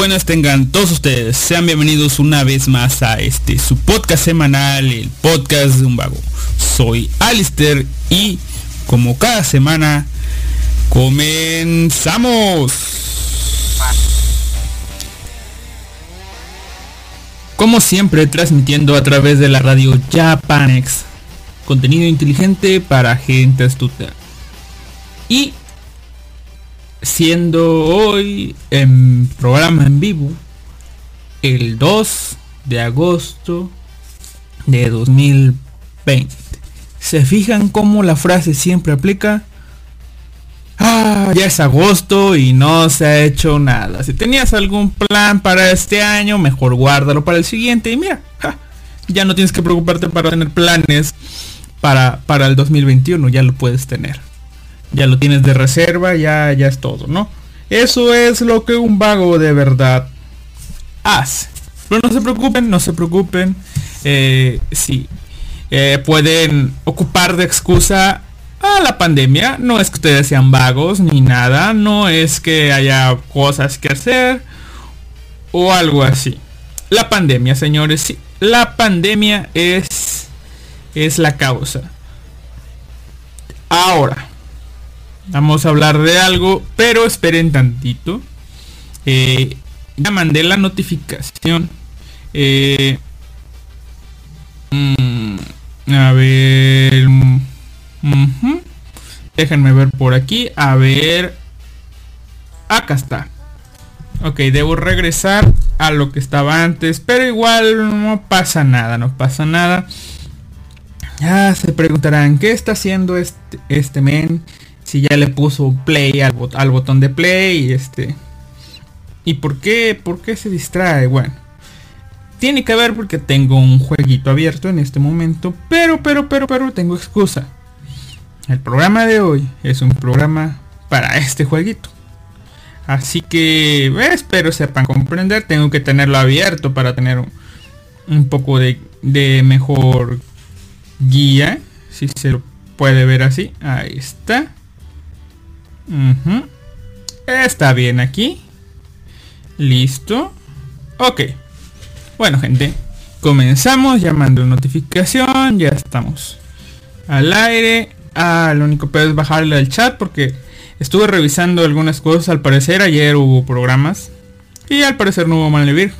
Buenas tengan todos ustedes. Sean bienvenidos una vez más a este su podcast semanal, el podcast de un vago. Soy Alister y como cada semana comenzamos. Como siempre transmitiendo a través de la radio Japanex. Contenido inteligente para gente astuta. Y siendo hoy en programa en vivo el 2 de agosto de 2020. ¿Se fijan cómo la frase siempre aplica? Ah, ya es agosto y no se ha hecho nada. Si tenías algún plan para este año, mejor guárdalo para el siguiente. Y mira, ya no tienes que preocuparte para tener planes para, para el 2021, ya lo puedes tener ya lo tienes de reserva, ya, ya es todo, ¿no? Eso es lo que un vago de verdad hace. Pero no se preocupen, no se preocupen. Eh, sí, eh, pueden ocupar de excusa a la pandemia. No es que ustedes sean vagos ni nada. No es que haya cosas que hacer o algo así. La pandemia, señores, sí. La pandemia es, es la causa. Ahora, Vamos a hablar de algo, pero esperen tantito. Eh, ya mandé la notificación. Eh, mm, a ver. Déjenme ver por aquí. A ver. Acá está. Ok, debo regresar a lo que estaba antes. Pero igual no pasa nada. No pasa nada. Ya se preguntarán. ¿Qué está haciendo este, este men? Si ya le puso play al, botón de play este y por qué por qué se distrae bueno tiene que ver porque tengo un jueguito abierto en este momento pero pero pero pero tengo excusa. El programa de hoy es un programa para este jueguito. Así que espero sepan comprender tengo que tenerlo abierto para tener un, poco de, de mejor guía si se lo puede ver así. Ahí está Está bien aquí. Listo. Ok. Bueno, gente. Comenzamos llamando notificación. Ya estamos al aire. Ah, lo único que es bajarle al chat porque estuve revisando algunas cosas. Al parecer ayer hubo programas. Y al parecer no hubo Malvivir.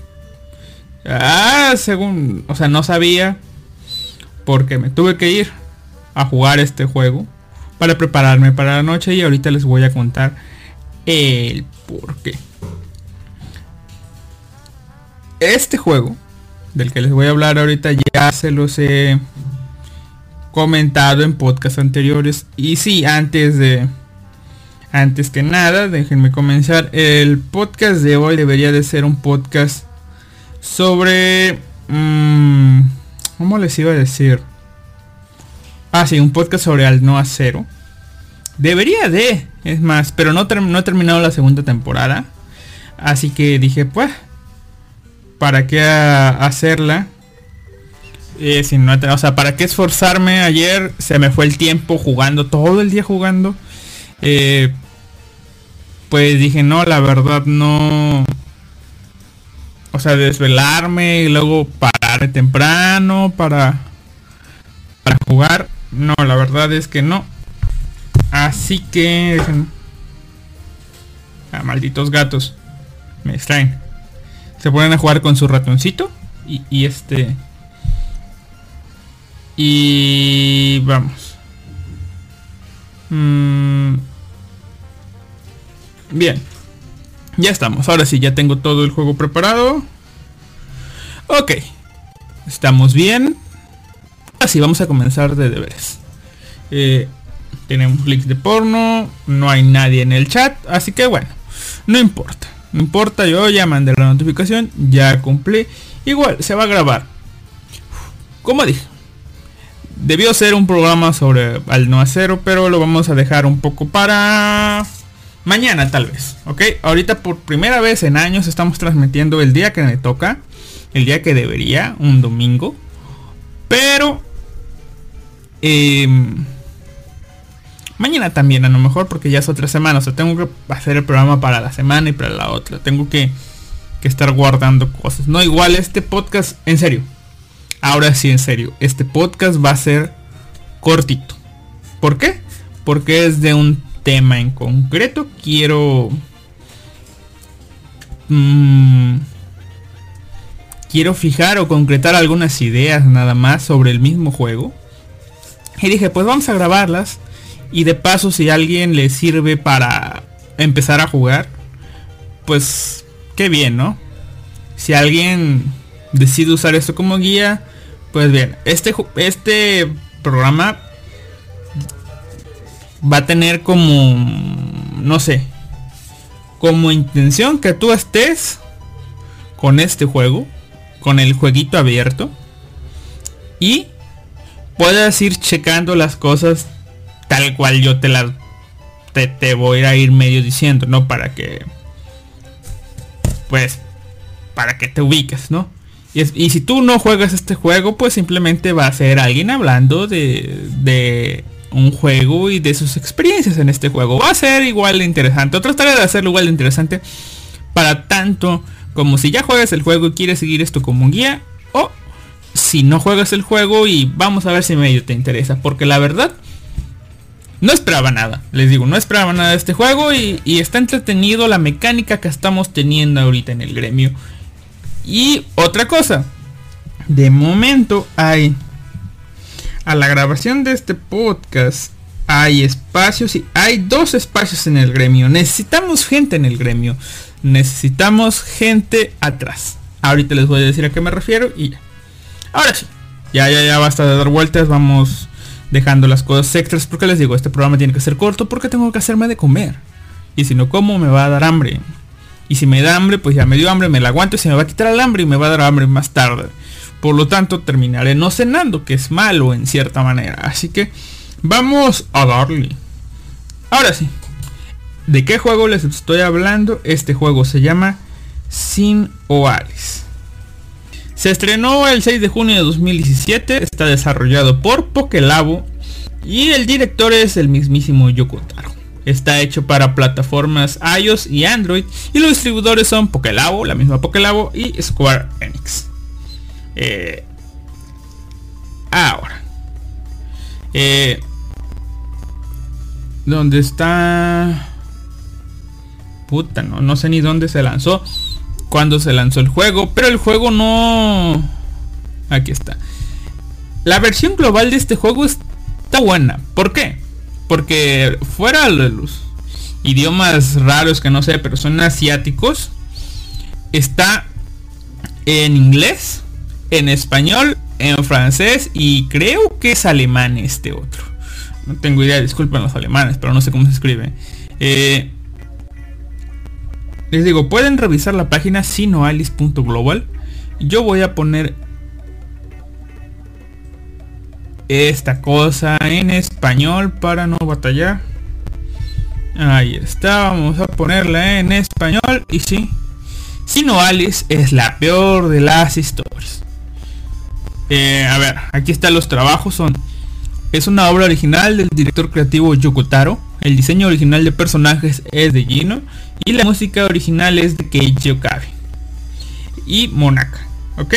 Ah, según... O sea, no sabía. Porque me tuve que ir a jugar este juego para prepararme para la noche y ahorita les voy a contar el por qué. Este juego del que les voy a hablar ahorita ya se los he comentado en podcasts anteriores y sí, antes de antes que nada, déjenme comenzar. El podcast de hoy debería de ser un podcast sobre... Mmm, ¿Cómo les iba a decir? Ah, sí, un podcast sobre al no acero. Debería de, es más, pero no, no he terminado la segunda temporada. Así que dije, pues, ¿para qué hacerla? Eh, si no, o sea, ¿para qué esforzarme? Ayer se me fue el tiempo jugando, todo el día jugando. Eh, pues dije, no, la verdad no... O sea, desvelarme y luego parar temprano para, para jugar no, la verdad es que no. Así que... Ah, malditos gatos. Me extraen. Se ponen a jugar con su ratoncito. Y, este... Y... Vamos. Mm, bien. Ya estamos. Ahora sí, ya tengo todo el juego preparado. Ok. Estamos bien. Así vamos a comenzar de deberes. Eh, tenemos links de porno, no hay nadie en el chat, así que bueno, no importa. No importa, yo ya mandé la notificación, ya cumplí. Igual, se va a grabar. Como dije, debió ser un programa sobre al no acero, pero lo vamos a dejar un poco para mañana tal vez. Ok, ahorita por primera vez en años estamos transmitiendo el día que me toca, el día que debería, un domingo. Pero Em, mañana también a lo mejor porque ya es otra semana. O sea, tengo que hacer el programa para la semana y para la otra. Tengo que que estar guardando cosas. No, igual este podcast, en serio. Ahora sí, en serio. Este podcast va a ser cortito. ¿Por qué? Porque es de un tema en concreto. Quiero... Mmm, quiero fijar o concretar algunas ideas nada más sobre el mismo juego. Y dije, pues vamos a grabarlas. Y de paso, si alguien le sirve para empezar a jugar, pues qué bien, ¿no? Si alguien decide usar esto como guía, pues bien, este, este programa va a tener como, no sé, como intención que tú estés con este juego con el jueguito abierto y puedas ir checando las cosas tal cual yo te las te, voy a ir medio diciendo, ¿no? Para que pues para que te ubiques, ¿no? Y, y, si tú no juegas este juego, pues simplemente va a ser alguien hablando de, de un juego y de sus experiencias en este juego. Va a ser igual de interesante. Otra tarea de hacerlo igual de interesante para tanto como si ya juegas el juego y quieres seguir esto como guía o si no juegas el juego y vamos a ver si medio te interesa porque la verdad no esperaba nada les digo no esperaba nada de este juego y, está entretenido la mecánica que estamos teniendo ahorita en el gremio y otra cosa de momento hay a la grabación de este podcast hay espacios y hay dos espacios en el gremio necesitamos gente en el gremio necesitamos gente atrás. Ahorita les voy a decir a qué me refiero y ya. Ahora sí, ya, ya, ya basta de dar vueltas, vamos dejando las cosas extras porque les digo, este programa tiene que ser corto porque tengo que hacerme de comer. Y si no como me va a dar hambre. Y si me da hambre, pues ya me dio hambre, me la aguanto y se me va a quitar el hambre y me va a dar hambre más tarde. Por lo tanto, terminaré no cenando, que es malo en cierta manera. Así que vamos a darle. Ahora sí, ¿De qué juego les estoy hablando? Este juego se llama Sin Oalis. Se estrenó el 6 de junio de 2017, está desarrollado por Pokelabo y el director es el mismísimo Yokotaro. Está hecho para plataformas iOS y Android y los distribuidores son Pokelabo, la misma Pokelabo y Square Enix. Eh, ahora. Eh, ¿Dónde está? puta, no, no sé ni dónde se lanzó, cuando se lanzó el juego, pero el juego no... Aquí está. La versión global de este juego está buena. ¿Por qué? Porque fuera de los idiomas raros que no sé, pero son asiáticos, está en inglés, en español, en francés y creo que es alemán este otro. No tengo idea, disculpen los alemanes, pero no sé cómo se escribe. Eh, les digo, pueden revisar la página sinoalice.global. Yo voy a poner esta cosa en español para no batallar. Ahí está, vamos a ponerla en español y sí. Sinoalice es la peor de las historias. Eh, a ver, aquí están los trabajos. Son, es una obra original del director creativo Yokotaro. El diseño original de personajes es de Gino y la música original es de Keiichi Okabe y Monaka, ¿ok?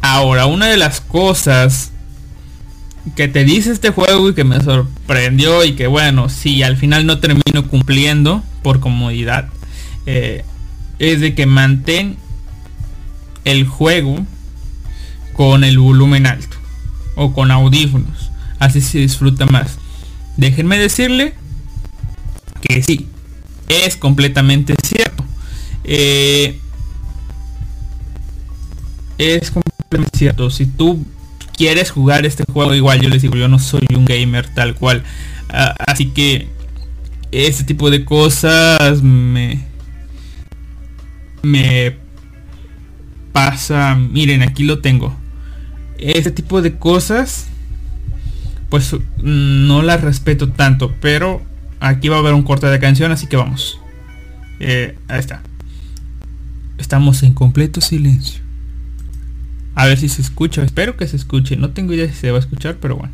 Ahora, una de las cosas que te dice este juego y que me sorprendió y que bueno, si al final no termino cumpliendo por comodidad, eh, es de que mantén el juego con el volumen alto o con audífonos, así se disfruta más. Déjenme decirle que sí, es completamente cierto. Eh, es completamente cierto. Si tú quieres jugar este juego, igual yo les digo, yo no soy un gamer tal cual. Ah, así que este tipo de cosas me me pasa. Miren, aquí lo tengo. Este tipo de cosas pues no las respeto tanto, pero aquí va a haber un corte de canción, así que vamos. Eh, ahí está. Estamos en completo silencio. A ver si se escucha. Espero que se escuche. No tengo idea si se va a escuchar, pero bueno.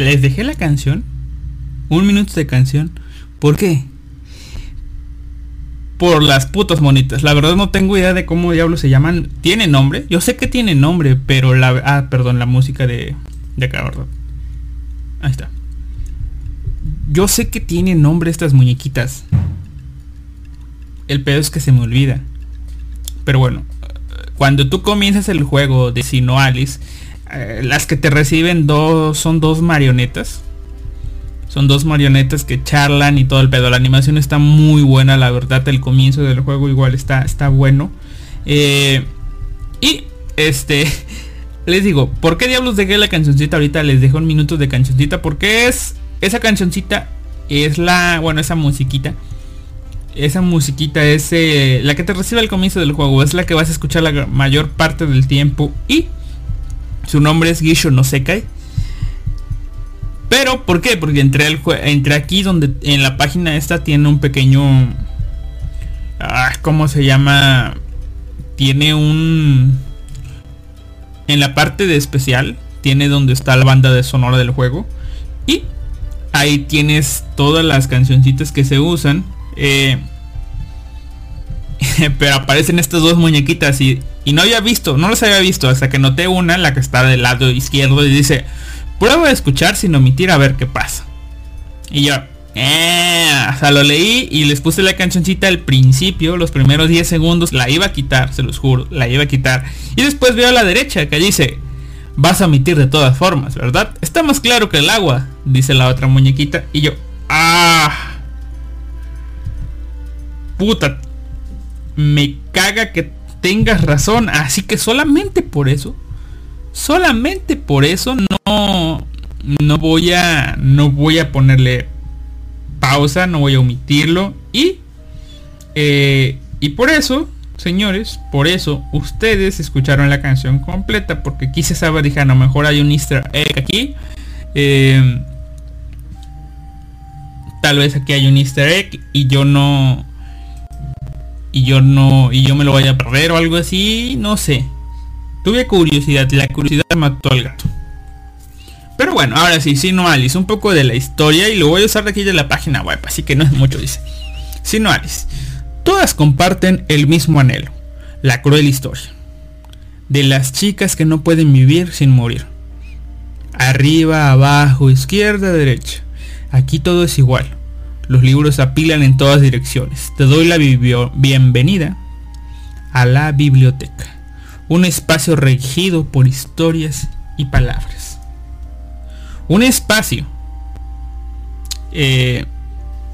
Les, dejé la canción. Un minuto de canción. ¿Por qué? Por las putas monitas. La verdad no tengo idea de cómo diablos se llaman. ¿Tiene nombre? Yo sé que tiene nombre, pero la... Ah, perdón, la música de... De acá, ¿verdad? Ahí está. Yo sé que tiene nombre estas muñequitas. El pedo es que se me olvida. Pero bueno, cuando tú comienzas el juego de Sino Alice, eh, las que te reciben dos son dos marionetas. Son dos marionetas que charlan y todo el pedo. La animación está muy buena, la verdad. El comienzo del juego igual está, está bueno. Eh, y este, les digo, ¿por qué diablos dejé la cancioncita ahorita? Les dejo un minuto de cancioncita porque es esa cancioncita es la, bueno, esa musiquita esa musiquita es eh, la que te recibe al comienzo del juego, es la que vas a escuchar la mayor parte del tiempo y su nombre es Gisho no Sekai. Pero, ¿por qué? Porque entré aquí donde en la página esta tiene un pequeño... Ah, ¿Cómo se llama? Tiene un... En la parte de especial, tiene donde está la banda de sonora del juego. Y ahí tienes todas las cancioncitas que se usan eh, pero aparecen estas dos muñequitas y, no había visto, no las había visto hasta que noté una, la que está del lado izquierdo y dice, prueba de escuchar sin omitir a ver qué pasa. Y yo, eh, o sea, lo leí y les puse la cancioncita al principio, los primeros 10 segundos, la iba a quitar, se los juro, la iba a quitar. Y después veo a la derecha que dice, vas a omitir de todas formas, ¿verdad? Está más claro que el agua, dice la otra muñequita. Y yo, ah puta, me caga que tengas razón. Así que solamente por eso, solamente por eso no, no voy a, no voy a ponerle pausa, no voy a omitirlo y, eh, y por eso, señores, por eso ustedes escucharon la canción completa porque quise saber, dije, a lo mejor hay un easter egg aquí. Eh, tal vez aquí hay un easter egg y yo no y yo no y yo me lo vaya a perder o algo así, no sé. Tuve curiosidad la curiosidad mató al gato. Pero bueno, ahora sí, Sino Alice, un poco de la historia y lo voy a usar de aquí de la página web, así que no es mucho, dice. Sino Alice. Todas comparten el mismo anhelo, la cruel historia. De las chicas que no pueden vivir sin morir. Arriba, abajo, izquierda, derecha. Aquí todo es igual. Los libros apilan en todas direcciones. Te doy la bienvenida a la biblioteca. Un espacio regido por historias y palabras. Un espacio eh,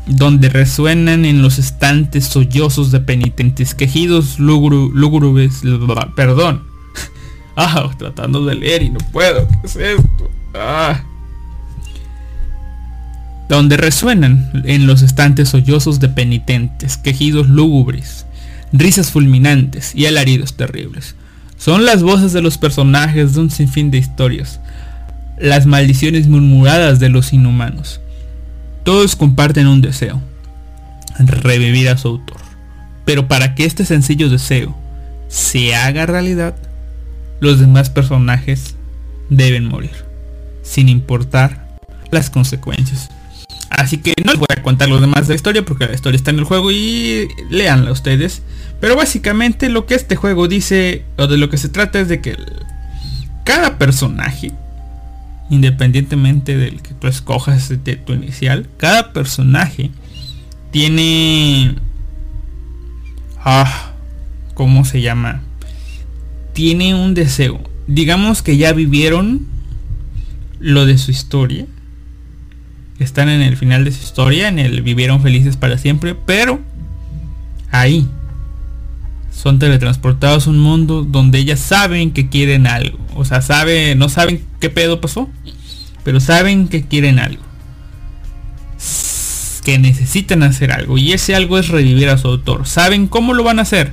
donde resuenan en los estantes sollozos de penitentes, quejidos lúgubres, perdón. ah, tratando de leer y no puedo. ¿Qué es esto? Ah donde resuenan en los estantes sollozos de penitentes, quejidos lúgubres, risas fulminantes y alaridos terribles. Son las voces de los personajes de un sinfín de historias, las maldiciones murmuradas de los inhumanos. Todos comparten un deseo, revivir a su autor. Pero para que este sencillo deseo se haga realidad, los demás personajes deben morir, sin importar las consecuencias. Así que no les voy a contar los demás de la historia porque la historia está en el juego y leanla ustedes. Pero básicamente lo que este juego dice o de lo que se trata es de que cada personaje, independientemente del que tú escojas de tu inicial, cada personaje tiene... Ah, ¿cómo se llama? Tiene un deseo. Digamos que ya vivieron lo de su historia están en el final de su historia, en el vivieron felices para siempre, pero ahí son teletransportados a un mundo donde ellas saben que quieren algo. O sea, sabe, no saben qué pedo pasó, pero saben que quieren algo. Que necesitan hacer algo. Y ese algo es revivir a su autor. ¿Saben cómo lo van a hacer?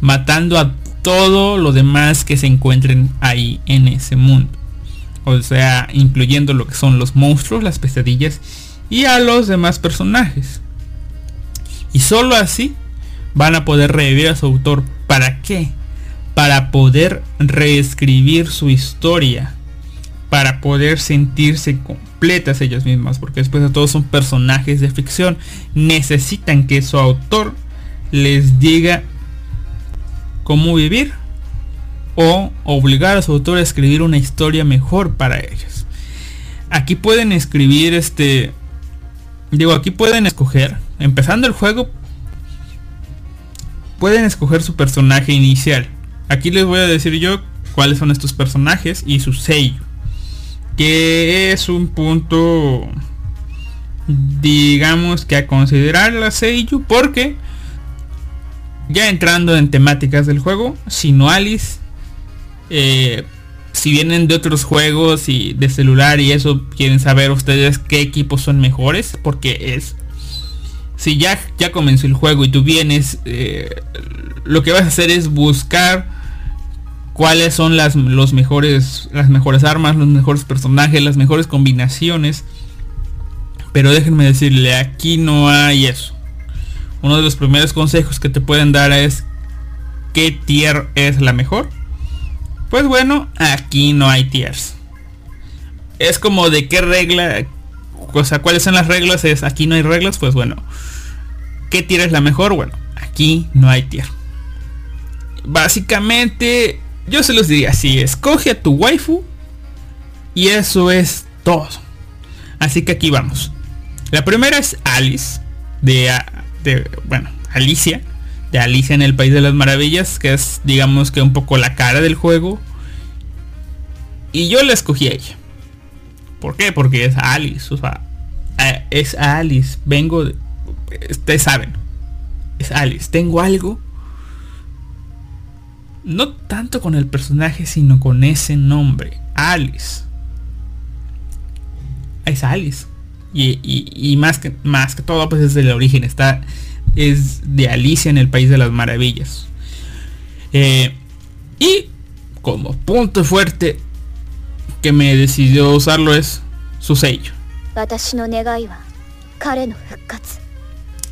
Matando a todo lo demás que se encuentren ahí en ese mundo o sea, incluyendo lo que son los monstruos, las pesadillas y a los demás personajes. Y solo así van a poder revivir a su autor. ¿Para qué? Para poder reescribir su historia. para poder sentirse completas ellas mismas, porque después de todo son personajes de ficción, necesitan que su autor les diga cómo vivir o obligar a su autor a escribir una historia mejor para ellos. Aquí pueden escribir este digo, aquí pueden escoger, empezando el juego pueden escoger su personaje inicial. Aquí les voy a decir yo cuáles son estos personajes y su sello. Que es un punto, digamos que a considerar la sello porque ya entrando en temáticas del juego, si no Alice, eh, si vienen de otros juegos y de celular y eso, quieren saber ustedes qué equipos son mejores, porque es si ya, ya comenzó el juego y tú vienes, eh, lo que vas a hacer es buscar cuáles son las, los mejores, las mejores armas, los mejores personajes, las mejores combinaciones. Pero déjenme decirle, aquí no hay eso. Uno de los primeros consejos que te pueden dar es qué tier es la mejor. Pues bueno, aquí no hay tiers. Es como de qué regla, o sea, cuáles son las reglas, es aquí no hay reglas, pues bueno. ¿Qué tier es la mejor? Bueno, aquí no hay tier. Básicamente, yo se los diría así, escoge a tu waifu y eso es todo. Así que aquí vamos. La primera es Alice, de, de bueno, Alicia, de Alicia en el País de las Maravillas, que es digamos que un poco la cara del juego. Y yo la escogí a ella. ¿Por qué? Porque es Alice, o sea, eh, es Alice. Vengo de, ustedes saben, es Alice. Tengo algo, no tanto con el personaje, sino con ese nombre, Alice. Es Alice. Y, más, que, más que todo, pues es del origen. Está, es de Alicia en el País de las Maravillas. Eh, y como punto fuerte que me decidió usarlo es su sello.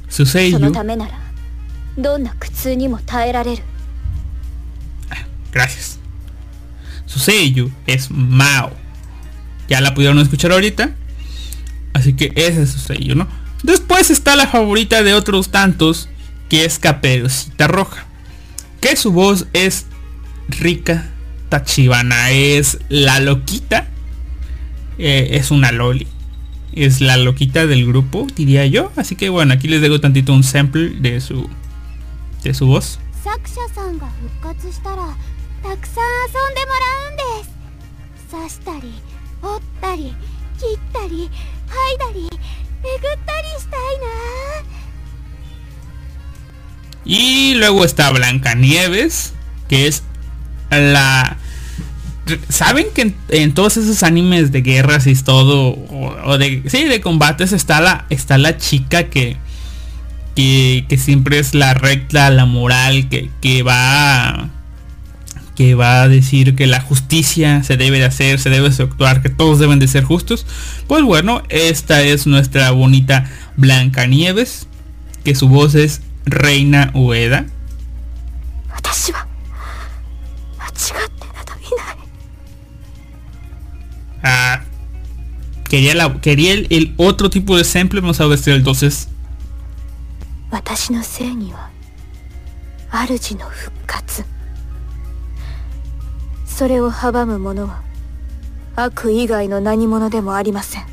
Su sello. Gracias. Su sello es Mao. Ya la pudieron escuchar ahorita. Así que ese es su sello, ¿no? Después está la favorita de otros tantos, que es Caperucita Roja. Que su voz es rica, tachibana, es la loquita. Eh, es una loli es la loquita del grupo, diría yo. Así que bueno, aquí les dejo tantito un sample de su de su voz. Y luego está Blanca Nieves, que es la ¿Saben que en, todos esos animes de guerras y todo, o, de, sí, de combates, está la, está la chica que, que, siempre es la recta, la moral, que, que va que va a decir que la justicia se debe de hacer, se debe de actuar, que todos deben de ser justos. Pues bueno, esta es nuestra bonita Blanca Nieves, que su voz es Reina Ueda. Ah, quería, la, quería el, el, otro tipo de sample, vamos a ver si el それを阻む者は悪以外の何者でもありません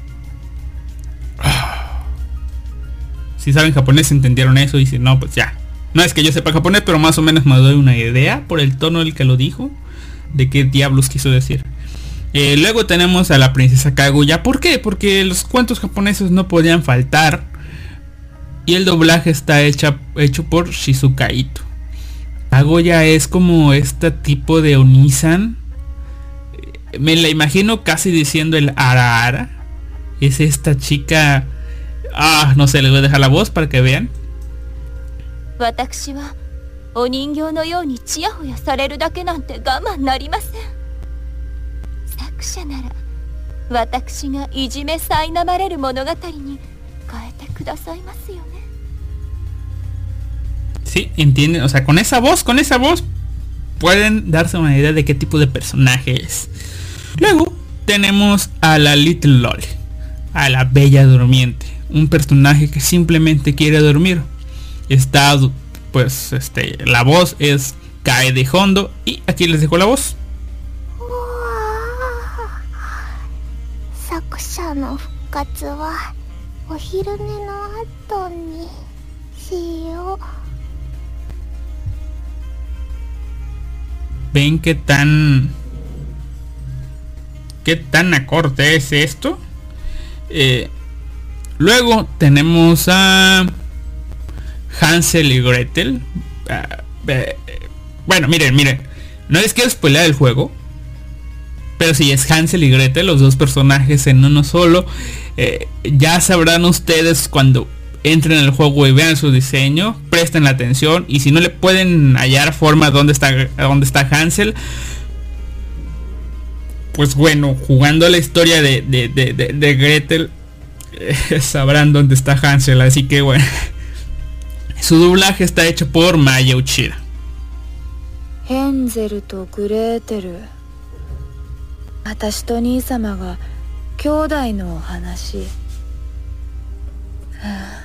Si saben japonés entendieron eso y dicen, no, pues ya. No es que yo sepa japonés, pero más o menos me doy una idea por el tono del que lo dijo, de qué diablos quiso decir. Eh, luego tenemos a la princesa Kaguya. ¿Por qué? Porque los cuentos japoneses no podían faltar. Y el doblaje está hecha, hecho por Shizuka Ito. Kaguya es como este tipo de Onisan. Eh, me la imagino casi diciendo el ara ara. Es esta chica... Ah, no sé, les voy a dejar la voz para que vean. 作者なら私がいじめ苛まれる物語に変えてくださいますよね Sí, entienden, o sea, con esa voz, con esa voz pueden darse una idea de qué tipo de personaje es. Luego tenemos a la Little Lolly, a la Bella Durmiente, un personaje que simplemente quiere dormir. Está, pues, este, la voz es Cae de Hondo y aquí les dejo la voz. Ven qué tan qué tan acorde es esto. Eh, luego tenemos a Hansel y Gretel. Ah, eh, bueno miren miren. No es que spoiler el juego pero si es Hansel y Gretel los dos personajes en uno solo Eh, ya sabrán ustedes cuando entren al juego y vean su diseño, presten la atención y si no le pueden hallar forma dónde está dónde está Hansel, pues bueno, jugando la historia de, de, de, de- de Gretel, eh, sabrán dónde está Hansel, así que bueno. Su doblaje está hecho por Maya Uchida. ヘンゼルとグレーテル私と兄様が兄弟のお話はあ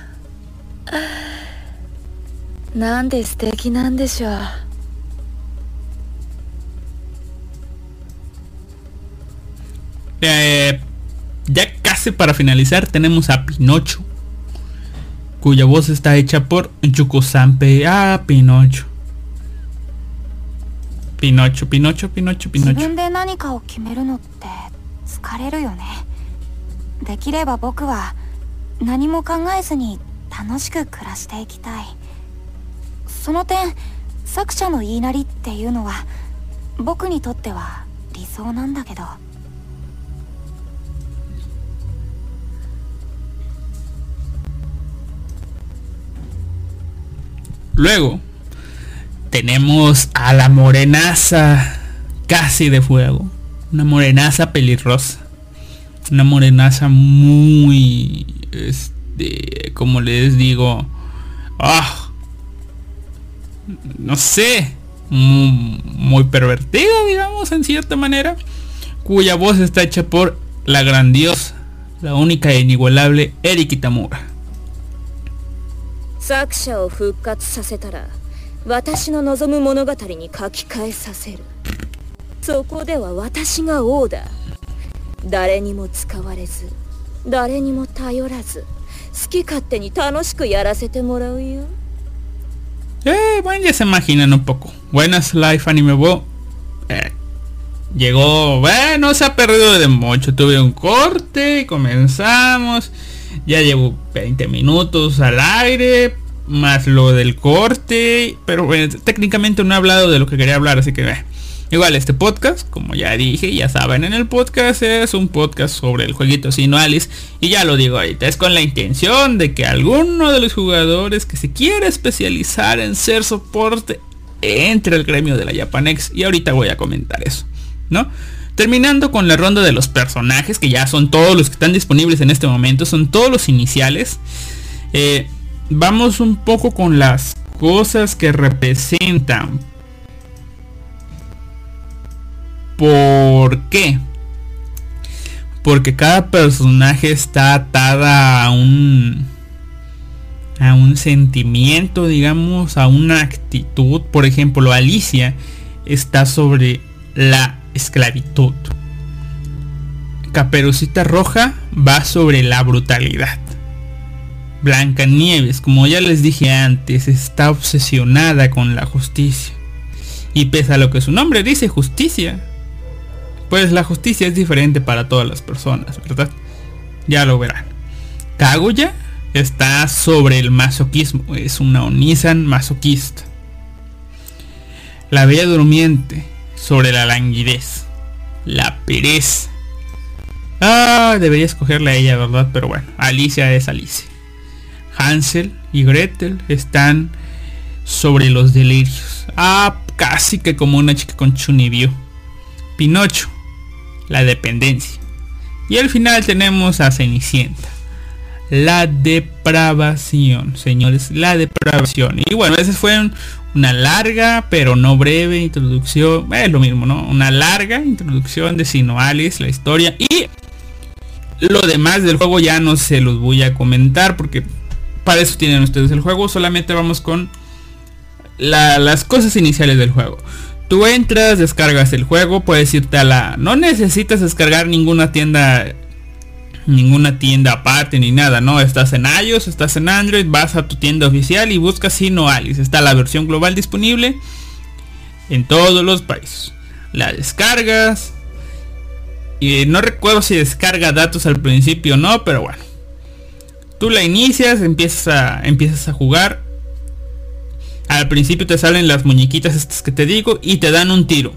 なんで素敵なんでしょう Eh, ya casi para finalizar tenemos a Pinocho, cuya voz está hecha por Yuko Sampe. Ah, Pinocho. Pinocho, Pinocho, Pinocho, 自 Pinocho. 分で何かを決めるのって疲れるよねできれば僕は何も考えずに楽しく暮らしていきたいその点作者の言いなりっていうのは僕にとっては理想なんだけど Luego tenemos a la morenaza casi de fuego. Una morenaza pelirrosa. Una morenaza muy... Este, como les digo... ah, no sé. Muy, muy pervertida, digamos, en cierta manera. Cuya voz está hecha por la grandiosa, la única e inigualable Eriki Tamura. 作者を復活させたら私の望む物語に書き換えさせるそこでは私が王だ誰にも使われず誰にも頼らず 好き勝手に楽しくやらせてもらうよ Eh, bueno, ya se imaginan un poco. Buenas Life Anime Bo. Eh, llegó, bueno, se ha perdido de mucho. Tuve un corte y comenzamos. Ya llevo 20 minutos al aire. Más lo del corte. Pero bueno, técnicamente no he hablado de lo que quería hablar. Así que eh, igual este podcast, como ya dije, ya saben, en el podcast es un podcast sobre el jueguito Sino Alice. Y ya lo digo ahorita, es con la intención de que alguno de los jugadores que se quiera especializar en ser soporte entre al gremio de la Japanex. Y ahorita voy a comentar eso, ¿no? Terminando con la ronda de los personajes, que ya son todos los que están disponibles en este momento, son todos los iniciales. Eh, vamos un poco con las cosas que representan. ¿Por qué? Porque cada personaje está atada a un a un sentimiento, digamos, a una actitud. Por ejemplo, Alicia está sobre la esclavitud. Caperucita Roja va sobre la brutalidad. Blancanieves, como ya les dije antes, está obsesionada con la justicia. Y pese a lo que su nombre dice justicia, pues la justicia es diferente para todas las personas, ¿verdad? Ya lo verán. Kaguya está sobre el masoquismo, es una Onisan masoquista. La Bella Durmiente sobre la languidez, la pereza. Ah, debería escogerla a ella, ¿verdad? Pero bueno, Alicia es Alicia. Hansel y Gretel están sobre los delirios. Ah, casi que como una chica con chunibio. Pinocho, la dependencia. Y al final tenemos a Cenicienta, la depravación, señores, la depravación. Y bueno, esa fue una larga, pero no breve introducción, es lo mismo, ¿no? Una larga introducción de Sinoalis, la historia. Y lo demás del juego ya no se los voy a comentar porque para eso tienen ustedes el juego. Solamente vamos con las cosas iniciales del juego. Tú entras, descargas el juego, puedes irte a la... No necesitas descargar ninguna tienda ninguna tienda aparte ni nada, ¿no? Estás en iOS, estás en Android, vas a tu tienda oficial y buscas Sino Alice. Está la versión global disponible en todos los países. La descargas. Y no recuerdo si descarga datos al principio o no, pero bueno. Tú la inicias, empiezas empiezas a jugar. Al principio te salen las muñequitas estas que te digo y te dan un tiro.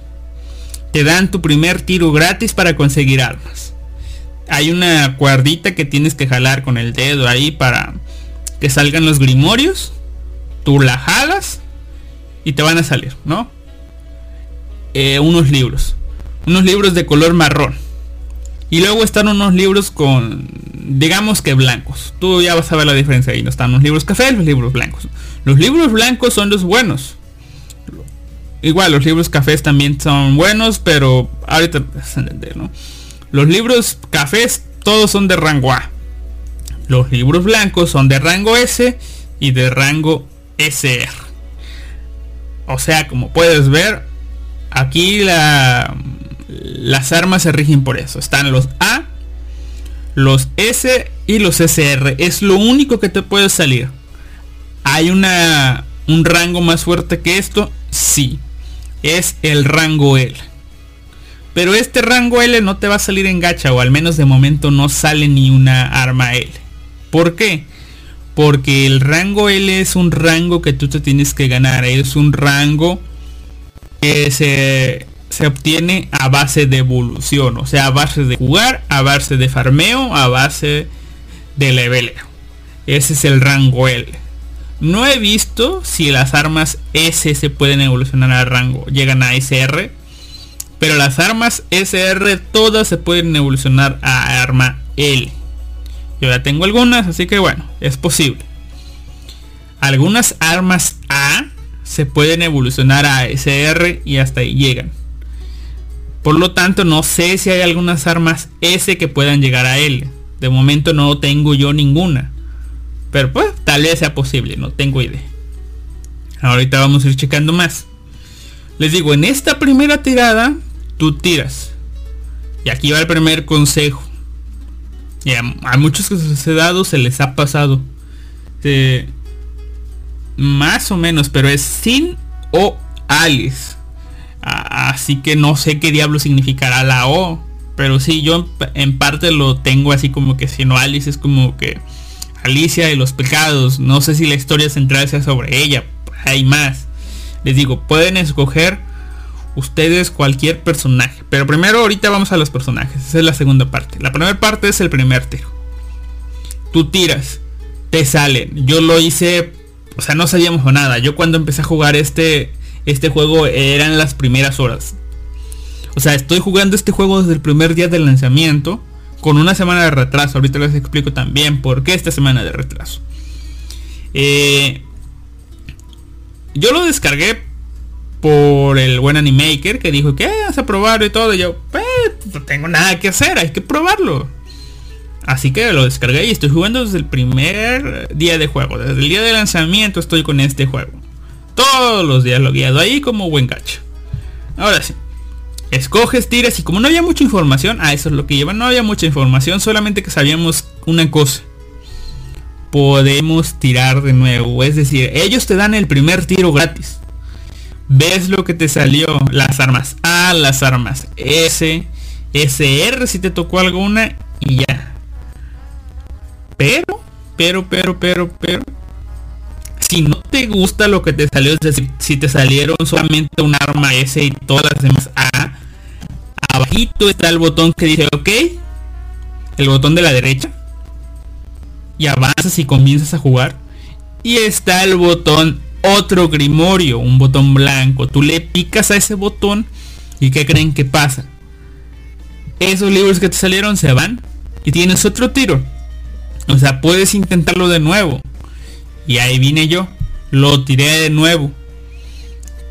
Te dan tu primer tiro gratis para conseguir armas hay una cuerdita que tienes que jalar con el dedo ahí para que salgan los grimorios. Tú la jalas y te van a salir, ¿no? Eh, unos libros. Unos libros de color marrón. Y luego están unos libros con, digamos que blancos. Tú ya vas a ver la diferencia ahí. No están los libros café, los libros blancos. Los libros blancos son los buenos. Igual, los libros cafés también son buenos, pero ahorita ¿no? Los libros cafés todos son de rango A. Los libros blancos son de rango S y de rango SR. O sea, como puedes ver, aquí la, las armas se rigen por eso. Están los A, los S y los SR. Es lo único que te puede salir. ¿Hay una, un rango más fuerte que esto? Sí. Es el rango L. Pero este rango L no te va a salir en gacha o al menos de momento no sale ni una arma L. ¿Por qué? Porque el rango L es un rango que tú te tienes que ganar. Es un rango que se, se obtiene a base de evolución. O sea, a base de jugar, a base de farmeo, a base de leveleo. Ese es el rango L. No he visto si las armas S se pueden evolucionar al rango. Llegan a SR pero las armas SR todas se pueden evolucionar a arma L. Yo ya tengo algunas, así que bueno, es posible. Algunas armas A se pueden evolucionar a SR y hasta ahí llegan. Por lo tanto, no sé si hay algunas armas S que puedan llegar a L. De momento no tengo yo ninguna. Pero pues tal vez sea posible, no tengo idea. Ahorita vamos a ir checando más. Les digo, en esta primera tirada tú tiras. Y aquí va el primer consejo. Y a, muchos que se ha dado se les ha pasado. más o menos, pero es sin o Alice. Así que no sé qué diablo significará la O. Pero sí, yo en parte lo tengo así como que si no Alice es como que Alicia de los pecados. No sé si la historia central sea sobre ella. Hay más. Les digo, pueden escoger ustedes cualquier personaje. Pero primero ahorita vamos a los personajes. Esa es la segunda parte. La primera parte es el primer tiro. Tú tiras, te salen. Yo lo hice, o sea, no sabíamos nada. Yo cuando empecé a jugar este, este juego eran las primeras horas. O sea, estoy jugando este juego desde el primer día del lanzamiento. Con una semana de retraso. Ahorita les explico también por qué esta semana de retraso. Eh, yo lo descargué por el buen Animaker que dijo que vas a probarlo y todo. Y yo, pues, no tengo nada que hacer, hay que probarlo. Así que lo descargué y estoy jugando desde el primer día de juego. Desde el día de lanzamiento estoy con este juego. Todos los días lo guiado ahí como buen gacho. Ahora sí. Escoges, tiras y como no había mucha información, a eso es lo que lleva, no había mucha información, solamente que sabíamos una cosa. Podemos tirar de nuevo, es decir, ellos te dan el primer tiro gratis ves lo que te salió, las armas A, las armas S, SR si te tocó alguna y ya. Pero, pero, pero, pero, pero, si no te gusta lo que te salió, es decir, si te salieron solamente un arma S y todas las demás A, abajito está el botón que dice OK, el botón de la derecha, y avanzas y comienzas a jugar. Y está el botón otro grimorio, un botón blanco. Tú le picas a ese botón y ¿qué creen que pasa? Esos libros que te salieron se van y tienes otro tiro. O sea, puedes intentarlo de nuevo. Y ahí vine yo. Lo tiré de nuevo.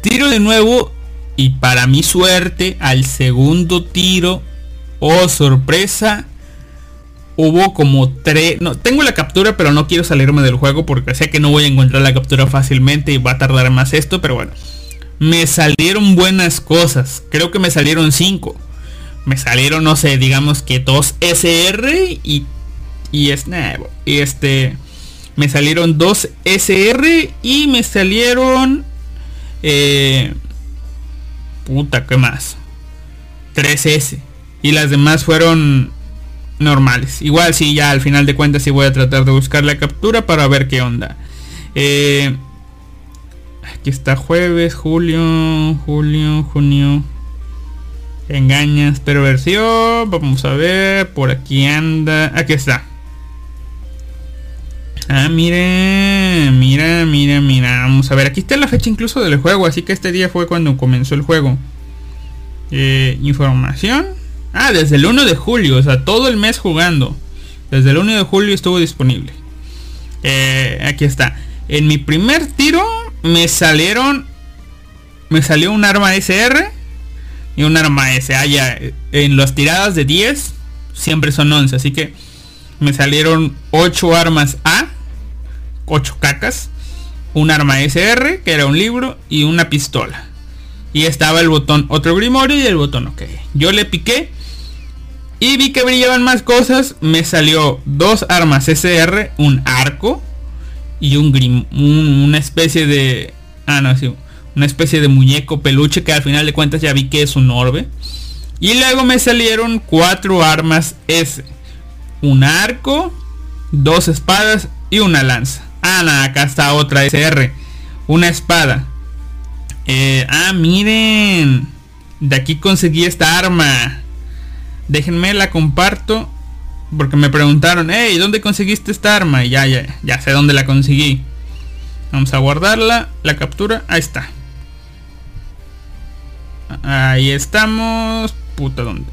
Tiro de nuevo y para mi suerte al segundo tiro, oh sorpresa, hubo como tres... No, tengo la captura pero no quiero salirme del juego porque sé que no voy a encontrar la captura fácilmente y va a tardar más esto, pero bueno. Me salieron buenas cosas. Creo que me salieron cinco. Me salieron, no sé, digamos que dos SR y... Y, es, y este me salieron dos SR y me salieron... Eh, puta, ¿qué más? 3S. Y las demás fueron normales. Igual si ya al final de cuentas sí voy a tratar de buscar la captura para ver qué onda. Eh, aquí está jueves, julio, julio, junio. Engañas, perversión. Vamos a ver. Por aquí anda. Aquí está. Ah, mire, mira, mira, mira. Vamos a ver, aquí está la fecha incluso del juego, así que este día fue cuando comenzó el juego. Eh, información. Ah, desde el 1 de julio, o sea, todo el mes jugando. Desde el 1 de julio estuvo disponible. Eh, aquí está. En mi primer tiro me salieron... Me salió un arma SR y un arma S. Ah, ya, en las tiradas de 10 siempre son 11, así que me salieron 8 armas A, 8 cacas, un arma SR, que era un libro, y una pistola. Y estaba el botón otro grimorio y el botón OK. Yo le piqué y vi que brillaban más cosas. Me salió dos armas SR, un arco y un grim, una especie de... Ah, no, sí, una especie de muñeco peluche que al final de cuentas ya vi que es un orbe. Y luego me salieron cuatro armas S un arco, dos espadas y una lanza. Ah, acá está otra SR. Una espada. Eh, ah, miren. De aquí conseguí esta arma. Déjenme la comparto. Porque me preguntaron, hey, ¿dónde conseguiste esta arma? Y ya, ya, ya sé dónde la conseguí. Vamos a guardarla. La captura. Ahí está. Ahí estamos. Puta, ¿dónde?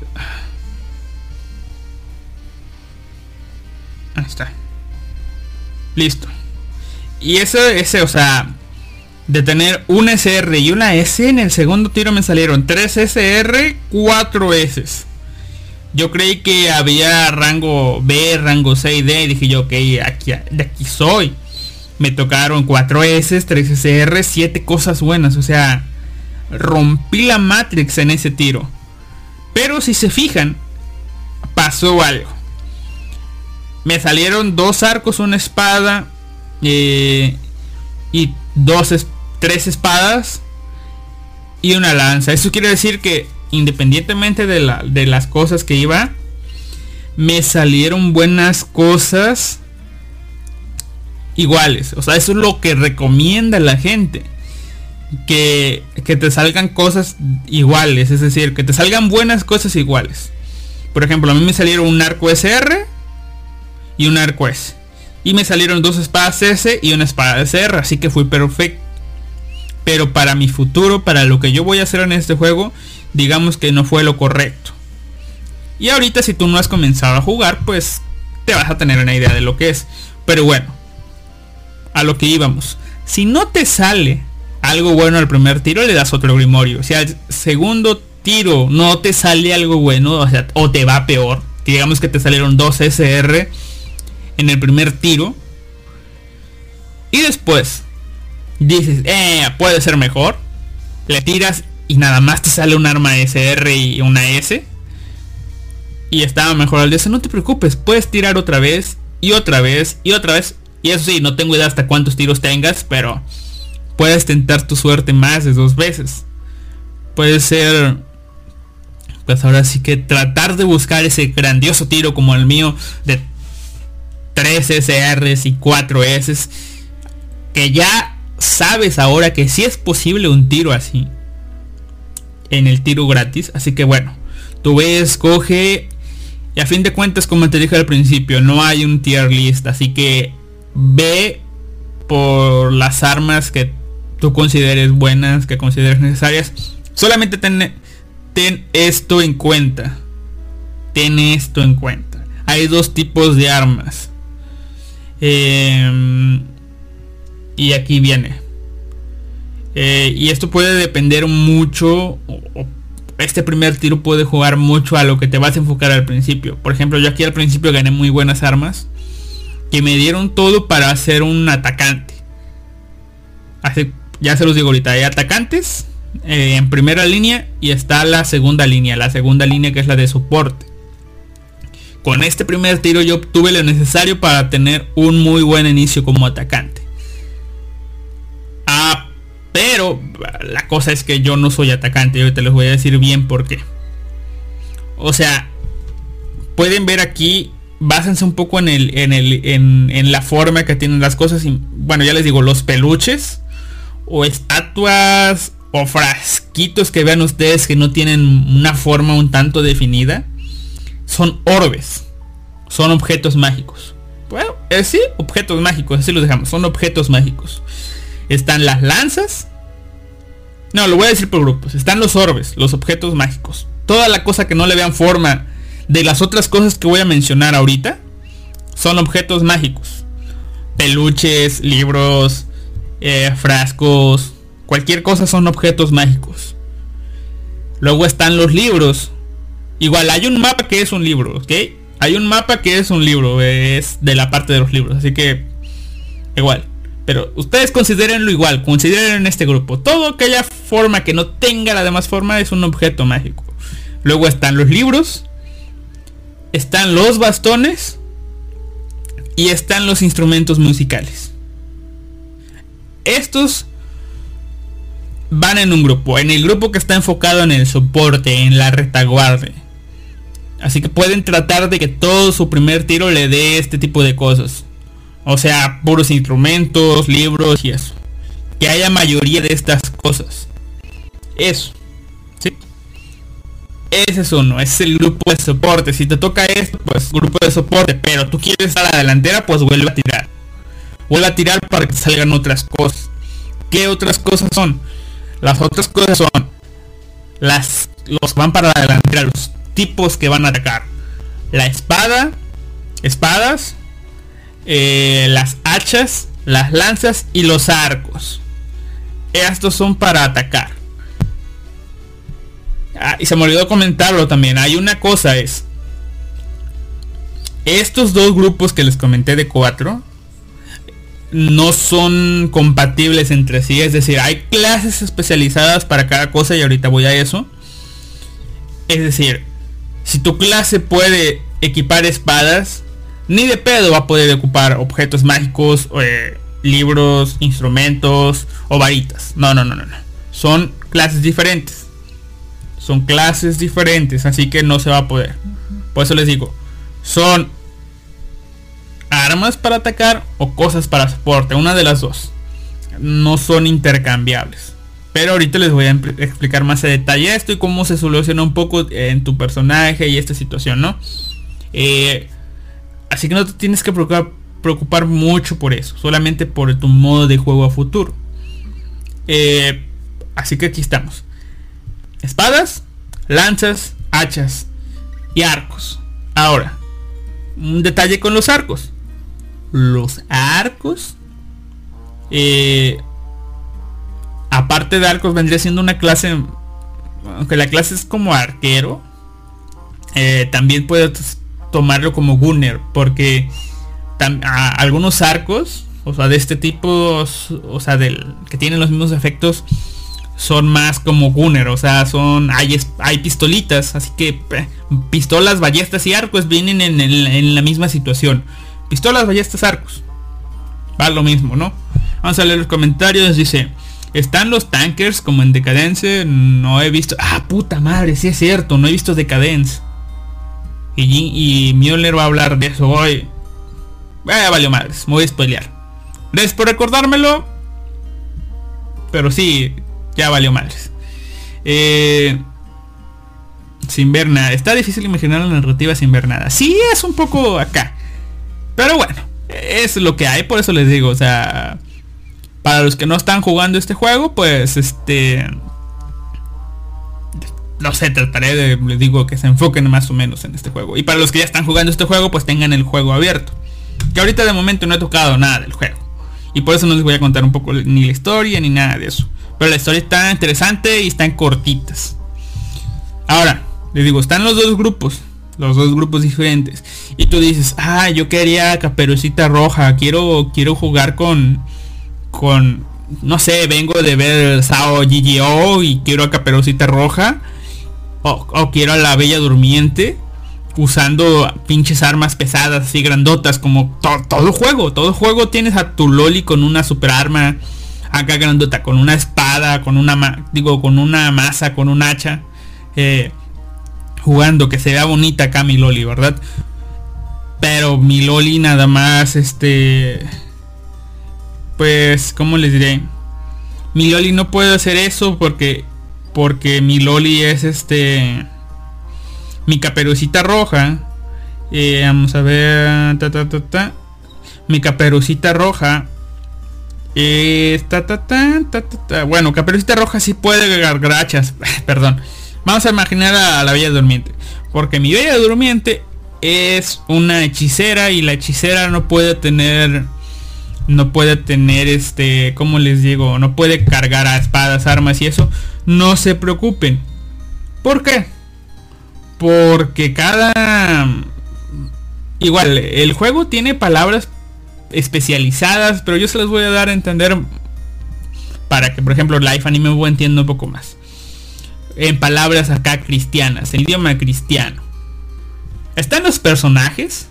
Listo. Y eso, ese, o sea, de tener un SR y una S, en el segundo tiro me salieron 3 SR, 4 S. Yo creí que había rango B, rango C y D. Y dije yo, ok, aquí, de aquí soy. Me tocaron 4 S, 3 SR, 7 cosas buenas. O sea, rompí la Matrix en ese tiro. Pero si se fijan, pasó algo me salieron dos arcos, una espada eh, y dos, tres espadas y una lanza. Eso quiere decir que independientemente de, la, de las cosas que iba, me salieron buenas cosas iguales. O sea, eso es lo que recomienda la gente. Que, que te salgan cosas iguales. Es decir, que te salgan buenas cosas iguales. Por ejemplo, a mí me salieron un arco SR y un arco S. Y me salieron dos espadas S y una espada SR, así que fui perfecto. Pero para mi futuro, para lo que yo voy a hacer en este juego, digamos que no fue lo correcto. Y ahorita si tú no has comenzado a jugar, pues te vas a tener una idea de lo que es. Pero bueno, a lo que íbamos. Si no te sale algo bueno al primer tiro, le das otro grimorio. Si al segundo tiro no te sale algo bueno, o sea, o te va peor, digamos que te salieron dos SR en el primer tiro. Y después dices, eh, puede ser mejor. Le tiras y nada más te sale un arma SR y una S. Y estaba mejor al de No te preocupes, puedes tirar otra vez y otra vez y otra vez. Y eso sí, no tengo idea hasta cuántos tiros tengas, pero puedes tentar tu suerte más de dos veces. Puede ser pues ahora sí que tratar de buscar ese grandioso tiro como el mío de 3 SRs y 4 S. Que ya sabes ahora que si es posible un tiro así. En el tiro gratis. Así que bueno. Tú ves, coge. Y a fin de cuentas, como te dije al principio, no hay un tier list. Así que ve por las armas que tú consideres buenas, que consideres necesarias. Solamente ten, ten esto en cuenta. Ten esto en cuenta. Hay dos tipos de armas Em, y aquí viene. Eh, y esto puede depender mucho. este primer tiro puede jugar mucho a lo que te vas a enfocar al principio. Por ejemplo, yo aquí al principio gané muy buenas armas. Que me dieron todo para ser un atacante. Así, ya se los digo ahorita. Hay atacantes eh, en primera línea y está la segunda línea. La segunda línea que es la de soporte. Con este primer tiro yo obtuve lo necesario para tener un muy buen inicio como atacante. Ah, pero la cosa es que yo no soy atacante. Yo te les voy a decir bien por qué. O sea, pueden ver aquí, básense un poco en el, en el, en, la forma que tienen las cosas. Bueno, ya les digo, los peluches o estatuas o frasquitos que vean ustedes que no tienen una forma un tanto definida son orbes. Son objetos mágicos. Bueno, eh, sí, objetos mágicos, así los dejamos. Son objetos mágicos. Están las lanzas. No, lo voy a decir por grupos. Están los orbes, los objetos mágicos. Toda la cosa que no le vean forma de las otras cosas que voy a mencionar ahorita son objetos mágicos. Peluches, libros, eh, frascos, cualquier cosa son objetos mágicos. Luego están los libros, Igual hay un mapa que es un libro, ¿ok? Hay un mapa que es un libro, es de la parte de los libros, así que igual. Pero ustedes considérenlo igual, consideren este grupo. Todo aquella forma que no tenga la demás forma es un objeto mágico. Luego están los libros, están los bastones y están los instrumentos musicales. Estos van en un grupo, en el grupo que está enfocado en el soporte, en la retaguardia. Así que pueden tratar de que todo su primer tiro le dé este tipo de cosas. O sea, puros instrumentos, libros y eso. Que haya mayoría de estas cosas. Eso. ¿Sí? Ese es uno, es el grupo de soporte. Si te toca esto, pues grupo de soporte. Pero tú quieres estar a la delantera, pues vuelve a tirar. Vuelve a tirar para que salgan otras cosas. ¿Qué otras cosas son? Las otras cosas son las los van para la delantera, los tipos que van a atacar. La espada, espadas, eh, las hachas, las lanzas y los arcos. Estos son para atacar. Ah, y se me olvidó comentarlo también. Hay una cosa es. Estos dos grupos que les comenté de cuatro no son compatibles entre sí. Es decir, hay clases especializadas para cada cosa y ahorita voy a eso. Es decir, si tu clase puede equipar espadas, ni de pedo va a poder ocupar objetos mágicos, eh, libros, instrumentos o varitas. No, no, no, no, no. Son clases diferentes. Son clases diferentes, así que no se va a poder. Por eso les digo, son armas para atacar o cosas para soporte, una de las dos. No son intercambiables. Pero ahorita les voy a explicar más a detalle esto y cómo se soluciona un poco en tu personaje y esta situación, ¿no? Eh, así que no te tienes que preocupar, preocupar, mucho por eso, solamente por tu modo de juego a futuro. Eh, así que aquí estamos. Espadas, lanzas, hachas y arcos. Ahora, un detalle con los arcos. Los arcos eh, aparte de arcos vendría siendo una clase, aunque la clase es como arquero, eh, también puedes tomarlo como gunner, porque algunos arcos, o sea, de este tipo, o sea, del que tienen los mismos efectos, son más como gunner, o sea, son hay, hay pistolitas, así que eh, pistolas, ballestas y arcos vienen en, en, la misma situación. Pistolas, ballestas, arcos. Va lo mismo, ¿no? Vamos a leer los comentarios, dice, están los tankers como en Decadence. No he visto. Ah, puta madre, sí es cierto. No he visto Decadence. Y, y Müller va a hablar de eso hoy. Eh, valió madres. Me voy a spoilear. Gracias por recordármelo. Pero sí, ya valió madres. Eh, sin ver nada. Está difícil imaginar la narrativa sin ver nada. Sí, es un poco acá. Pero bueno, es lo que hay. Por eso les digo, o sea para los que no están jugando este juego, pues este... No sé, trataré de, les digo, que se enfoquen más o menos en este juego. Y para los que ya están jugando este juego, pues tengan el juego abierto. Que ahorita de momento no he tocado nada del juego. Y por eso no les voy a contar un poco ni la historia ni nada de eso. Pero la historia está interesante y están cortitas. Ahora, les digo, están los dos grupos. Los dos grupos diferentes. Y tú dices, ah, yo quería caperucita roja. Quiero, quiero jugar con. Con. No sé, vengo de ver Sao GGO y quiero a caperucita roja. O, quiero a la bella durmiente usando pinches armas pesadas así grandotas como todo juego todo juego tienes a tu loli con una super arma acá grandota con una espada con una digo con una masa con un hacha eh, jugando que se vea bonita acá mi loli verdad pero mi loli nada más este pues cómo les diré mi loli no puede hacer eso porque porque mi loli es este mi caperucita roja. Eh, vamos a ver. Mi caperucita roja. Eh, bueno, caperucita roja sí puede grachas. Perdón. Vamos a imaginar a la Bella Durmiente. Porque mi Bella Durmiente es una hechicera y la hechicera no puede tener no puede tener este, como les digo, no puede cargar a espadas, armas y eso. No se preocupen. ¿Por qué? Porque cada... Igual, el juego tiene palabras especializadas, pero yo se las voy a dar a entender para que, por ejemplo, Life Anime me entienda un poco más. En palabras acá cristianas, el idioma cristiano. Están los personajes,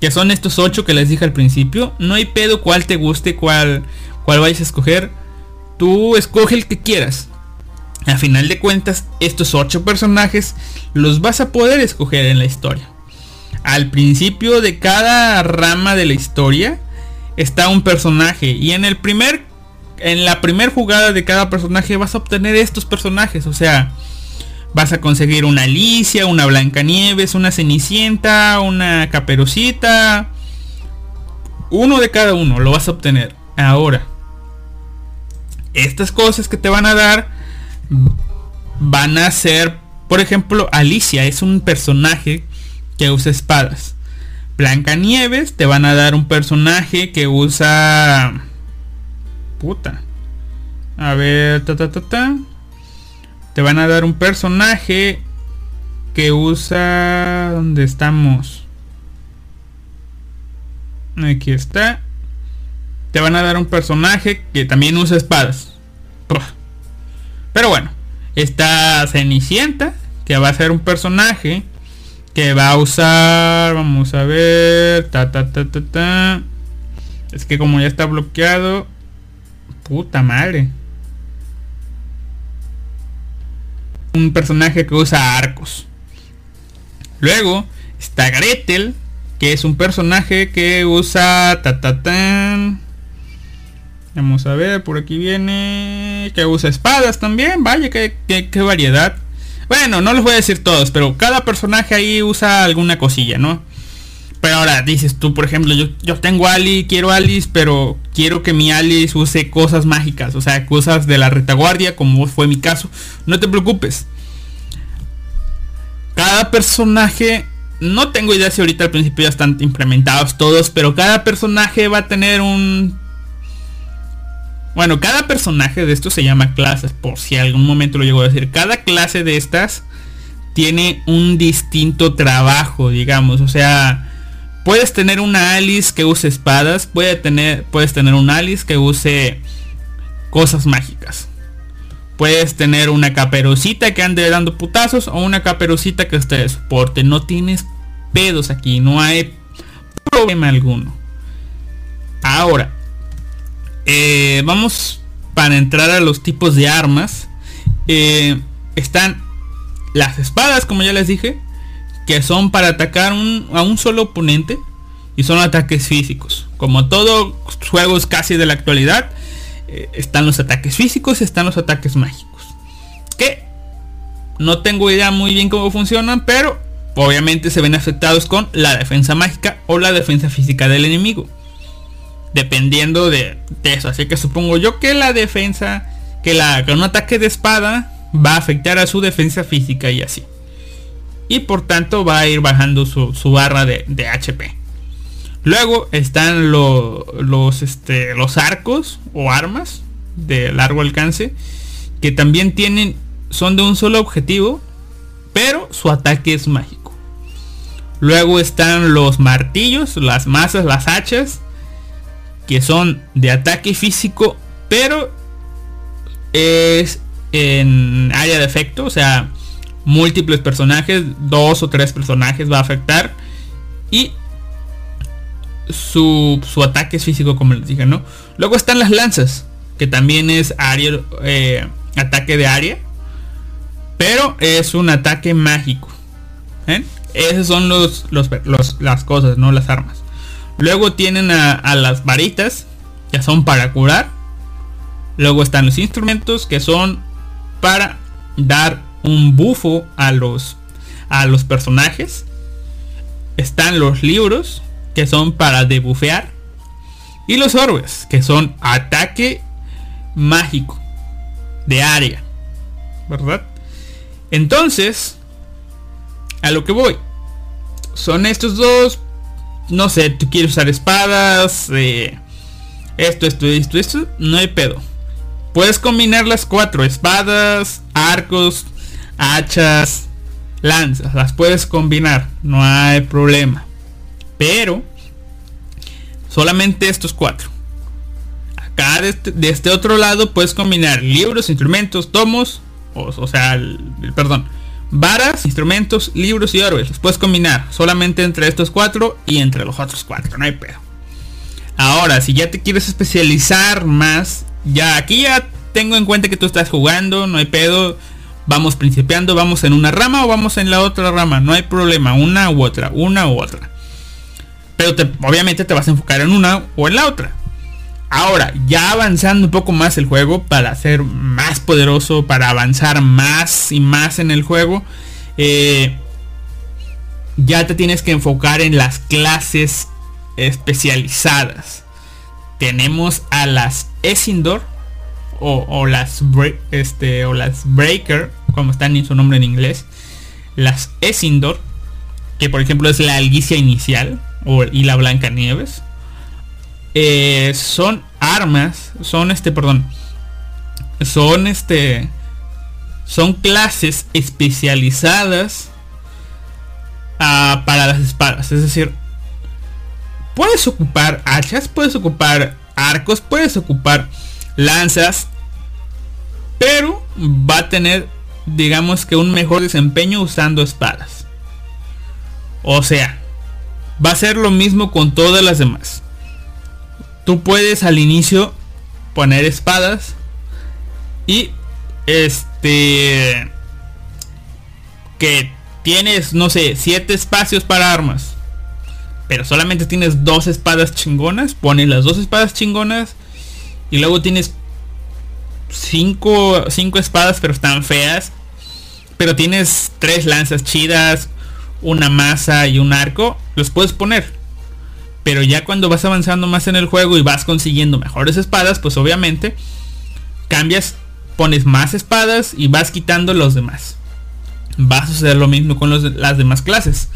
que son estos ocho que les dije al principio. No hay pedo cuál te guste, cuál, cuál vayas a escoger. Tú escoge el que quieras. A final de cuentas, estos ocho personajes los vas a poder escoger en la historia. Al principio de cada rama de la historia está un personaje y en el primer en la primera jugada de cada personaje vas a obtener estos personajes, o sea, vas a conseguir una Alicia, una Blancanieves, una Cenicienta, una Caperucita, uno de cada uno lo vas a obtener. Ahora, estas cosas que te van a dar van a ser, por ejemplo, Alicia es un personaje que usa espadas. Blanca Nieves te van a dar un personaje que usa puta. A ver, ta ta ta ta. Te van a dar un personaje que usa ¿dónde estamos? Aquí está. Te van a dar un personaje que también usa espadas. Pero bueno, está Cenicienta, que va a ser un personaje que va a usar, vamos a ver, ta ta ta ta ta. Es que como ya está bloqueado, puta madre. Un personaje que usa arcos. Luego está Gretel, que es un personaje que usa ta ta tan Vamos a ver, por aquí viene que usa espadas también. Vaya, qué, qué, variedad. Bueno, no les voy a decir todos, pero cada personaje ahí usa alguna cosilla, ¿no? Pero ahora dices tú, por ejemplo, yo, yo tengo Ali, quiero Alice, pero quiero que mi Alice use cosas mágicas, o sea, cosas de la retaguardia, como fue mi caso. No te preocupes. Cada personaje, no tengo idea si ahorita al principio ya están implementados todos, pero cada personaje va a tener un bueno, cada personaje de estos se llama clases, por si algún momento lo llego a decir. Cada clase de estas tiene un distinto trabajo, digamos. O sea, puedes tener una Alice que use espadas, tener, puedes tener un Alice que use cosas mágicas. Puedes tener una caperucita que ande dando putazos o una caperucita que esté de soporte. No tienes pedos aquí, no hay problema alguno. Ahora, eh, vamos para entrar a los tipos de armas. Eh, están las espadas, como ya les dije, que son para atacar a un solo oponente y son ataques físicos. Como todos juegos casi de la actualidad, eh, están los ataques físicos, están los ataques mágicos. Que no tengo idea muy bien cómo funcionan, pero obviamente se ven afectados con la defensa mágica o la defensa física del enemigo dependiendo de, eso. Así que supongo yo que la defensa, que, la, un ataque de espada va a afectar a su defensa física y así. Y por tanto va a ir bajando su, barra de, HP. Luego están los, este, los arcos o armas de largo alcance que también tienen son de un solo objetivo, pero su ataque es mágico. Luego están los martillos, las masas, las hachas, que son de ataque físico, pero es en área de efecto, o sea, múltiples personajes, dos o tres personajes va a afectar. Y su, ataque es físico, como les dije, ¿no? Luego están las lanzas, que también es área, eh, ataque de área. Pero es un ataque mágico. ¿eh? Esas son los, las cosas, no las armas. Luego tienen a, las varitas, que son para curar. Luego están los instrumentos, que son para dar un bufo a los, a los personajes. Están los libros, que son para debufear. Y los orbes, que son ataque mágico de área. ¿Verdad? Entonces, a lo que voy. Son estos dos. No sé, tú quieres usar espadas. Eh, esto, esto, esto, esto. No hay pedo. Puedes combinar las cuatro. Espadas, arcos, hachas, lanzas. Las puedes combinar. No hay problema. Pero solamente estos cuatro. Acá de este, de este otro lado puedes combinar libros, instrumentos, tomos, o, sea, perdón, varas, instrumentos, libros y orbes. Los puedes combinar solamente entre estos cuatro y entre los otros cuatro, no hay pedo. Ahora, si ya te quieres especializar más, ya aquí ya tengo en cuenta que tú estás jugando, no hay pedo. Vamos principiando, vamos en una rama o vamos en la otra rama, no hay problema, una u otra, una u otra. Pero obviamente te vas a enfocar en una o en la otra. Ahora, ya avanzando un poco más el juego para ser más poderoso, para avanzar más y más en el juego, eh, ya te tienes que enfocar en las clases especializadas. Tenemos a las Esindor o, las este, o las Breaker, como están en su nombre en inglés. Las Esindor, que por ejemplo es la Algicia inicial y la Blanca Nieves. Eh, son armas, son este, perdón, son este, son clases especializadas ah, para las espadas. Es decir, puedes ocupar hachas, puedes ocupar arcos, puedes ocupar lanzas, pero va a tener, digamos que un mejor desempeño usando espadas. O sea, Va a ser lo mismo con todas las demás. Tú puedes al inicio poner espadas y este que tienes no sé siete espacios para armas pero solamente tienes dos espadas chingonas pones las dos espadas chingonas y luego tienes cinco, cinco espadas pero están feas pero tienes tres lanzas chidas una masa y un arco, los puedes poner. Pero ya cuando vas avanzando más en el juego y vas consiguiendo mejores espadas, pues obviamente cambias, pones más espadas y vas quitando los demás. Vas a hacer lo mismo con las demás clases.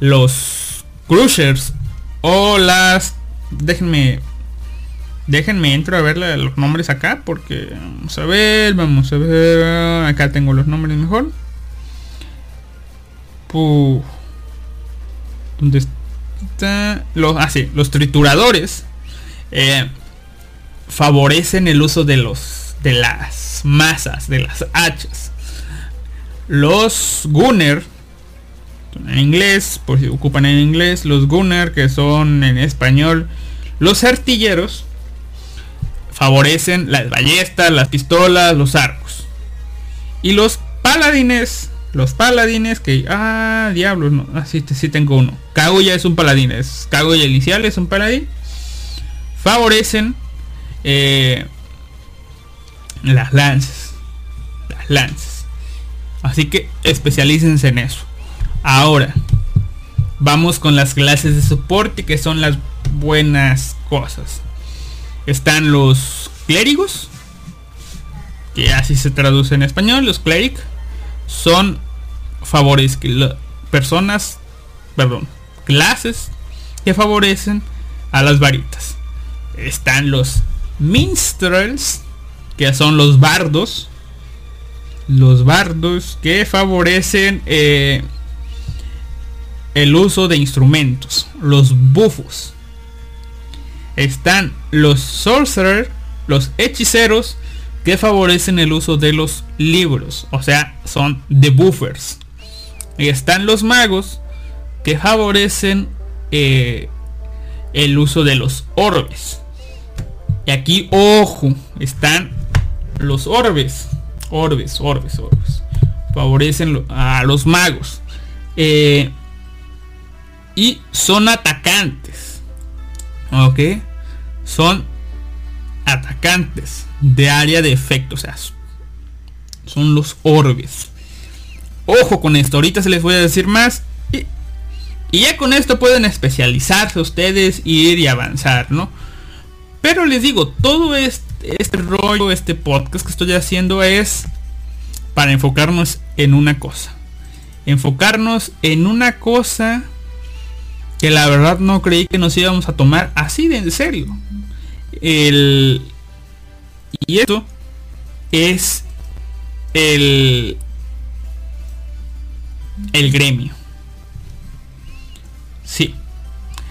Los crushers o las... Déjenme... Déjenme entro a ver los nombres acá porque vamos a ver, vamos a ver, acá tengo los nombres mejor. ¿Dónde está? Los, ah, los trituradores eh, favorecen el uso de los de las masas, de las hachas. Los gunner en inglés, por si ocupan en inglés, los gunner que son en español los artilleros favorecen las ballestas, las pistolas, los arcos. Y los paladines los paladines que... Ah, diablos, no. Ah, sí, tengo uno. Kaguya es un paladín. Es Kaguya inicial es un paladín. Favorecen eh, las lanzas. Las lanzas. Así que especialícense en eso. Ahora, vamos con las clases de soporte que son las buenas cosas. Están los clérigos, que así se traduce en español, los cleric son favores personas, perdón, clases que favorecen a las varitas. Están los minstrels, que son los bardos. Los bardos que favorecen eh, el uso de instrumentos. Los bufos. Están los sorcerers, los hechiceros, que favorecen el uso de los libros. O sea, son de buffers. Y están los magos, que favorecen eh, el uso de los orbes. Y aquí, ojo, están los orbes. Orbes, orbes, orbes. Favorecen a los magos. Eh, y son atacantes. Ok. Son atacantes de área de efecto. O sea, son los orbes. Ojo con esto. Ahorita se les voy a decir más. Y, ya con esto pueden especializarse ustedes ir y avanzar, ¿no? Pero les digo, todo este rollo, este podcast que estoy haciendo es para enfocarnos en una cosa. Enfocarnos en una cosa que la verdad no creí que nos íbamos a tomar así de en serio. El, y esto es el, el gremio. Sí.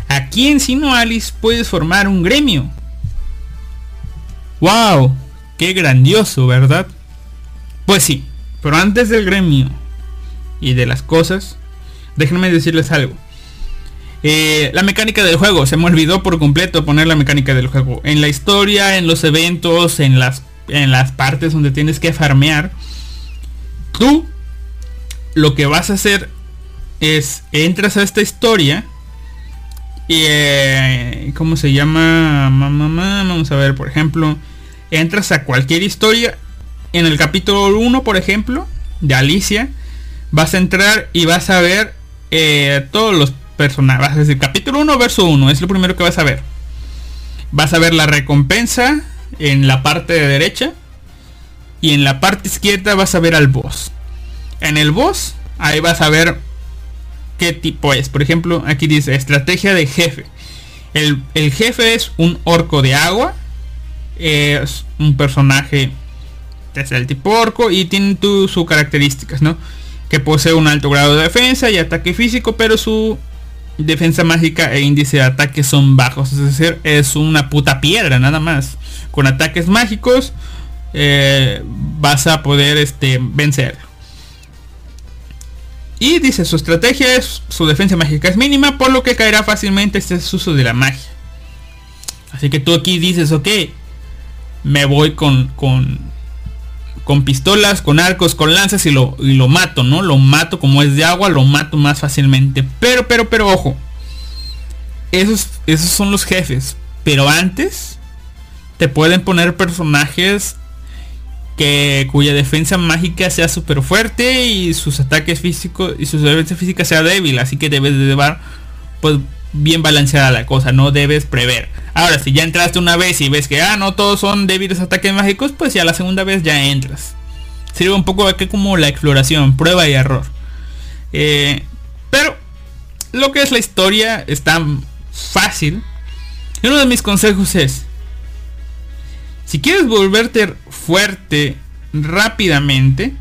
Aquí en Sino Alice puedes formar un gremio. ¡Wow! ¡Qué grandioso, ¿verdad? Pues sí, pero antes del gremio y de las cosas, déjenme decirles algo. Eh, la mecánica del juego, se me olvidó por completo poner la mecánica del juego. En la historia, en los eventos, en las, en las partes donde tienes que farmear, tú lo que vas a hacer es, entras a esta historia y eh, ¿cómo se llama? Vamos a ver, por ejemplo, entras a cualquier historia. En el capítulo 1, por ejemplo, de Alicia, vas a entrar y vas a ver eh, todos los personajes. Es decir, capítulo 1, verso 1, es lo primero que vas a ver. Vas a ver la recompensa en la parte de derecha. Y en la parte izquierda vas a ver al boss. En el boss, ahí vas a ver qué tipo es. Por ejemplo, aquí dice estrategia de jefe. El, jefe es un orco de agua. Es un personaje es el tipo orco y tiene sus características, ¿no? Que posee un alto grado de defensa y ataque físico, pero su defensa mágica e índice de ataque son bajos. Es decir, es una puta piedra nada más. Con ataques mágicos eh, vas a poder este, vencer. Y dice, su estrategia es, su defensa mágica es mínima, por lo que caerá fácilmente este uso de la magia. Así que tú aquí dices, ok, me voy con, con, con pistolas, con arcos, con lanzas y lo, y lo mato, ¿no? Lo mato como es de agua, lo mato más fácilmente. Pero, pero, pero, ojo. Esos, esos son los jefes. Pero antes, te pueden poner personajes que cuya defensa mágica sea súper fuerte y sus ataques físicos y su defensa física sea débil. Así que debes de llevar pues bien balanceada la cosa, no debes prever. Ahora, si ya entraste una vez y ves que ah, no todos son débiles ataques mágicos, pues ya la segunda vez ya entras. Sirve un poco aquí como la exploración, prueba y error. Eh, pero lo que es la historia está fácil. Y uno de mis consejos es, si quieres volverte fuerte rápidamente,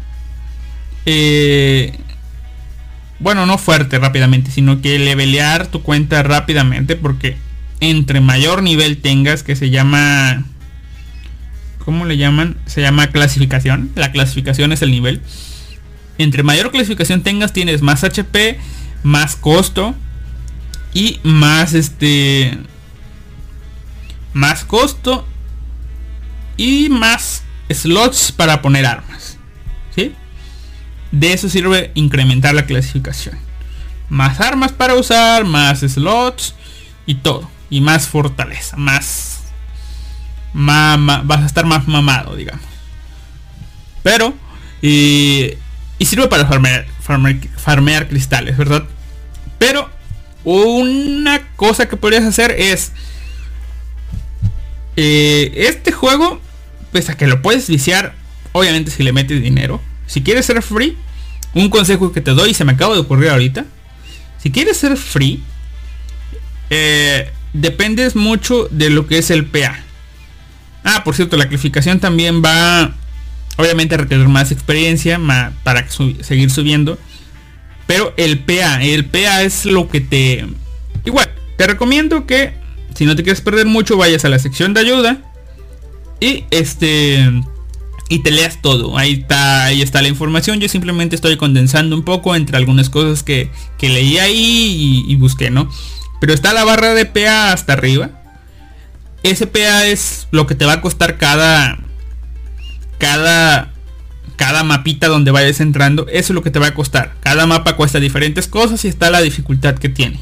eh, bueno, no fuerte rápidamente, sino que levelear tu cuenta rápidamente, porque entre mayor nivel tengas, que se llama, ¿cómo le llaman? Se llama clasificación. La clasificación es el nivel. Entre mayor clasificación tengas, tienes más HP, más costo y más este, más costo y más slots para poner armas. De eso sirve incrementar la clasificación. Más armas para usar, más slots y todo. Y más fortaleza, más... vas a estar más mamado, digamos. Pero... Y, y sirve para farmear, farmear cristales, ¿verdad? Pero una cosa que podrías hacer es... Eh, este juego pese a que lo puedes viciar, obviamente si le metes dinero. Si quieres ser free, un consejo que te doy se me acaba de ocurrir ahorita. Si quieres ser free, eh, dependes mucho de lo que es el PA. Ah, por cierto, la clasificación también va obviamente a requerir más experiencia para seguir subiendo. Pero el PA, el PA es lo que te... Igual, te recomiendo que si no te quieres perder mucho, vayas a la sección de ayuda. Y este... Y te leas todo. Ahí está, ahí está la información. Yo simplemente estoy condensando un poco entre algunas cosas que, que leí ahí y, busqué, ¿no? Pero está la barra de PA hasta arriba. Ese PA es lo que te va a costar cada... Cada cada mapita donde vayas entrando, eso es lo que te va a costar. Cada mapa cuesta diferentes cosas y está la dificultad que tiene.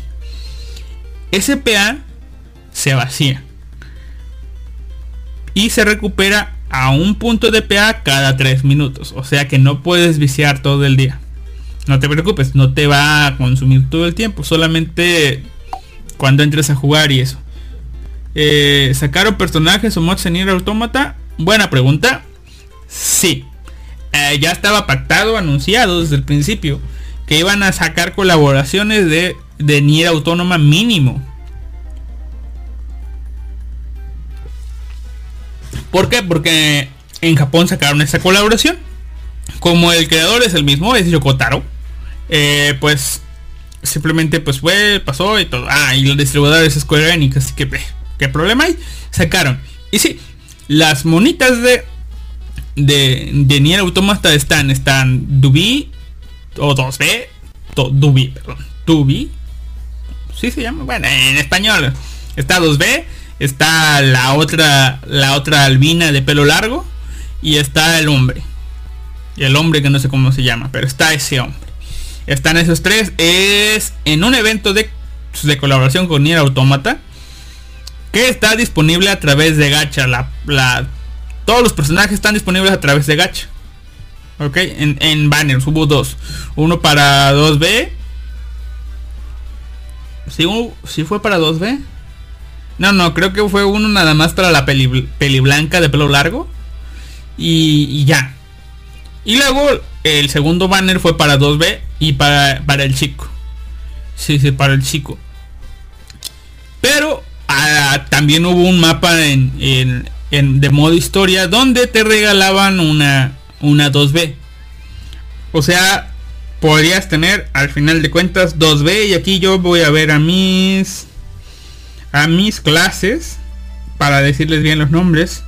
Ese PA se vacía. Y se recupera a un punto de PA cada 3 minutos. O sea que no puedes viciar todo el día. No te preocupes, no te va a consumir todo el tiempo. Solamente cuando entres a jugar y eso. Eh, ¿Sacaron personajes o mods en ir Automata? Buena pregunta. Sí. Eh, ya estaba pactado, anunciado desde el principio, que iban a sacar colaboraciones de, de Nier Autónoma mínimo. ¿Por qué? Porque en Japón sacaron esa colaboración. Como el creador es el mismo, es Yokotaro. Eh, pues simplemente pues fue, pasó y todo. Ah, y el distribuidor es Square Enix, así que ¿qué problema hay? Sacaron. Y sí, las monitas de de, de Nier Automata están, están Dubi o 2B, Dubi, perdón, Dubi, sí se llama, bueno, en español está 2B, está la otra, la otra albina de pelo largo y está el hombre, y el hombre que no sé cómo se llama, pero está ese hombre. Están esos tres, es en un evento de, de colaboración con Nier Automata que está disponible a través de Gacha, la, la todos los personajes están disponibles a través de gacha. Ok, en, en banners hubo dos. Uno para 2B. ¿Sí, fue para 2B? No, no, creo que fue uno nada más para la peli, blanca de pelo largo. Y, ya. Y luego el segundo banner fue para 2B y para, para el chico. Sí, sí, para el chico. Pero ah, también hubo un mapa en, de modo historia donde te regalaban una, una 2B. O sea, podrías tener al final de cuentas 2B y aquí yo voy a ver a mis a mis clases para decirles bien los nombres.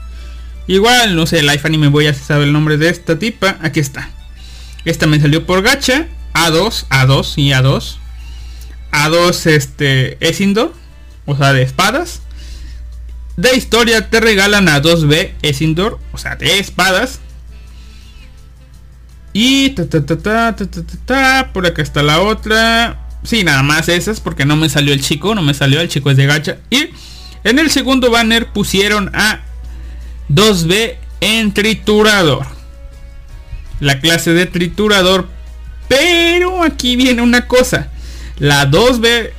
Igual, no sé, el iPhone y me voy a saber el nombre de esta tipa. Aquí está. Esta me salió por gacha. A2, A2 y A2. A2 este es Indo, o sea, de espadas de historia te regalan a 2B Esindor, o sea, de espadas. Y ta, ta, ta, por acá está la otra. Sí, nada más esas porque no me salió el chico, no me salió el chico es de gacha. Y en el segundo banner pusieron a 2B en triturador. La clase de triturador. Pero aquí viene una cosa. La 2B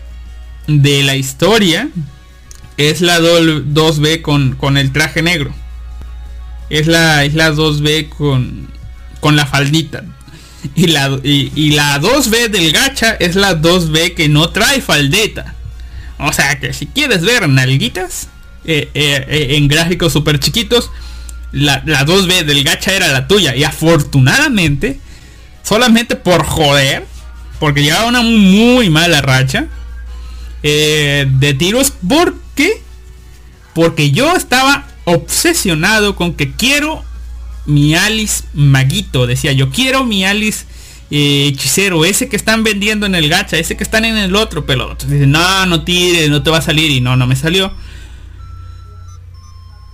de la historia es la 2B con, con el traje negro. Es la, es la 2B con, con la faldita. Y la, y, la 2B del gacha es la 2B que no trae faldeta. O sea que si quieres ver nalguitas eh, eh, eh, en gráficos super chiquitos, la, la 2B del gacha era la tuya. Y afortunadamente, solamente por joder, porque llevaba una muy mala racha de tiros por qué? Porque yo estaba obsesionado con que quiero mi Alice Maguito. Decía yo, quiero mi Alice eh, hechicero. Ese que están vendiendo en el gacha. Ese que están en el otro peloto. Dicen, no, no tires, no te va a salir. Y no, no me salió.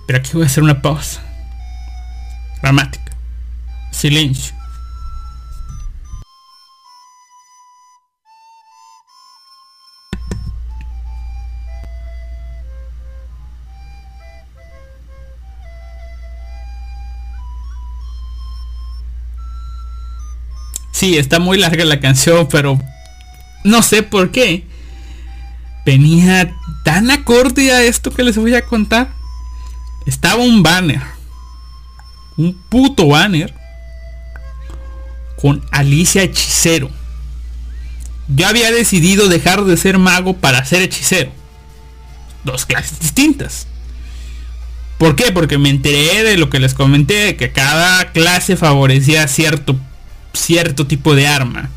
Pero aquí voy a hacer una pausa. Dramática. Silencio. Sí, está muy larga la canción, pero no sé por qué. Venía tan acorde a esto que les voy a contar. Estaba un banner. Un puto banner. Con Alicia Hechicero. Yo había decidido dejar de ser mago para ser hechicero. dos clases distintas. ¿Por qué? Porque me enteré de lo que les comenté, que cada clase favorecía cierto, cierto tipo de arma.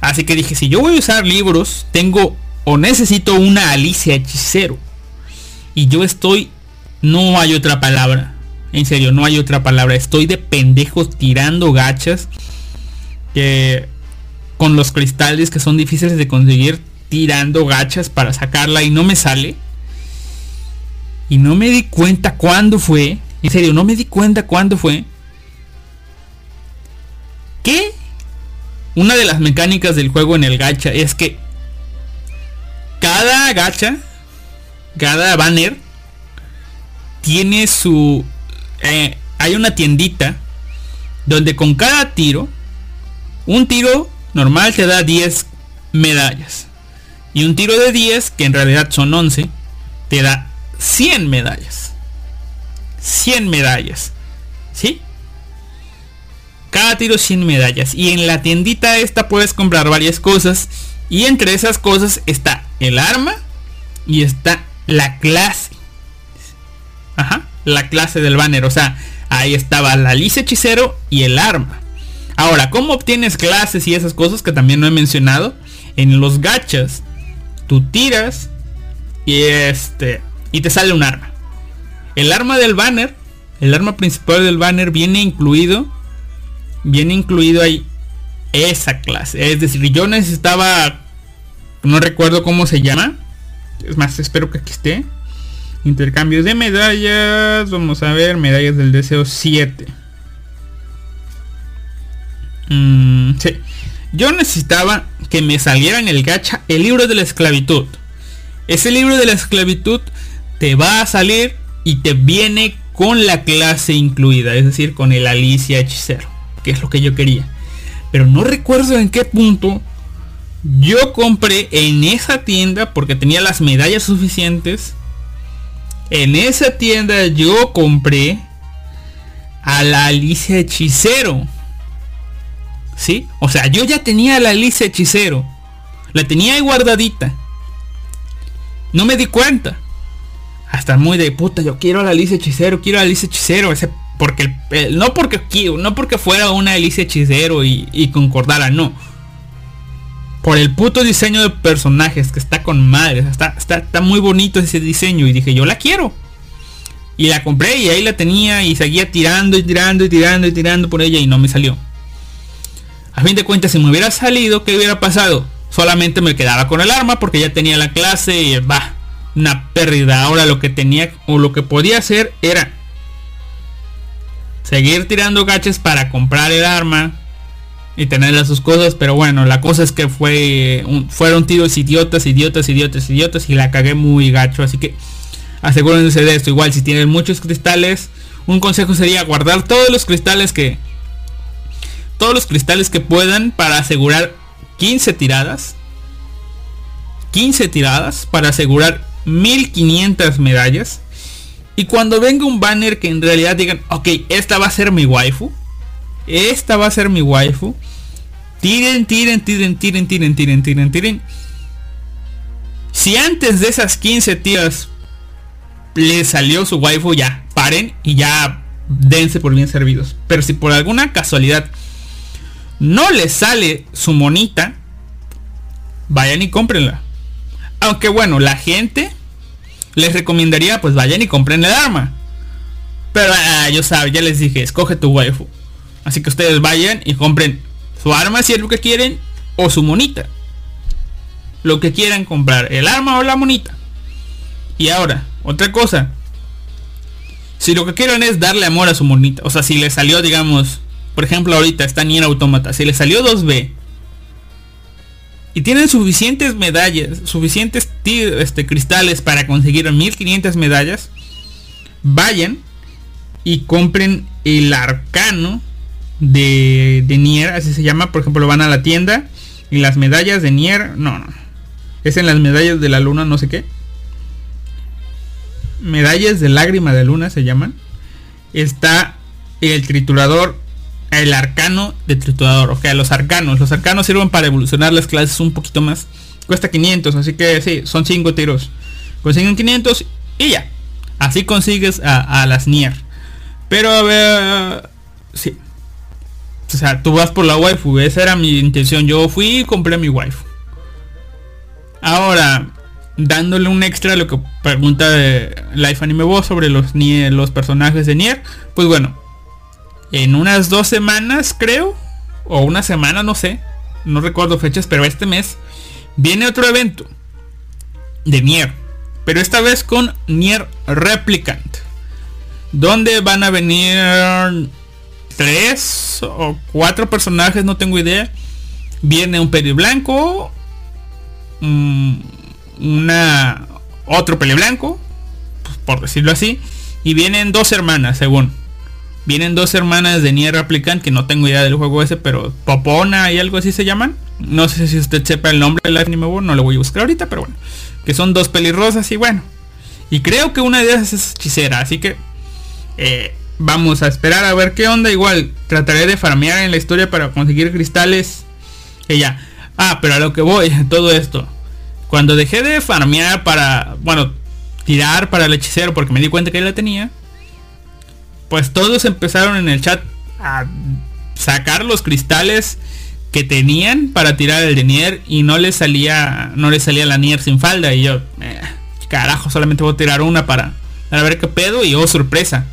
Así que dije, si yo voy a usar libros, tengo o necesito una Alicia hechicero. Y yo estoy, no hay otra palabra. En serio, no hay otra palabra. Estoy de pendejos tirando gachas. Con los cristales que son difíciles de conseguir. Tirando gachas para sacarla y no me sale. Y no me di cuenta cuándo fue. En serio, no me di cuenta cuándo fue. Que una de las mecánicas del juego en el gacha es que cada gacha, cada banner, tiene su... Eh, hay una tiendita donde con cada tiro, un tiro normal te da 10 medallas. Y un tiro de 10, que en realidad son 11, te da 100 medallas. 100 medallas. ¿Sí? Cada tiro 100 medallas. Y en la tiendita esta puedes comprar varias cosas. Y entre esas cosas está el arma y está la clase. Ajá, la clase del banner. O sea, ahí estaba la lisa hechicero y el arma. Ahora, ¿cómo obtienes clases y esas cosas que también no he mencionado? En los gachas, tú tiras y este y te sale un arma. El arma del banner, el arma principal del banner viene incluido, viene incluido ahí esa clase. Es decir, yo necesitaba, no recuerdo cómo se llama. Es más, espero que aquí esté. Intercambios de medallas. Vamos a ver, medallas del deseo 7. Mm. Yo necesitaba que me saliera en el gacha el libro de la esclavitud. Ese libro de la esclavitud te va a salir y te viene con la clase incluida, es decir, con el Alicia hechicero, que es lo que yo quería. Pero no recuerdo en qué punto yo compré en esa tienda porque tenía las medallas suficientes. En esa tienda yo compré a la Alicia hechicero. ¿Sí? O sea, yo ya tenía a la Alicia hechicero. La tenía ahí guardadita. No me di cuenta hasta muy de puta, yo quiero a la Alicia Hechicero, quiero a la Alicia Hechicero, ese, porque no porque no porque fuera una Alicia Hechicero y, y, concordara, no. Por el puto diseño de personajes que está con madres, está, está, está muy bonito ese diseño y dije, yo la quiero. Y la compré y ahí la tenía y seguía tirando y tirando y tirando y tirando por ella y no me salió. A fin de cuentas, si me hubiera salido, ¿qué hubiera pasado? Solamente me quedaba con el arma porque ya tenía la clase y va, una pérdida. Ahora lo que tenía o lo que podía hacer era seguir tirando gaches para comprar el arma y tener sus cosas. Pero bueno, la cosa es que fue fueron tiros idiotas, idiotas, idiotas, idiotas y la cagué muy gacho. Así que asegúrense de esto. Igual si tienen muchos cristales, un consejo sería guardar todos los cristales que todos los cristales que puedan para asegurar 15 tiradas. 15 tiradas para asegurar 1500 medallas. Y cuando venga un banner que en realidad digan, ok, esta va a ser mi waifu. Esta va a ser mi waifu. Tiren, tiren, tiren, tiren, tiren, tiren, tiren, tiren. Si antes de esas 15 tiras le salió su waifu, ya paren y ya dense por bien servidos. Pero si por alguna casualidad no les sale su monita, vayan y cómprenla. Aunque bueno, la gente les recomendaría pues vayan y compren el arma. Pero ah, yo saben, ya les dije, escoge tu waifu. Así que ustedes vayan y compren su arma si es lo que quieren o su monita. Lo que quieran comprar, el arma o la monita. Y ahora, otra cosa. Si lo que quieren es darle amor a su monita, o sea, si le salió, digamos, por ejemplo, ahorita está Nier Automata, si le salió 2B y tienen suficientes medallas, suficientes este, cristales para conseguir 1500 medallas, vayan y compren el arcano de, de Nier, así se llama, por ejemplo, van a la tienda y las medallas de Nier, no, no, es en las medallas de la luna, no sé qué. Medallas de lágrima de luna se llaman. Está el triturador el arcano de triturador. Ok, los arcanos. Los arcanos sirven para evolucionar las clases un poquito más. Cuesta 500, así que sí, son 5 tiros. consiguen 500 y ya. Así consigues a, las Nier. Pero a ver... Sí. O sea, tú vas por la waifu. Esa era mi intención. Yo fui y compré mi waifu. Ahora, dándole un extra a lo que pregunta de Life Anime Boss sobre los, los personajes de Nier. Pues bueno, en unas dos semanas creo. O una semana, no sé. No recuerdo fechas, pero este mes viene otro evento de Nier. Pero esta vez con Nier Replicant. Donde van a venir tres o cuatro personajes, no tengo idea. Viene un peli blanco. Mm, una otro peli blanco. Por decirlo así. Y vienen dos hermanas, según. Vienen dos hermanas de Nier Replicant, que no tengo idea del juego ese, pero Popona y algo así se llaman. No sé si usted sepa el nombre del anime, no lo voy a buscar ahorita, pero bueno. Que son dos pelirrosas y bueno. Y creo que una de esas es hechicera, así que eh, vamos a esperar a ver qué onda. Igual trataré de farmear en la historia para conseguir cristales. Ya. Ah, pero a lo que voy, todo esto. Cuando dejé de farmear para, bueno, tirar para el hechicero porque me di cuenta que él la tenía pues todos empezaron en el chat a sacar los cristales que tenían para tirar el de Nier y no les salía no les salía la Nier sin falda. Y yo eh, carajo solamente voy a tirar una para, para ver qué pedo y oh sorpresa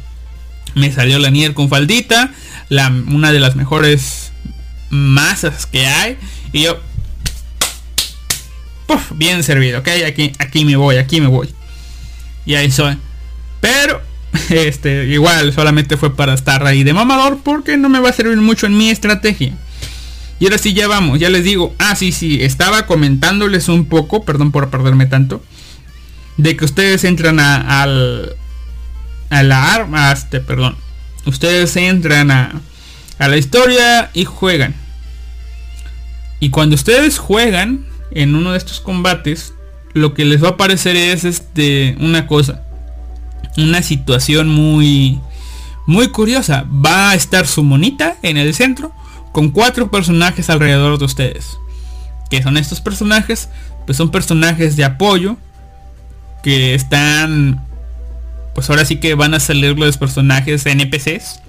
me salió la Nier con faldita la, una de las mejores masas que hay. Y yo bien servido ok aquí aquí me voy aquí me voy y ahí soy. Pero este, igual solamente fue para estar ahí de mamador porque no me va a servir mucho en mi estrategia. Y ahora sí ya vamos, ya les digo, ah sí, sí, estaba comentándoles un poco, perdón por perderme tanto, de que ustedes entran a, al, a la arma, este, perdón, ustedes entran a, a la historia y juegan. Y cuando ustedes juegan en uno de estos combates, lo que les va a aparecer es este una cosa una situación muy muy curiosa. Va a estar su monita en el centro con cuatro personajes alrededor de ustedes. Que son estos personajes? Pues son personajes de apoyo que están pues ahora sí que van a salir los personajes NPCs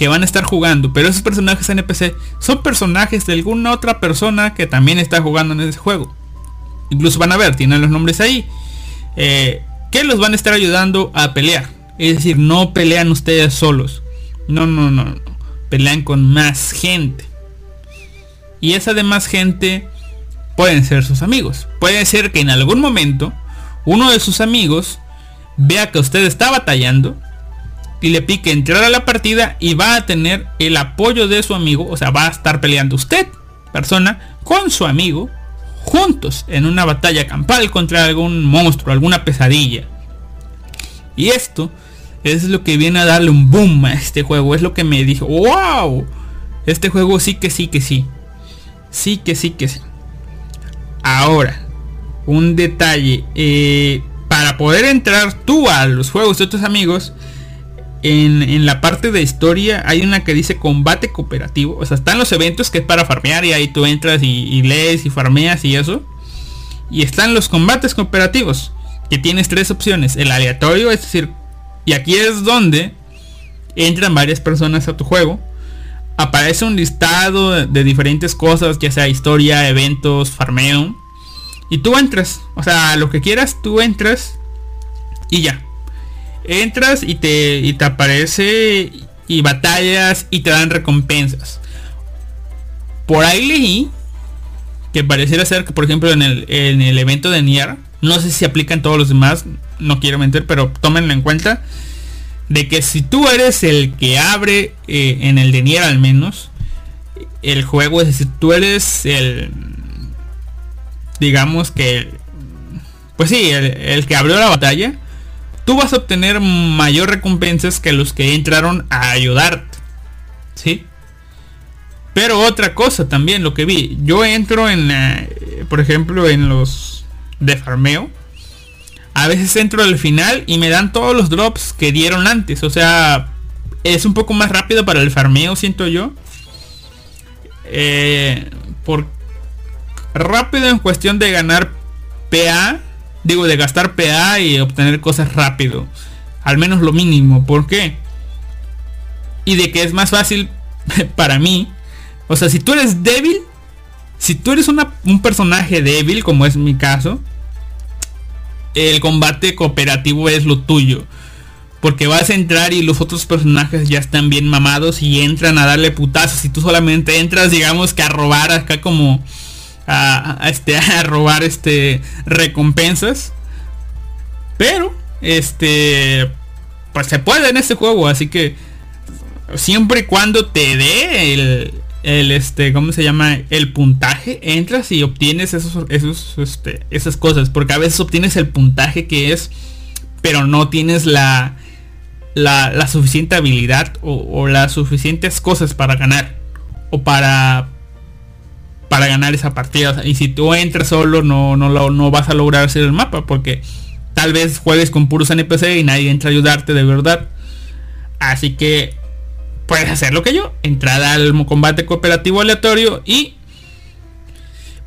que van a estar jugando, pero esos personajes NPC son personajes de alguna otra persona que también está jugando en ese juego. Incluso van a ver, tienen los nombres ahí. Eh, que los van a estar ayudando a pelear. Es decir, no pelean ustedes solos. No, no, no, no. Pelean con más gente. Y esa de más gente pueden ser sus amigos. Puede ser que en algún momento uno de sus amigos vea que usted está batallando y le pique entrar a la partida y va a tener el apoyo de su amigo. O sea, va a estar peleando usted, persona, con su amigo juntos en una batalla campal contra algún monstruo, alguna pesadilla. Y esto es lo que viene a darle un boom a este juego. Es lo que me dijo, wow, este juego sí que sí que sí. Sí que sí que sí. Ahora, un detalle. Eh, para poder entrar tú a los juegos de tus amigos, en, la parte de historia hay una que dice combate cooperativo. O sea, están los eventos que es para farmear y ahí tú entras y, lees y farmeas y eso. Y están los combates cooperativos, que tienes tres opciones. El aleatorio, es decir, y aquí es donde entran varias personas a tu juego. Aparece un listado de, de diferentes cosas, ya sea historia, eventos, farmeo. Y tú entras, o sea, lo que quieras, tú entras y ya entras y te, te aparece y batallas y te dan recompensas. Por ahí leí que pareciera ser que por ejemplo en el, en el evento de Nier, no sé si aplican todos los demás, no quiero mentir, pero tómenlo en cuenta, de que si tú eres el que abre eh, en el de Nier al menos, el juego, es decir, tú eres el, digamos que, pues sí, el, el que abrió la batalla, tú vas a obtener mayor recompensas que los que entraron a ayudarte. ¿Sí? Pero otra cosa también, lo que vi, yo entro en, por ejemplo, en los de farmeo. A veces entro al final y me dan todos los drops que dieron antes. O sea, es un poco más rápido para el farmeo, siento yo. Eh, por rápido en cuestión de ganar PA digo, de gastar PA y obtener cosas rápido. Al menos lo mínimo. ¿Por qué? Y de que es más fácil para mí. O sea, si tú eres débil, si tú eres un personaje débil, como es mi caso, el combate cooperativo es lo tuyo. Porque vas a entrar y los otros personajes ya están bien mamados y entran a darle putazos. Y tú solamente entras, digamos que a robar acá como a, este, a robar este recompensas. Pero, este, pues se puede en este juego. Así que siempre y cuando te dé el, el este cómo se llama el puntaje entras y obtienes esos esos este, esas cosas porque a veces obtienes el puntaje que es pero no tienes la la, suficiente habilidad o, las suficientes cosas para ganar o para para ganar esa partida y si tú entras solo no no no vas a lograr hacer el mapa porque tal vez juegues con puros NPC y nadie entra a ayudarte de verdad así que puedes hacer lo que yo, entrar al combate cooperativo aleatorio y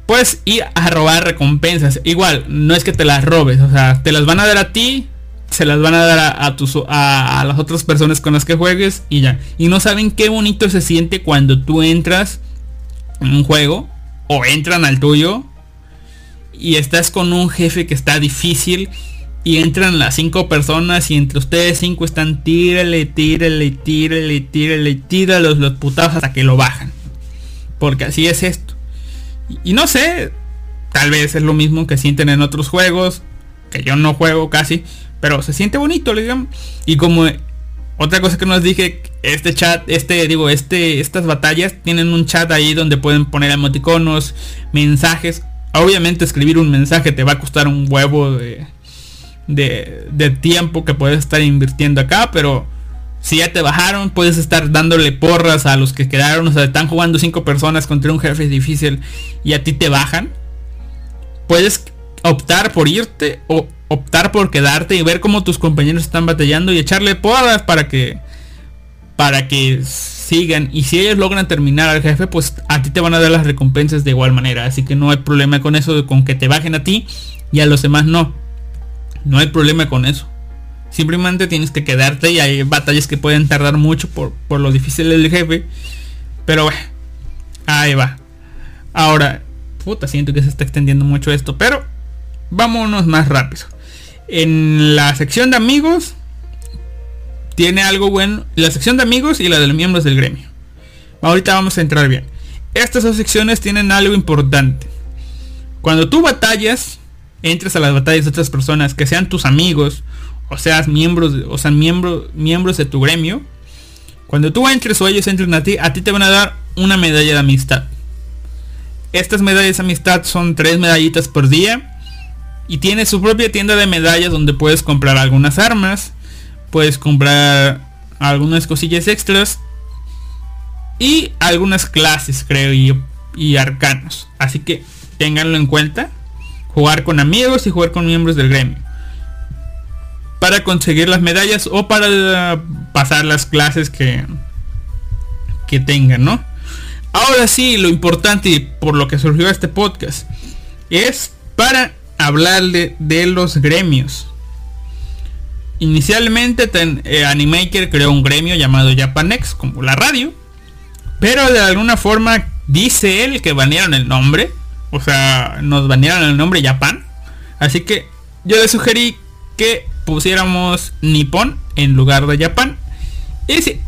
pues ir a robar recompensas. Igual, no es que te las robes, o sea, te las van a dar a ti, se las van a dar a, tus, a, las otras personas con las que juegues y ya. Y no saben qué bonito se siente cuando tú entras en un juego o entran al tuyo y estás con un jefe que está difícil y entran las cinco personas y entre ustedes cinco están tírale, tírale, tírale, tírale, tírale los, putados hasta que lo bajan. Porque así es esto. Y, no sé, tal vez es lo mismo que sienten en otros juegos, que yo no juego casi, pero se siente bonito, digamos. Y como otra cosa que nos dije, este chat, este, digo, este, estas batallas tienen un chat ahí donde pueden poner emoticonos, mensajes. Obviamente escribir un mensaje te va a costar un huevo de de, tiempo que puedes estar invirtiendo acá, pero si ya te bajaron, puedes estar dándole porras a los que quedaron. O sea, están jugando cinco personas contra un jefe difícil y a ti te bajan. Puedes optar por irte o optar por quedarte y ver cómo tus compañeros están batallando y echarle porras para que para que sigan y si ellos logran terminar al jefe pues a ti te van a dar las recompensas de igual manera así que no hay problema con eso con que te bajen a ti y a los demás no no hay problema con eso. Simplemente tienes que quedarte y hay batallas que pueden tardar mucho por, lo difícil del jefe. Pero bueno, ahí va. Ahora, puta, siento que se está extendiendo mucho esto, pero vámonos más rápido. En la sección de amigos tiene algo bueno. La sección de amigos y la de los miembros del gremio. Ahorita vamos a entrar bien. Estas dos secciones tienen algo importante. Cuando tú batallas, entres a las batallas de otras personas, que sean tus amigos, o seas miembros, o sean miembros, miembros de tu gremio, cuando tú entres o ellos entren a ti, a ti te van a dar una medalla de amistad. Estas medallas de amistad son tres medallitas por día. Y tiene su propia tienda de medallas donde puedes comprar algunas armas. Puedes comprar algunas cosillas extras. Y algunas clases, creo, y, y arcanos. Así que ténganlo en cuenta jugar con amigos y jugar con miembros del gremio. Para conseguir las medallas o para pasar las clases que, que tengan, ¿no? Ahora sí, lo importante por lo que surgió este podcast es para hablarle de los gremios. Inicialmente eh, Animaker creó un gremio llamado Japanex, como la radio. Pero de alguna forma dice él que banearon el nombre o sea, nos banearon el nombre Japan. Así que yo le sugerí que pusiéramos Nippon en lugar de Japan. Y sí,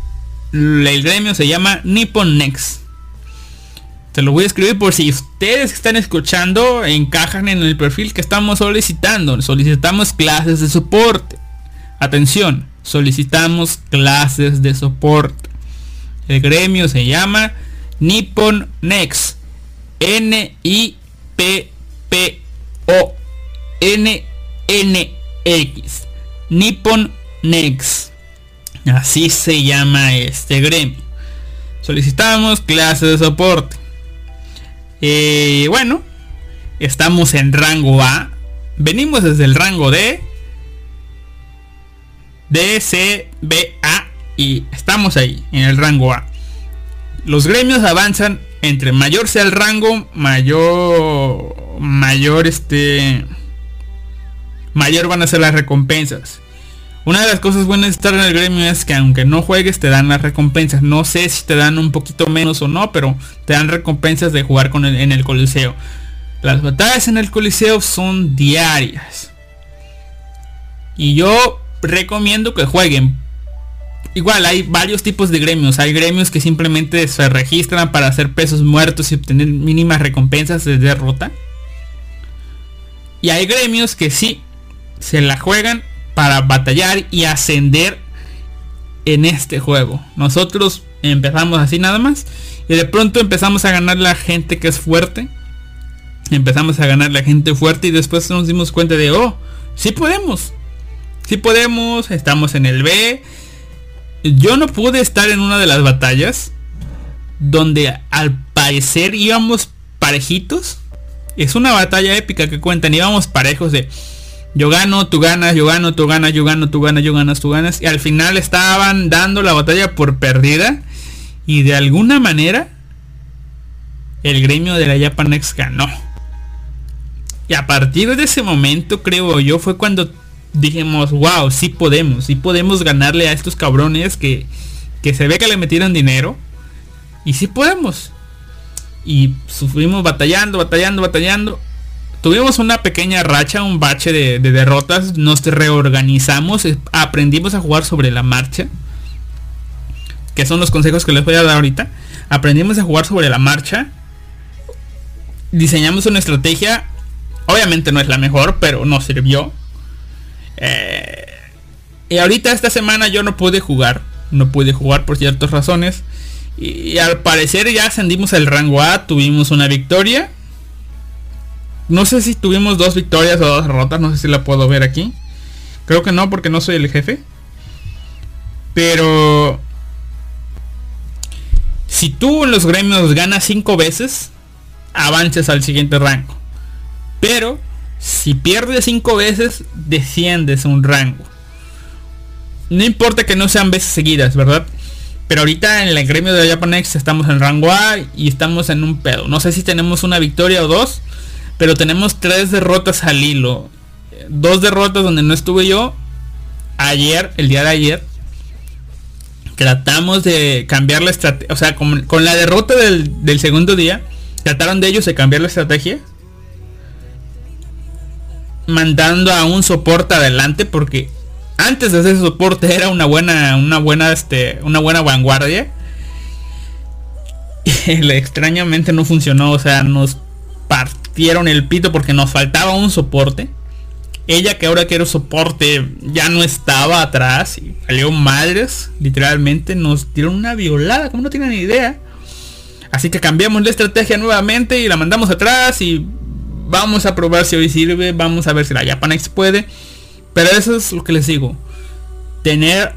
el gremio se llama Nippon Next. Te lo voy a escribir por si ustedes que están escuchando encajan en el perfil que estamos solicitando. Solicitamos clases de soporte. Atención, solicitamos clases de soporte. El gremio se llama Nippon Next. N-I-P-P-O-N-N-X. Nippon Next. Así se llama este gremio. Solicitamos clases de soporte. Bueno, estamos en rango A. Venimos desde el rango D. D, C, B, A. Y estamos ahí, en el rango A. Los gremios avanzan entre mayor sea el rango, mayor, mayor este, mayor van a ser las recompensas. Una de las cosas buenas de estar en el gremio es que aunque no juegues te dan las recompensas. No sé si te dan un poquito menos o no, pero te dan recompensas de jugar con en el coliseo. Las batallas en el coliseo son diarias. Y yo recomiendo que jueguen. Igual hay varios tipos de gremios. Hay gremios que simplemente se registran para hacer pesos muertos y obtener mínimas recompensas de derrota. Y hay gremios que sí se la juegan para batallar y ascender en este juego. Nosotros empezamos así nada más. Y de pronto empezamos a ganar la gente que es fuerte. Empezamos a ganar la gente fuerte y después nos dimos cuenta de, oh, sí podemos. Sí podemos, estamos en el B. Yo no pude estar en una de las batallas donde al parecer íbamos parejitos. Es una batalla épica que cuentan, íbamos parejos de yo gano, tú ganas, yo gano, tú ganas, yo gano, tú ganas, yo ganas, tú ganas. Y al final estaban dando la batalla por perdida. Y de alguna manera el gremio de la Japanex ganó. Y a partir de ese momento, creo yo, fue cuando dijimos, wow, sí podemos, sí podemos ganarle a estos cabrones que, que se ve que le metieron dinero. Y sí podemos. Y sufrimos batallando, batallando, batallando tuvimos una pequeña racha, un bache de, derrotas, nos reorganizamos, aprendimos a jugar sobre la marcha, que son los consejos que les voy a dar ahorita. Aprendimos a jugar sobre la marcha, diseñamos una estrategia, obviamente no es la mejor, pero nos sirvió. Eh, y ahorita esta semana yo no pude jugar, no pude jugar por ciertas razones. y al parecer ya ascendimos al rango A, tuvimos una victoria no sé si tuvimos dos victorias o dos derrotas, no sé si la puedo ver aquí. Creo que no, porque no soy el jefe. Pero... Si tú en los gremios ganas cinco veces, avances al siguiente rango. Pero si pierdes cinco veces, desciendes un rango. No importa que no sean veces seguidas, ¿verdad? Pero ahorita en el gremio de Japanex estamos en rango A y estamos en un pedo. No sé si tenemos una victoria o dos. Pero tenemos tres derrotas al hilo. Dos derrotas donde no estuve yo. Ayer, el día de ayer. Tratamos de cambiar la estrategia. O sea, con, la derrota del, del segundo día. Trataron de ellos de cambiar la estrategia. Mandando a un soporte adelante. Porque antes de ese soporte era una buena. Una buena. Este. Una buena vanguardia. Y extrañamente no funcionó. O sea, nos el pito porque nos faltaba un soporte. Ella que ahora quiere soporte ya no estaba atrás y salió madres, literalmente nos dieron una violada, como no tienen ni idea. Así que cambiamos la estrategia nuevamente y la mandamos atrás y vamos a probar si hoy sirve, vamos a ver si la Japanex puede. Pero eso es lo que les digo. Tener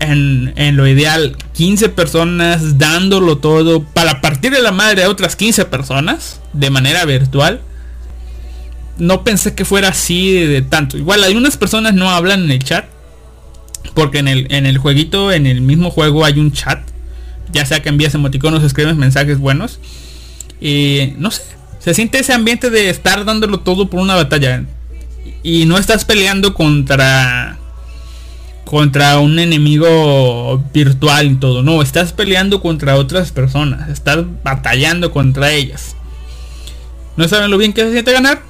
en, lo ideal 15 personas dándolo todo para partir de la madre de otras 15 personas de manera virtual. No pensé que fuera así de, tanto. Igual algunas personas no hablan en el chat. Porque en el, en el jueguito, en el mismo juego hay un chat. Ya sea que envías emoticonos escribes mensajes buenos. Y no sé. Se siente ese ambiente de estar dándolo todo por una batalla. Y no estás peleando contra contra un enemigo virtual y todo. No, estás peleando contra otras personas. Estás batallando contra ellas. No saben lo bien que se siente ganar.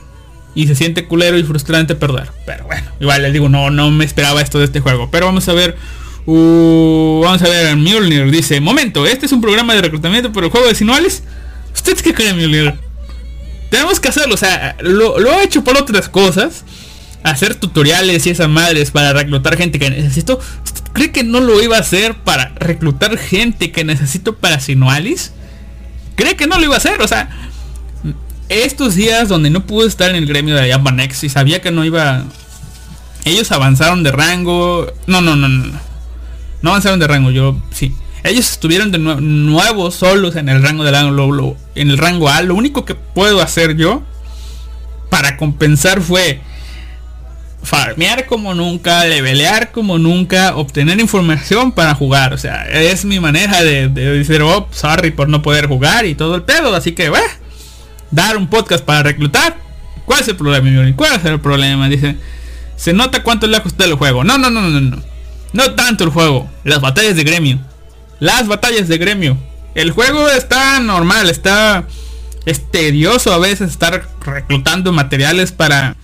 Y se siente culero y frustrante perder. Pero bueno, igual les digo, no, no me esperaba esto de este juego. Pero vamos a ver. Uh, vamos a ver, Mjolnir dice, momento, este es un programa de reclutamiento por el juego de sinuales. ¿Ustedes qué creen, Mjolnir? Tenemos que hacerlo, o sea, lo, lo he hecho por otras cosas hacer tutoriales y esas madres para reclutar gente que necesito. cree que no lo iba a hacer para reclutar gente que necesito para Sinualis? ¿Cree que no lo iba a hacer? O sea, estos días donde no pude estar en el gremio de Japanex y sabía que no iba... Ellos avanzaron de rango... No, no, no, no. No avanzaron de rango, yo sí. Ellos estuvieron de nuevo solos en el rango de rango, en el rango A. Lo único que puedo hacer yo para compensar fue farmear como nunca, levelear como nunca, obtener información para jugar. O sea, es mi manera de, decir, oh, sorry por no poder jugar y todo el pedo. Así que, bueno, dar un podcast para reclutar. ¿Cuál es el problema, ¿Cuál es el problema? Dice, Se nota cuánto le ha costado el juego. No, no, no, no, no. No tanto el juego. Las batallas de gremio. Las batallas de gremio. El juego está normal, está... Es tedioso a veces estar reclutando materiales para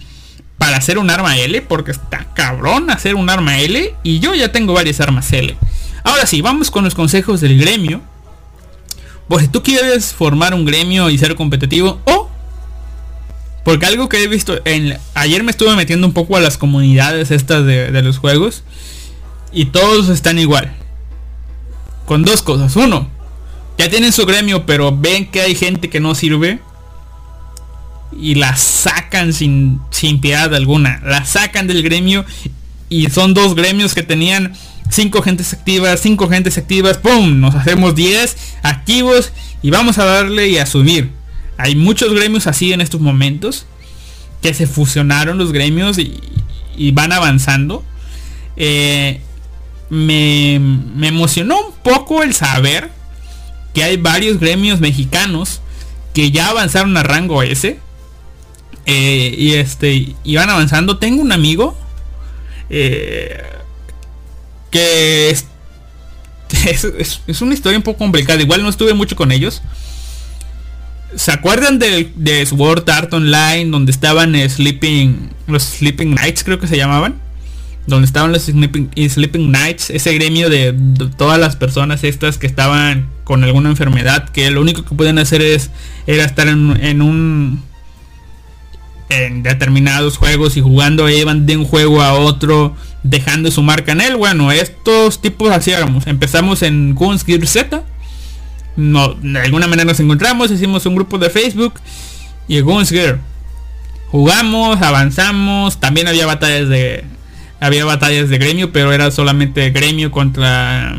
para hacer un arma L, porque está cabrón hacer un arma L, y yo ya tengo varias armas L. Ahora sí, vamos con los consejos del gremio. Por si tú quieres formar un gremio y ser competitivo, o porque algo que he visto en ayer me estuve metiendo un poco a las comunidades estas de, de los juegos y todos están igual. Con dos cosas. Uno, ya tienen su gremio, pero ven que hay gente que no sirve y la sacan sin, sin piedad alguna. La sacan del gremio y son dos gremios que tenían cinco gentes activas, cinco gentes activas, ¡pum! Nos hacemos 10 activos y vamos a darle y a subir. Hay muchos gremios así en estos momentos que se fusionaron los gremios y, van avanzando. Eh, me, me emocionó un poco el saber que hay varios gremios mexicanos que ya avanzaron a rango S eh, y este, iban avanzando. Tengo un amigo eh, que es, es, una historia un poco complicada. Igual no estuve mucho con ellos. ¿Se acuerdan de, de Sword Art Online donde estaban Sleeping, los Sleeping Nights creo que se llamaban? Donde estaban los Sleeping, Sleeping Nights, ese gremio de, todas las personas estas que estaban con alguna enfermedad, que lo único que pueden hacer es era estar en un en determinados juegos y jugando iban de un juego a otro dejando su marca en él. Bueno, estos tipos hacíamos. Empezamos en Guns Gear Z. No, de alguna manera nos encontramos, hicimos un grupo de Facebook y Guns Gear. Jugamos, avanzamos, también había batallas de había batallas de gremio, pero era solamente gremio contra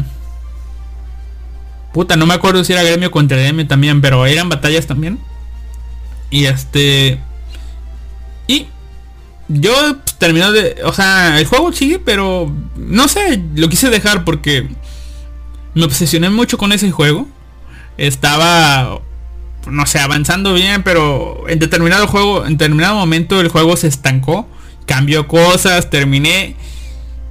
Puta, no me acuerdo si era gremio contra gremio también, pero eran batallas también. Y este y yo pues, terminó de... O sea, el juego sigue, pero no sé, lo quise dejar porque me obsesioné mucho con ese juego. Estaba, no sé, avanzando bien, pero en determinado juego, en determinado momento el juego se estancó. Cambió cosas, terminé.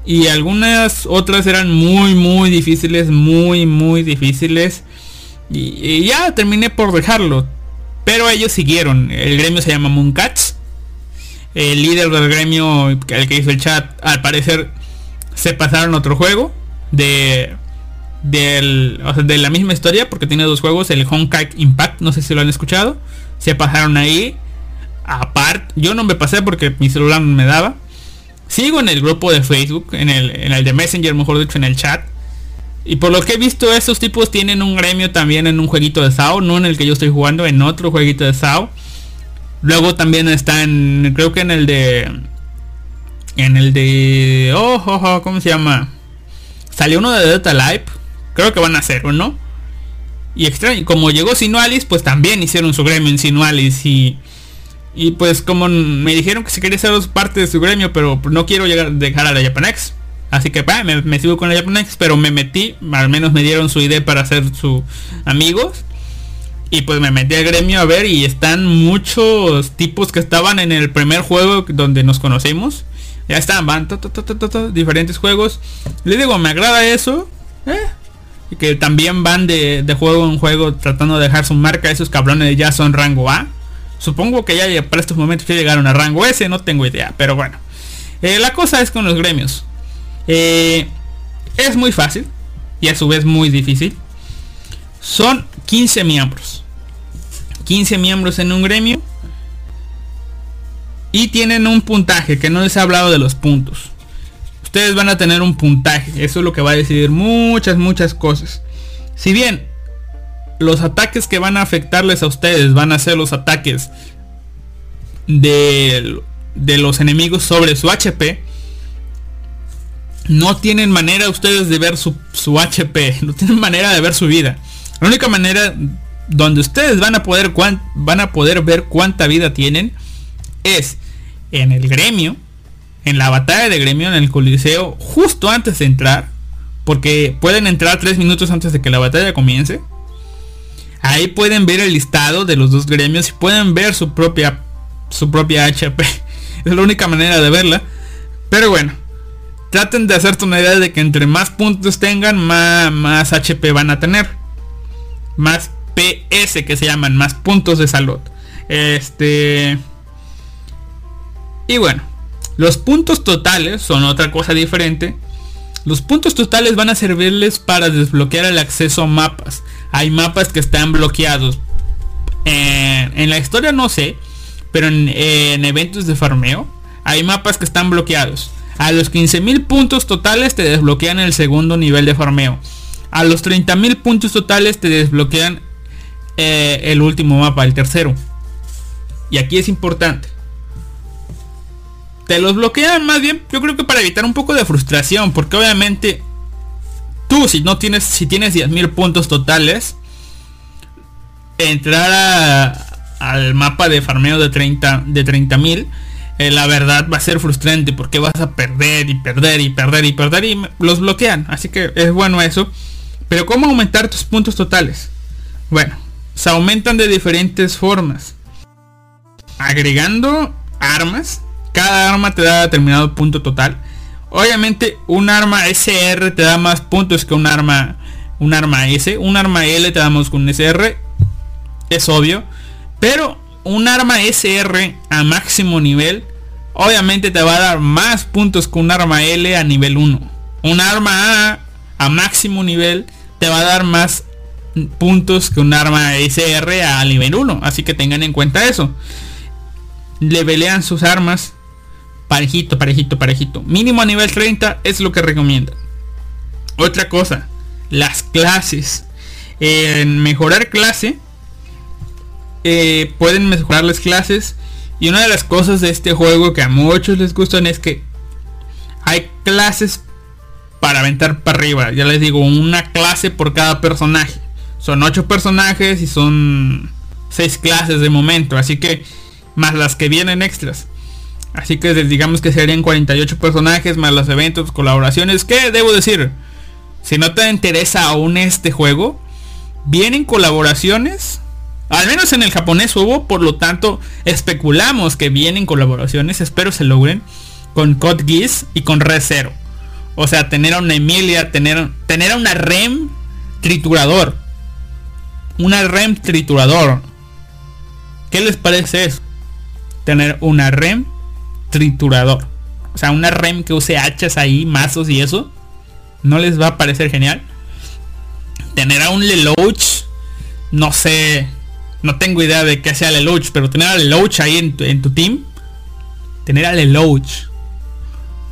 Y algunas otras eran muy, muy difíciles, muy, muy difíciles. Y, ya terminé por dejarlo. Pero ellos siguieron. El gremio se llama Mooncats el líder del gremio, el que hizo el chat, al parecer se pasaron otro juego de de la misma historia porque tiene dos juegos, el Honkai Impact, no sé si lo han escuchado, se pasaron ahí. Aparte, yo no me pasé porque mi celular no me daba. Sigo en el grupo de Facebook, en el, en el de Messenger, mejor dicho, en el chat. Y por lo que he visto, esos tipos tienen un gremio también en un jueguito de SAO, no en el que yo estoy jugando, en otro jueguito de SAO. Luego también está en, creo que en el de, en el de, oh, oh, ¿cómo se llama? Salió uno de Data Live, creo que van a hacer uno. Y extraño, como llegó Sinualis, pues también hicieron su gremio en Sinualis y y pues como me dijeron que si quería ser parte de su gremio, pero no quiero llegar dejar a la Japanex. Así que me, sigo con la Japanex, pero me metí, al menos me dieron su idea para ser su amigos. Y pues me metí al gremio a ver y están muchos tipos que estaban en el primer juego donde nos conocimos. Ya están, van diferentes juegos. Les digo, me agrada eso. ¿eh? Y que también van de, juego en juego tratando de dejar su marca. Esos cabrones ya son rango A. Supongo que ya para estos momentos ya llegaron a rango S, no tengo idea. Pero bueno. Eh, la cosa es con los gremios. Eh, es muy fácil y a su vez muy difícil. Son 15 miembros. 15 miembros en un gremio. Y tienen un puntaje, que no les he hablado de los puntos. Ustedes van a tener un puntaje. Eso es lo que va a decidir muchas, muchas cosas. Si bien los ataques que van a afectarles a ustedes van a ser los ataques de, de los enemigos sobre su HP. No tienen manera ustedes de ver su, su HP. No tienen manera de ver su vida. La única manera donde ustedes van a poder van a poder ver cuánta vida tienen es en el gremio, en la batalla de gremio en el coliseo justo antes de entrar, porque pueden entrar tres minutos antes de que la batalla comience. Ahí pueden ver el listado de los dos gremios y pueden ver su propia su propia HP. Es la única manera de verla. Pero bueno, traten de hacerte una idea de que entre más puntos tengan, más, más HP van a tener. Más PS que se llaman, más puntos de salud. Este... Y bueno, los puntos totales son otra cosa diferente. Los puntos totales van a servirles para desbloquear el acceso a mapas. Hay mapas que están bloqueados. en la historia no sé, pero en, en eventos de farmeo hay mapas que están bloqueados. A los 15.000 puntos totales te desbloquean el segundo nivel de farmeo. A los 30.000 puntos totales te desbloquean eh, el último mapa, el tercero. Y aquí es importante. Te los bloquean más bien, yo creo que para evitar un poco de frustración. Porque obviamente tú si no tienes, si tienes 10.000 puntos totales, entrar al mapa de farmeo de 30 de 30.000 eh, la verdad va a ser frustrante porque vas a perder y perder y perder y perder y los bloquean. Así que es bueno eso. Pero ¿cómo aumentar tus puntos totales? Bueno, se aumentan de diferentes formas. Agregando armas. Cada arma te da determinado punto total. Obviamente un arma SR te da más puntos que un arma un arma S. Un arma L te damos con un SR. Es obvio. Pero un arma SR a máximo nivel, obviamente te va a dar más puntos que un arma L a nivel 1. Un arma A a máximo nivel te va a dar más puntos que un arma SR a nivel 1. Así que tengan en cuenta eso. Levelean sus armas parejito, parejito, parejito. Mínimo a nivel 30 es lo que recomienda. Otra cosa, las clases. En mejorar clase eh, pueden mejorar las clases. Y una de las cosas de este juego que a muchos les gustan es que hay clases para aventar para arriba. Ya les digo, una clase por cada personaje. Son 8 personajes y son 6 clases de momento. Así que más las que vienen extras. Así que digamos que serían 48 personajes más los eventos, colaboraciones. Que debo decir? Si no te interesa aún este juego, vienen colaboraciones al menos en el japonés hubo, por lo tanto, especulamos que vienen colaboraciones, espero se logren, con Code Geass y con Red Zero. O sea, tener a una Emilia, tener, tener a una REM triturador. Una REM triturador. ¿Qué les parece eso? Tener una REM triturador. O sea, una REM que use hachas ahí, mazos y eso. ¿No les va a parecer genial? Tener a un Lelouch. No sé no tengo idea de qué sea Lelouch, pero tener a Lelouch ahí en tu, team. Tener a Lelouch.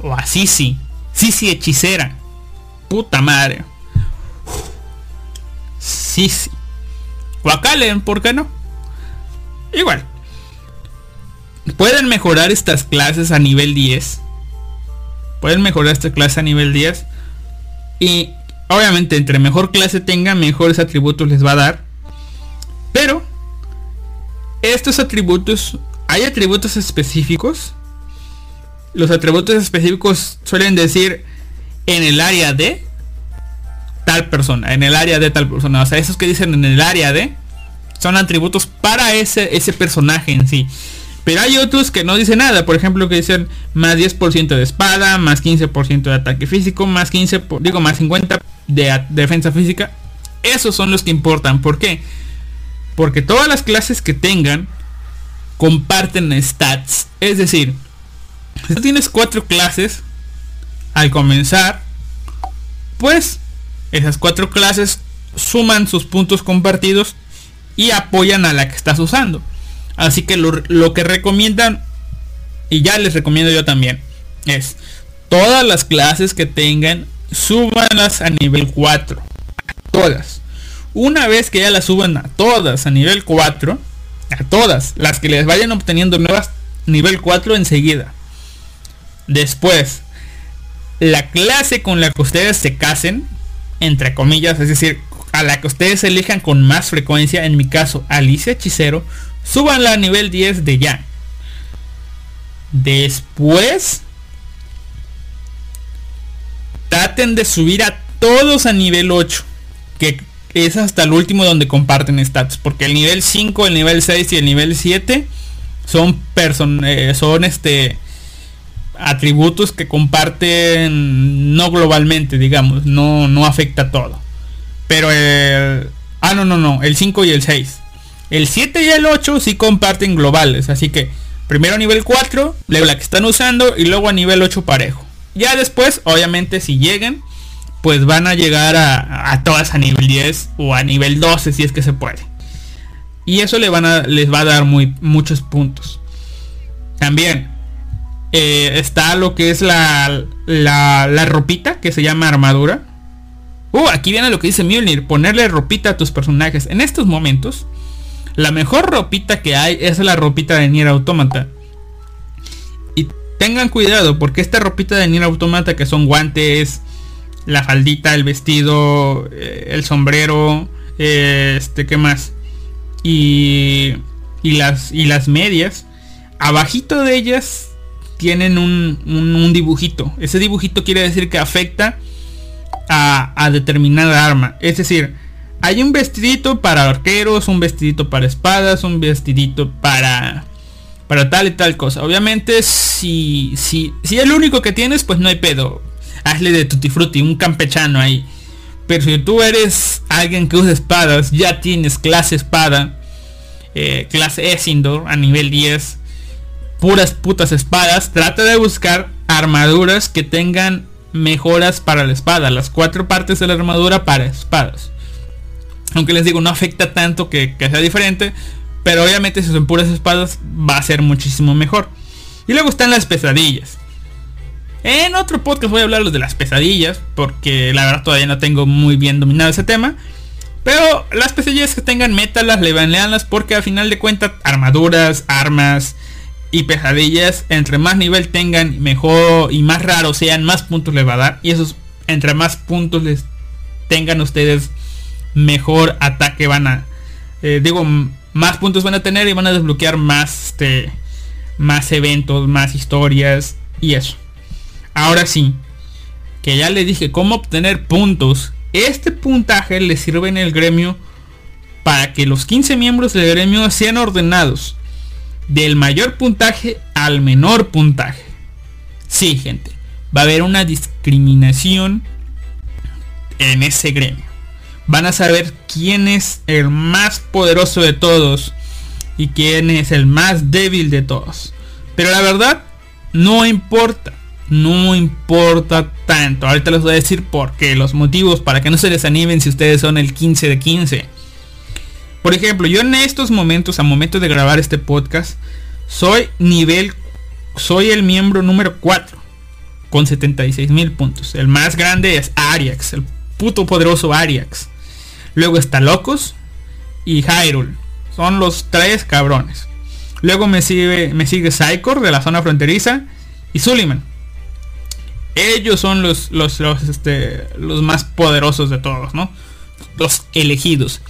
O a Sisi. Sisi hechicera. Puta madre. Sisi. O a Kalen, ¿por qué no? Igual. Pueden mejorar estas clases a nivel 10. Pueden mejorar esta clase a nivel 10. Y obviamente entre mejor clase tengan, mejores atributos les va a dar. Pero estos atributos, hay atributos específicos. Los atributos específicos suelen decir en el área de tal persona, en el área de tal persona. O sea, esos que dicen en el área de son atributos para ese, ese personaje en sí. Pero hay otros que no dicen nada. Por ejemplo, que dicen más 10% de espada, más 15% de ataque físico, más 15, digo, más 50 de defensa física. Esos son los que importan. ¿Por qué? Porque todas las clases que tengan comparten stats. Es decir, si tienes cuatro clases al comenzar, pues esas cuatro clases suman sus puntos compartidos y apoyan a la que estás usando. Así que lo, que recomiendan, y ya les recomiendo yo también, es todas las clases que tengan, súbanlas a nivel 4. Todas. Una vez que ya las suban a todas a nivel 4, a todas, las que les vayan obteniendo nuevas nivel 4 enseguida. Después, la clase con la que ustedes se casen, entre comillas, es decir, a la que ustedes elijan con más frecuencia, en mi caso Alicia Hechicero, súbanla a nivel 10 de ya. Después, traten de subir a todos a nivel 8. Que es hasta el último donde comparten stats. Porque el nivel 5, el nivel 6 y el nivel 7 son, person eh, son este atributos que comparten no globalmente, digamos, no, no afecta todo. Pero el... Ah, no, no, no, el 5 y el 6. El 7 y el 8 sí comparten globales, así que primero a nivel 4, luego la que están usando y luego a nivel 8 parejo. Ya después, obviamente, si llegan, pues van a llegar a, todas a nivel 10 o a nivel 12 si es que se puede. Y eso le van a, les va a dar muy, muchos puntos. También eh, está lo que es la, la, la, ropita que se llama armadura. Uh, aquí viene lo que dice Mjolnir, ponerle ropita a tus personajes. En estos momentos, la mejor ropita que hay es la ropita de Nier Automata. Y tengan cuidado porque esta ropita de Nier Automata que son guantes, la faldita, el vestido, eh, el sombrero, eh, este, ¿qué más? Y, y, las, y las medias. Abajito de ellas tienen un, un, dibujito. Ese dibujito quiere decir que afecta a, a determinada arma. Es decir, hay un vestidito para arqueros, un vestidito para espadas, un vestidito para para tal y tal cosa. Obviamente si si si el único que tienes pues no hay pedo. Hazle de tutti frutti, un campechano ahí. Pero si tú eres alguien que usa espadas, ya tienes clase espada, eh, clase Esindor a nivel 10, puras putas espadas, trata de buscar armaduras que tengan mejoras para la espada, las cuatro partes de la armadura para espadas. Aunque les digo, no afecta tanto que, sea diferente. Pero obviamente si son puras espadas va a ser muchísimo mejor. Y luego están las pesadillas. En otro podcast voy a hablar de las pesadillas. Porque la verdad todavía no tengo muy bien dominado ese tema. Pero las pesadillas que tengan métalas, levanleanlas. Porque al final de cuentas armaduras, armas y pesadillas. Entre más nivel tengan, mejor y más raro sean, más puntos les va a dar. Y esos, entre más puntos les tengan ustedes mejor ataque van a eh, digo más puntos van a tener y van a desbloquear más este más eventos más historias y eso ahora sí que ya le dije cómo obtener puntos este puntaje le sirve en el gremio para que los 15 miembros del gremio sean ordenados del mayor puntaje al menor puntaje sí gente va a haber una discriminación en ese gremio van a saber quién es el más poderoso de todos y quién es el más débil de todos. Pero la verdad, no importa. No importa tanto. Ahorita les voy a decir por qué. Los motivos para que no se desanimen si ustedes son el 15 de 15. Por ejemplo, yo en estos momentos, a momento de grabar este podcast, soy nivel, soy el miembro número 4 con 76 mil puntos. El más grande es Ariax, el puto poderoso Ariax. Luego está Locus y Hyrule. Son los tres cabrones. Luego me sigue, me sigue Psychor de la zona fronteriza y Suliman. Ellos son los, los, los, este, los más poderosos de todos, ¿no? Los elegidos.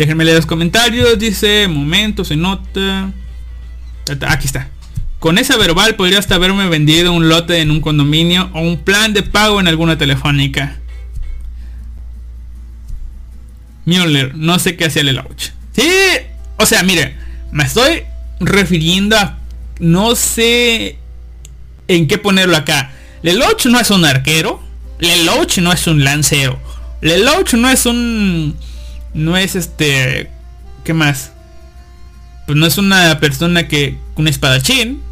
Déjenme leer los comentarios. Dice, momento, se nota. Aquí está. Con esa verbal podría hasta haberme vendido un lote en un condominio o un plan de pago en alguna telefónica. Müller, no sé qué hacía Lelouch. Sí, o sea, mire, me estoy refiriendo a no sé en qué ponerlo acá. Lelouch no es un arquero, Lelouch no es un lancero, Lelouch no es un no es este ¿qué más? Pues no es una persona que un espadachín.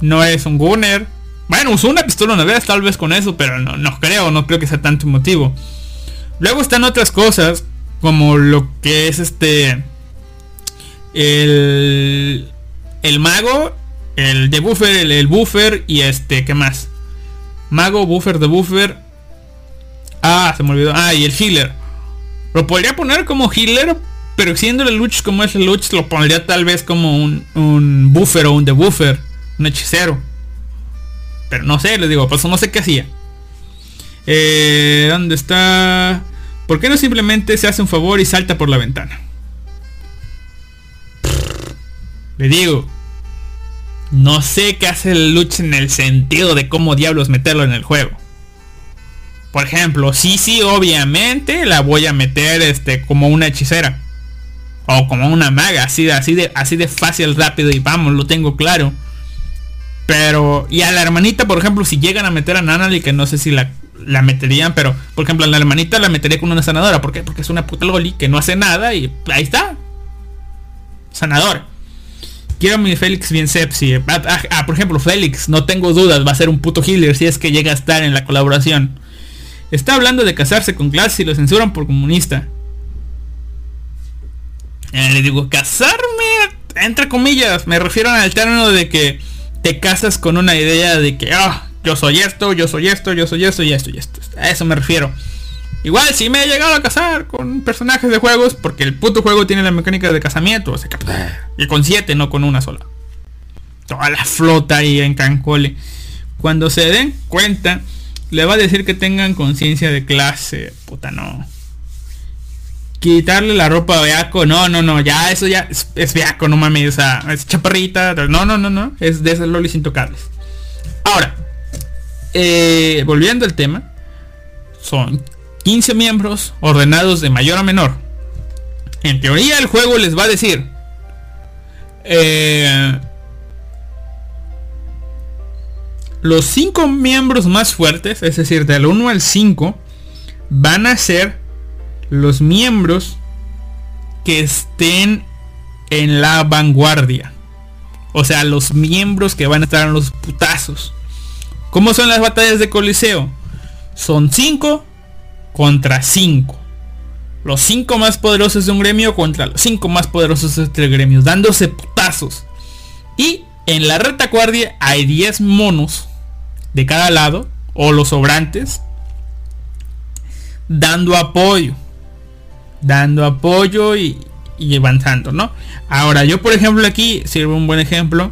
No es un gunner. Bueno, usó una pistola una vez tal vez con eso, pero no, no creo, no creo que sea tanto motivo. Luego están otras cosas, como lo que es este... El, el mago, el de buffer, el, buffer y este, ¿qué más? Mago, buffer, de buffer. Ah, se me olvidó. Ah, y el healer. Lo podría poner como healer, pero siendo el luch como es el luch, lo pondría tal vez como un, un buffer o un debuffer, un hechicero. Pero no sé, les digo, pues no sé qué hacía. Eh, ¿Dónde está? ¿Por qué no simplemente se hace un favor y salta por la ventana? Le digo, no sé qué hace el lucha en el sentido de cómo diablos meterlo en el juego. Por ejemplo, sí, sí, obviamente la voy a meter este como una hechicera. O como una maga, así de, así de, así de fácil, rápido y vamos, lo tengo claro. Pero, y a la hermanita, por ejemplo, si llegan a meter a Nanali, que no sé si la, la meterían, pero, por ejemplo, a la hermanita la metería con una sanadora. ¿Por qué? Porque es una puta loli que no hace nada y ahí está. Sanador. Quiero a mi Félix bien sepsi. Ah, ah, ah, por ejemplo, Félix, no tengo dudas, va a ser un puto healer si es que llega a estar en la colaboración. Está hablando de casarse con clase y lo censuran por comunista. Eh, le digo, casarme, entre comillas, me refiero al término de que te casas con una idea de que, ah, yo soy esto, yo soy esto, yo soy esto y esto y esto. A eso me refiero. Igual si me he llegado a casar con personajes de juegos, porque el puto juego tiene la mecánica de casamiento, o sea, y con siete, no con una sola. Toda la flota ahí en Cancole. Cuando se den cuenta, le va a decir que tengan conciencia de clase. Puta no. Quitarle la ropa a Beaco. No, no, no. Ya eso ya es, es Beaco, no mames. O sea, es chaparrita. No, no, no, no. Es de esas lolis intocables. Ahora. Eh, volviendo al tema. Son 15 miembros ordenados de mayor a menor. En teoría el juego les va a decir. Eh, los 5 miembros más fuertes, es decir, del 1 al 5, van a ser los miembros que estén en la vanguardia. O sea, los miembros que van a estar en los putazos. ¿Cómo son las batallas de Coliseo? Son 5 contra 5. Los 5 más poderosos de un gremio contra los 5 más poderosos de este gremio. Dándose putazos. Y en la retaguardia hay 10 monos de cada lado. O los sobrantes. Dando apoyo dando apoyo y, avanzando, ¿no? Ahora, yo por ejemplo aquí, sirve un buen ejemplo,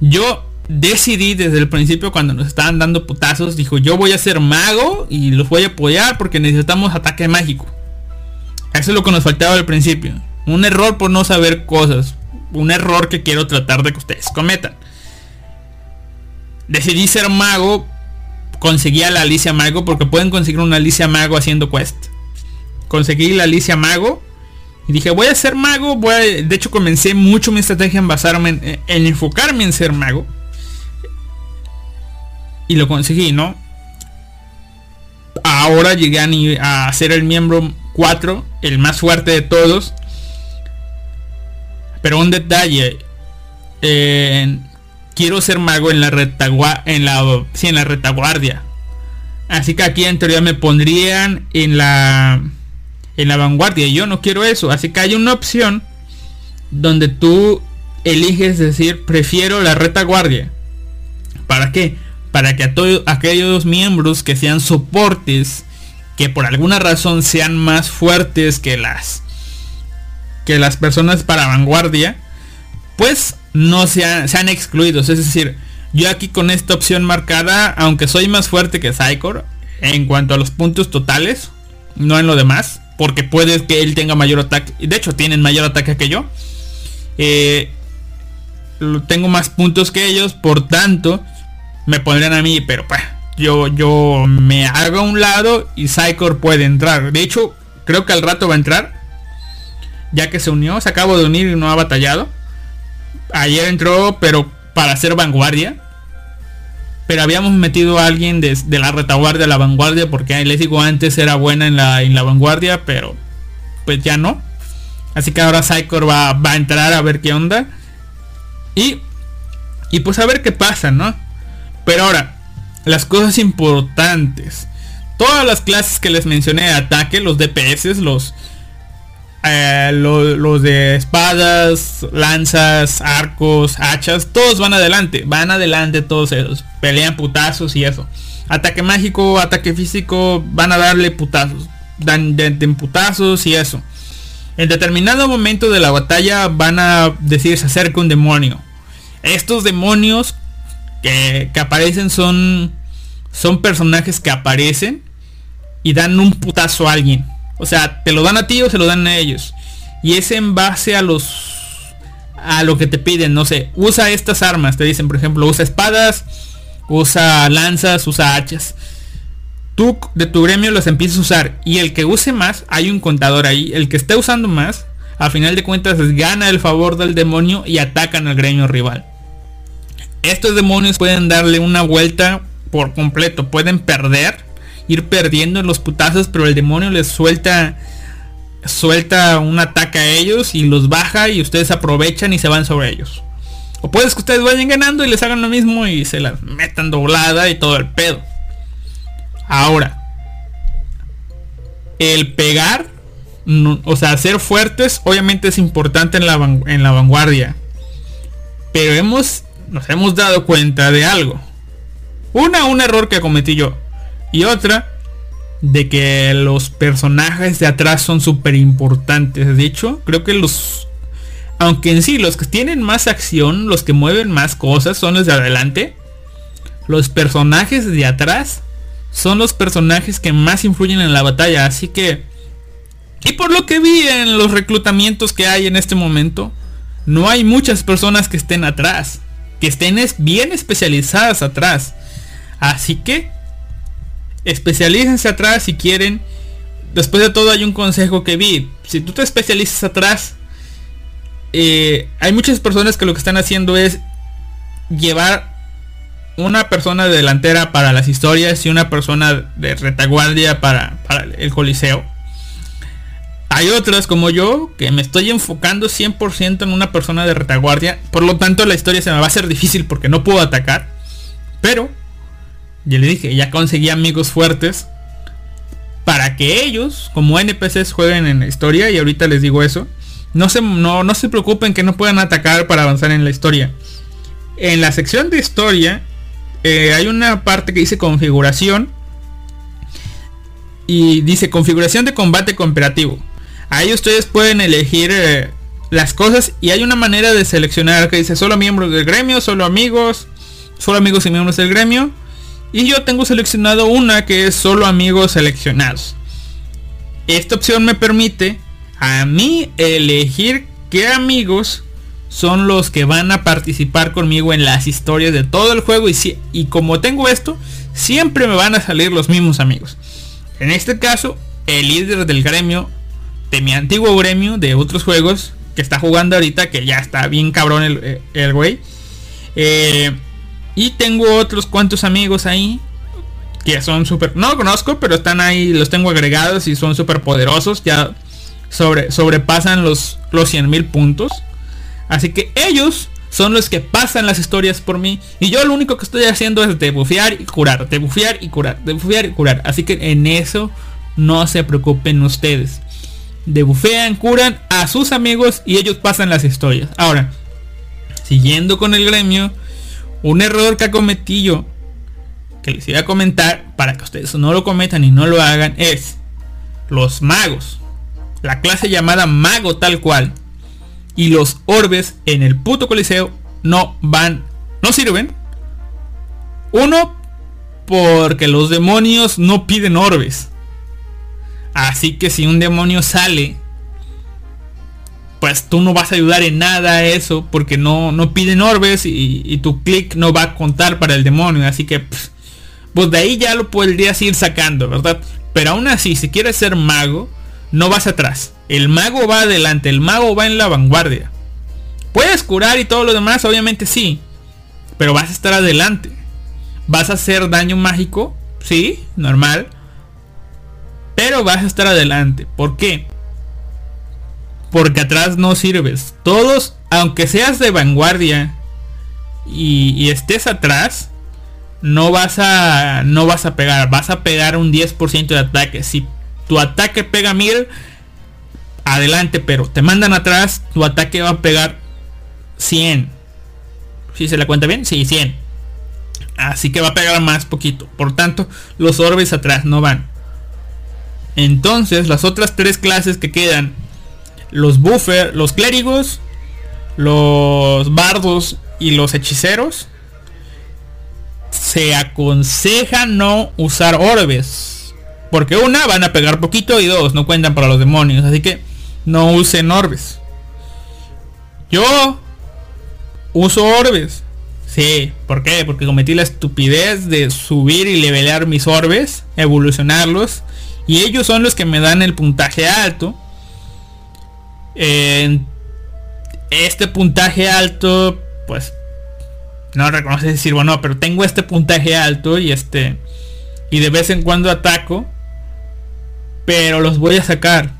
yo decidí desde el principio cuando nos estaban dando putazos, dijo, yo voy a ser mago y los voy a apoyar porque necesitamos ataque mágico. Eso es lo que nos faltaba al principio. Un error por no saber cosas. Un error que quiero tratar de que ustedes cometan. Decidí ser mago. Conseguí a la Alicia Mago porque pueden conseguir una Alicia Mago haciendo quest conseguí la Alicia Mago. Y dije, voy a ser mago. Voy De hecho, comencé mucho mi estrategia en basarme en, enfocarme en ser mago. Y lo conseguí, ¿no? Ahora llegué a, a ser el miembro 4, el más fuerte de todos. Pero un detalle. quiero ser mago en la retaguardia. En la, en la retaguardia. Así que aquí en teoría me pondrían en la en la vanguardia. Yo no quiero eso. Así que hay una opción donde tú eliges decir prefiero la retaguardia. ¿Para qué? Para que a todos aquellos miembros que sean soportes, que por alguna razón sean más fuertes que las que las personas para vanguardia, pues no sean, sean excluidos. Es decir, yo aquí con esta opción marcada, aunque soy más fuerte que Psychor en cuanto a los puntos totales, no en lo demás, porque puede que él tenga mayor ataque. De hecho, tienen mayor ataque que yo. Eh, tengo más puntos que ellos, por tanto, me pondrían a mí, pero pues, yo, yo me hago a un lado y Psychor puede entrar. De hecho, creo que al rato va a entrar. Ya que se unió, se acabó de unir y no ha batallado. Ayer entró, pero para hacer vanguardia. Pero habíamos metido a alguien de, la retaguardia a la vanguardia porque les digo antes era buena en la, en la vanguardia pero pues ya no. Así que ahora Psychor va, va, a entrar a ver qué onda. Y y pues a ver qué pasa no pero ahora las cosas importantes. Todas las clases que les mencioné de ataque los DPS los eh, los de espadas, lanzas, arcos, hachas, todos van adelante, van adelante todos ellos, pelean putazos y eso. Ataque mágico, ataque físico, van a darle putazos, dan de, putazos y eso. En determinado momento de la batalla van a decir se acerca un demonio. Estos demonios que, que aparecen son, son personajes que aparecen y dan un putazo a alguien o sea, te lo dan a ti o se lo dan a ellos. Y es en base a los a lo que te piden, no sé, usa estas armas, te dicen, por ejemplo, usa espadas, usa lanzas, usa hachas. Tú de tu gremio los empiezas a usar y el que use más, hay un contador ahí, el que esté usando más, a final de cuentas gana el favor del demonio y atacan al gremio rival. estos demonios pueden darle una vuelta por completo. Pueden perder, ir perdiendo en los putazos, pero el demonio les suelta suelta un ataque a ellos y los baja y ustedes aprovechan y se van sobre ellos. O puede que ustedes vayan ganando y les hagan lo mismo y se la metan doblada y todo el pedo. Ahora, el pegar, o sea, ser fuertes, obviamente es importante en la, en la vanguardia. Pero hemos, nos hemos dado cuenta de algo. Una, un error que cometí yo. Y otra, de que los personajes de atrás son súper importantes. De hecho, creo que los aunque en sí los que tienen más acción, los que mueven más cosas son los de adelante. Los personajes de atrás son los personajes que más influyen en la batalla. Así que... Y por lo que vi en los reclutamientos que hay en este momento, no hay muchas personas que estén atrás. Que estén bien especializadas atrás. Así que... Especialícense atrás si quieren. Después de todo hay un consejo que vi. Si tú te especializas atrás, eh, hay muchas personas que lo que están haciendo es llevar una persona de delantera para las historias y una persona de retaguardia para, el coliseo. Hay otras como yo que me estoy enfocando 100% en una persona de retaguardia. Por lo tanto la historia se me va a hacer difícil porque no puedo atacar. Pero, ya le dije, ya conseguí amigos fuertes. Para que ellos, como NPCs, jueguen en la historia. Y ahorita les digo eso. No se, no, no se preocupen que no puedan atacar para avanzar en la historia. En la sección de historia eh, hay una parte que dice configuración. Y dice configuración de combate cooperativo. Ahí ustedes pueden elegir eh, las cosas y hay una manera de seleccionar que dice solo miembros del gremio, solo amigos, solo amigos y miembros del gremio. Y yo tengo seleccionado una que es solo amigos seleccionados. Esta opción me permite a mí elegir qué amigos son los que van a participar conmigo en las historias de todo el juego y, si, y como tengo esto, siempre me van a salir los mismos amigos. En este caso, el líder del gremio, de mi antiguo gremio, de otros juegos, que está jugando ahorita, que ya está bien cabrón el, el güey. Eh, y tengo otros cuantos amigos ahí, que son súper... No lo conozco, pero están ahí, los tengo agregados y son súper poderosos. Ya sobre, sobrepasan los, los 100.000 puntos. Así que ellos son los que pasan las historias por mí. Y yo lo único que estoy haciendo es debufear y curar, debufear y curar, debufear y curar. Así que en eso no se preocupen ustedes. Debufean, curan a sus amigos y ellos pasan las historias. Ahora, siguiendo con el gremio, un error que cometí yo, que les iba a comentar para que ustedes no lo cometan y no lo hagan, es los magos la clase llamada mago tal cual y los orbes en el puto coliseo no van, no sirven. Uno, porque los demonios no piden orbes. Así que si un demonio sale, pues tú no vas a ayudar en nada a eso porque no, no piden orbes y, tu clic no va a contar para el demonio. Así que, pues, pues de ahí ya lo podrías ir sacando, ¿verdad? Pero aún así, si quieres ser mago, no vas atrás. El mago va adelante, el mago va en la vanguardia. Puedes curar y todo lo demás, obviamente sí. Pero vas a estar adelante. Vas a hacer daño mágico, sí, normal. Pero vas a estar adelante. ¿Por qué? Porque atrás no sirves. Todos, aunque seas de vanguardia y, estés atrás, no vas a no vas a pegar. Vas a pegar un 10% de ataque. Si tu ataque pega mil, adelante, pero te mandan atrás, tu ataque va a pegar 100. Si se la cuenta bien, sí, 100. Así que va a pegar más poquito. Por tanto, los orbes atrás no van. Entonces, las otras tres clases que quedan, los buffer, los clérigos, los bardos y los hechiceros, se aconseja no usar orbes porque una, van a pegar poquito y dos, no cuentan para los demonios. Así que no usen orbes. Yo uso orbes. Sí, ¿por qué? Porque cometí la estupidez de subir y levelear mis orbes, evolucionarlos. Y ellos son los que me dan el puntaje alto. Este puntaje alto, pues no reconoce decir, bueno, pero tengo este puntaje alto y este y de vez en cuando ataco, pero los voy a sacar.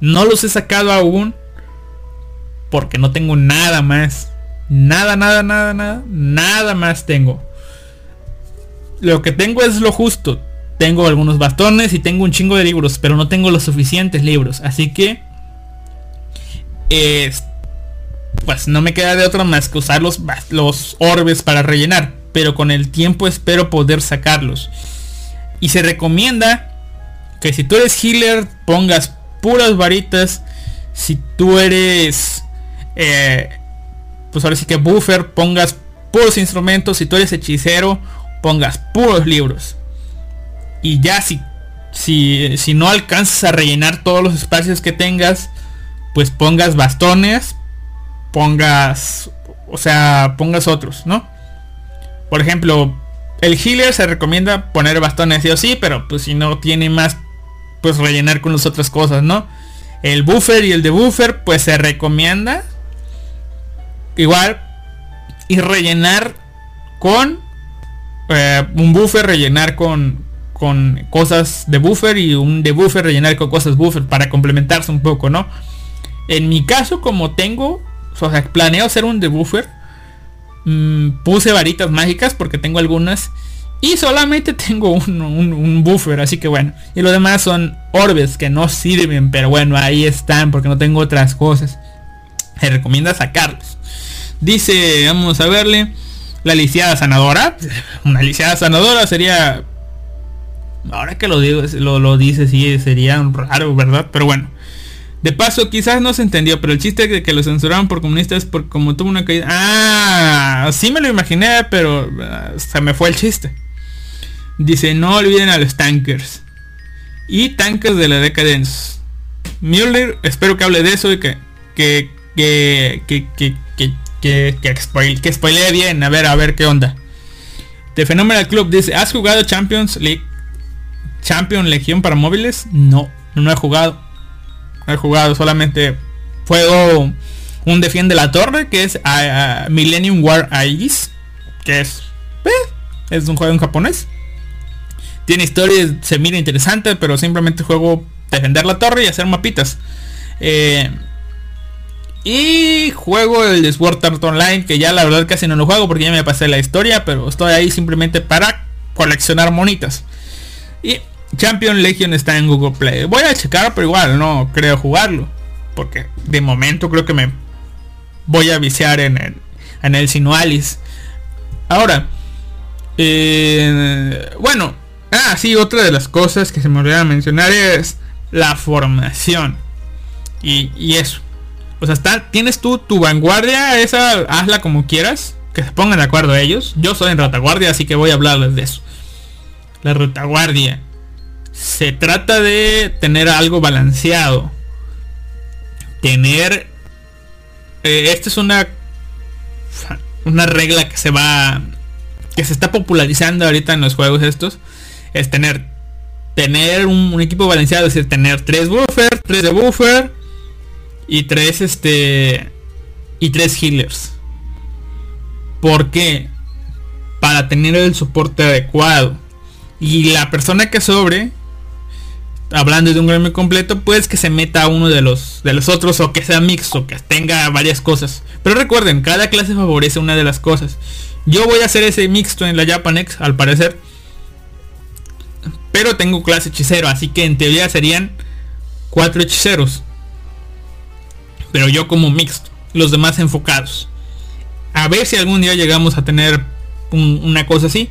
No los he sacado aún porque no tengo nada más. Nada, nada, nada, nada, nada más tengo. Lo que tengo es lo justo. Tengo algunos bastones y tengo un chingo de libros, pero no tengo los suficientes libros. Así que... pues no me queda de otra más que usar los, los orbes para rellenar. Pero con el tiempo espero poder sacarlos. Y se recomienda que si tú eres healer pongas puras varitas. Si tú eres... Eh, pues ahora sí que buffer pongas puros instrumentos. Si tú eres hechicero pongas puros libros. Y ya si, si, si no alcanzas a rellenar todos los espacios que tengas, pues pongas bastones, pongas, o sea, pongas otros, ¿no? Por ejemplo, el healer se recomienda poner bastones sí o sí, pero pues si no tiene más, pues rellenar con las otras cosas, ¿no? El buffer y el de buffer, pues se recomienda igual y rellenar con eh, un buffer rellenar con, con cosas de buffer y un de buffer rellenar con cosas buffer para complementarse un poco, ¿no? En mi caso, como tengo, o sea, planeo hacer un de buffer, mm, puse varitas mágicas porque tengo algunas y solamente tengo un, un, buffer, así que bueno. Y lo demás son orbes que no sirven, pero bueno, ahí están porque no tengo otras cosas. Se recomienda sacarlos. Dice, vamos a verle. La lisiada sanadora. Una lisiada sanadora sería... Ahora que lo digo, lo, lo dice, sí, sería raro, ¿verdad? Pero bueno. De paso, quizás no se entendió, pero el chiste de que lo censuraron por comunistas por como tuvo una caída. Ah, sí me lo imaginé, pero ah, se me fue el chiste. Dice, no olviden a los tankers. Y tankers de la Decadence. Mueller, espero que hable de eso y que, que, que, que, que, que que, que, spoilee bien. A ver, a ver qué onda. The Phenomenal Club dice, ¿has jugado Champions League? Champion Legión para móviles? No, no he jugado. He jugado, solamente juego un Defiende la Torre, que es Millennium War Aegis, que es... Eh, es un juego en japonés. Tiene historia, se mira interesante, pero simplemente juego defender la torre y hacer mapitas. Eh, y juego el Sword Art Online, que ya la verdad casi no lo juego porque ya me pasé la historia, pero estoy ahí simplemente para coleccionar monitas. Y Champion Legion está en Google Play. Voy a checar, pero igual no creo jugarlo. Porque de momento creo que me voy a viciar en el, en el Sinualis. Ahora, eh, bueno, ah, sí, otra de las cosas que se me olvidaba mencionar es la formación. Y, y eso. O sea, está, tienes tú tu vanguardia, esa hazla como quieras. Que se pongan de acuerdo a ellos. Yo soy en retaguardia, así que voy a hablarles de eso. La retaguardia. Se trata de tener algo balanceado. Tener... Eh, esta es una... Una regla que se va... Que se está popularizando ahorita en los juegos estos. Es tener... Tener un, equipo balanceado. Es decir, tener tres buffer, tres de buffer y tres este y tres healers. ¿Por qué? Para tener el soporte adecuado. Y la persona que sobre, hablando de un gremio completo, pues que se meta uno de los de los otros o que sea mixto, que tenga varias cosas. Pero recuerden, cada clase favorece una de las cosas. Yo voy a hacer ese mixto en la Japanex, al parecer. Pero tengo clase hechicero, así que en teoría serían cuatro hechiceros pero yo como mixto, los demás enfocados. A ver si algún día llegamos a tener una cosa así.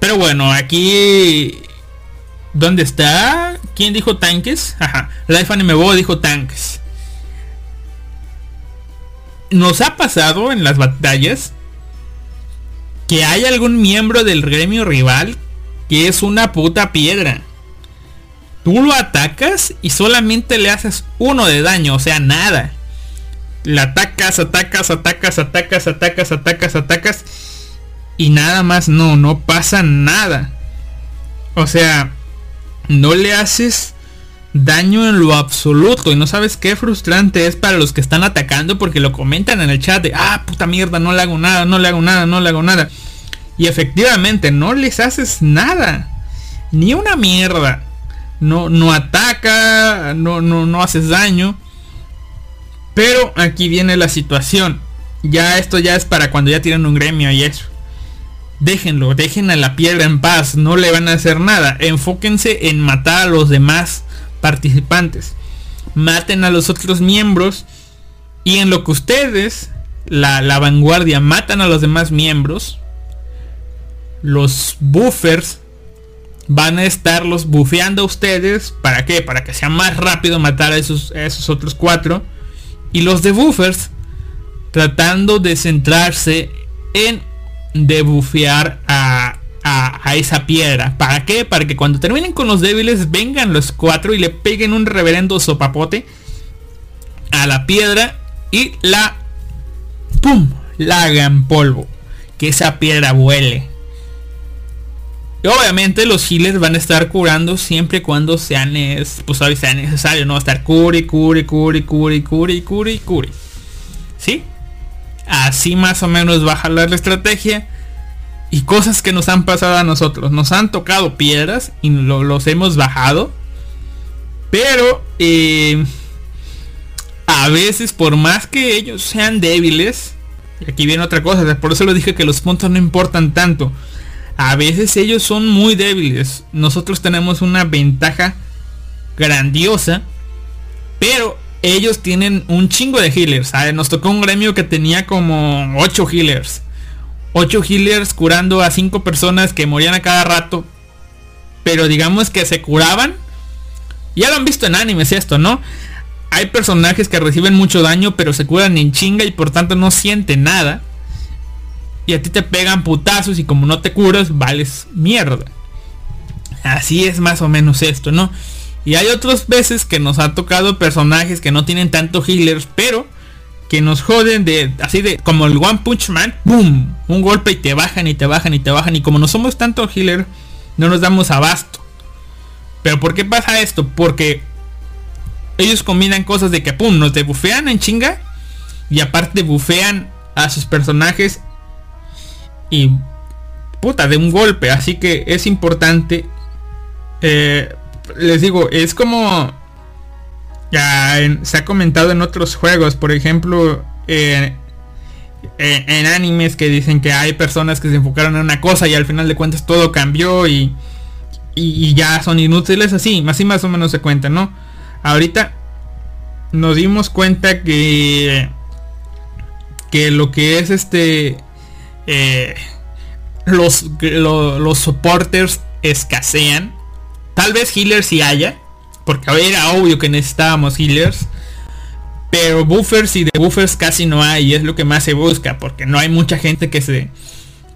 Pero bueno, aquí... ¿Dónde está? ¿Quién dijo tanques? Ajá. Life Anime dijo tanques. Nos ha pasado en las batallas que hay algún miembro del gremio rival que es una puta piedra tú lo atacas y solamente le haces uno de daño, o sea, nada. Le atacas, atacas, atacas, atacas, atacas, atacas, atacas. Y nada más no, no pasa nada. O sea, no le haces daño en lo absoluto. Y no sabes qué frustrante es para los que están atacando porque lo comentan en el chat de, ah, puta mierda, no le hago nada, no le hago nada, no le hago nada. Y efectivamente, no les haces nada. Ni una mierda. No, no ataca, no, no, no haces daño. Pero aquí viene la situación. Ya esto ya es para cuando ya tienen un gremio y eso. Déjenlo, dejen a la piedra en paz, no le van a hacer nada. Enfóquense en matar a los demás participantes. Maten a los otros miembros. Y en lo que ustedes, la, la vanguardia, matan a los demás miembros, los buffers van a estarlos bufeando a ustedes. ¿Para qué? Para que sea más rápido matar a esos, a esos otros cuatro. Y los de buffers tratando de centrarse en debufear a, a, a, esa piedra. ¿Para qué? Para que cuando terminen con los débiles vengan los cuatro y le peguen un reverendo sopapote a la piedra y la... ¡Pum! La hagan polvo. Que esa piedra vuele. Y obviamente los healers van a estar curando siempre cuando sean pues, sea necesario, ¿no? Estar cure, cure, cure, cure, cure, cure, cure. ¿Sí? Así más o menos va a jalar la estrategia. Y cosas que nos han pasado a nosotros. Nos han tocado piedras y lo, los hemos bajado. Pero eh, a veces por más que ellos sean débiles. Y aquí viene otra cosa. Por eso les dije que los puntos no importan tanto. A veces ellos son muy débiles. Nosotros tenemos una ventaja grandiosa. Pero ellos tienen un chingo de healers. Nos tocó un gremio que tenía como 8 healers. 8 healers curando a 5 personas que morían a cada rato. Pero digamos que se curaban. Ya lo han visto en animes esto, ¿no? Hay personajes que reciben mucho daño pero se curan en chinga y por tanto no sienten nada. Y a ti te pegan putazos y como no te curas, vales mierda. Así es más o menos esto, ¿no? Y hay otras veces que nos ha tocado personajes que no tienen tanto healers, pero que nos joden de así de como el One Punch Man, boom, un golpe y te bajan y te bajan y te bajan y como no somos tanto healer, no nos damos abasto. Pero ¿por qué pasa esto? Porque ellos combinan cosas de que pum, nos debufean en chinga y aparte bufean a sus personajes y puta de un golpe, así que es importante eh, les digo, es como ya se ha comentado en otros juegos, por ejemplo, en, animes que dicen que hay personas que se enfocaron en una cosa y al final de cuentas todo cambió y, y, ya son inútiles así, así más o menos se cuenta, ¿no? Ahorita nos dimos cuenta que que lo que es este eh, los, los supporters escasean Tal vez healers si haya. Porque era obvio que necesitábamos healers. Pero buffers y de buffers casi no hay. Y es lo que más se busca. Porque no hay mucha gente que se,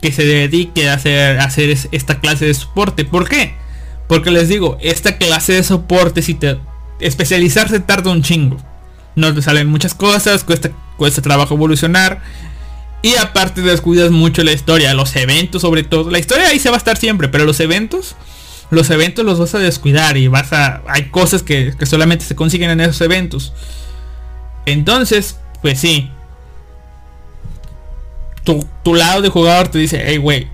que se dedique a hacer, hacer esta clase de soporte. ¿Por qué? Porque les digo, esta clase de soporte, si te especializarse tarda un chingo. No te salen muchas cosas, cuesta, cuesta trabajo evolucionar. Y aparte descuidas mucho la historia, los eventos sobre todo. La historia ahí se va a estar siempre, pero los eventos los eventos los vas a descuidar y vas a... Hay cosas que, solamente se consiguen en esos eventos. Entonces, pues sí. Tu, tu lado de jugador te dice, hey, güey,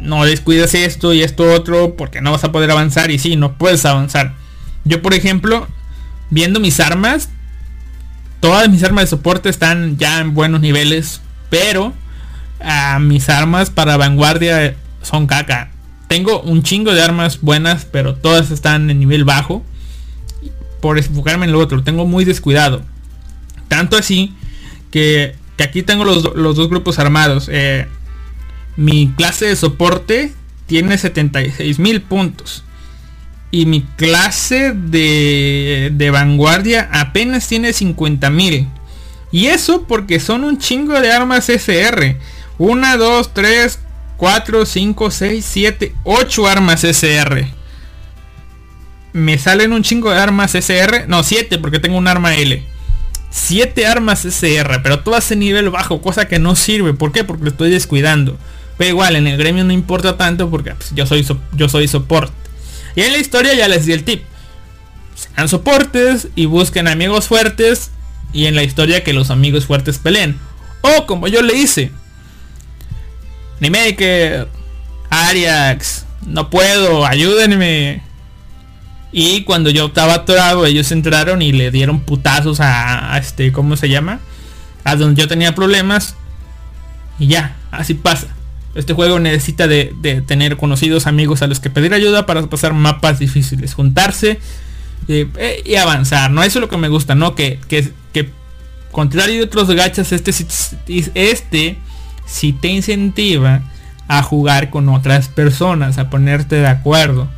no descuidas esto y esto otro porque no vas a poder avanzar y sí, no puedes avanzar. Yo, por ejemplo, viendo mis armas, todas mis armas de soporte están ya en buenos niveles, pero a mis armas para vanguardia son caca. Tengo un chingo de armas buenas, pero todas están en nivel bajo. Por enfocarme en lo otro, tengo muy descuidado. Tanto así que, aquí tengo los, dos grupos armados. Eh, mi clase de soporte tiene 76 mil puntos. Y mi clase de, de vanguardia apenas tiene 50 mil. Y eso porque son un chingo de armas SR. 1, 2, 3, 4, 5, 6, 7, 8 armas SR. Me salen un chingo de armas SR. No, 7 porque tengo un arma L. 7 armas SR, pero todas en nivel bajo, cosa que no sirve. ¿Por qué? Porque lo estoy descuidando. Pero igual, en el gremio no importa tanto porque pues, yo, soy yo soy soporte. Y en la historia ya les di el tip. sean soportes y busquen amigos fuertes y en la historia que los amigos fuertes peleen. O como yo le hice. Maker, Ariax, no puedo, ayúdenme. Y cuando yo estaba atorado, ellos entraron y le dieron putazos a, este, ¿cómo se llama? A donde yo tenía problemas. Y ya, así pasa. Este juego necesita de, tener conocidos amigos a los que pedir ayuda para pasar mapas difíciles. Juntarse eh, y avanzar, ¿no? Eso es lo que me gusta, ¿no? Que, que, que contrario de otros gachas, este, este si te incentiva a jugar con otras personas, a ponerte de acuerdo.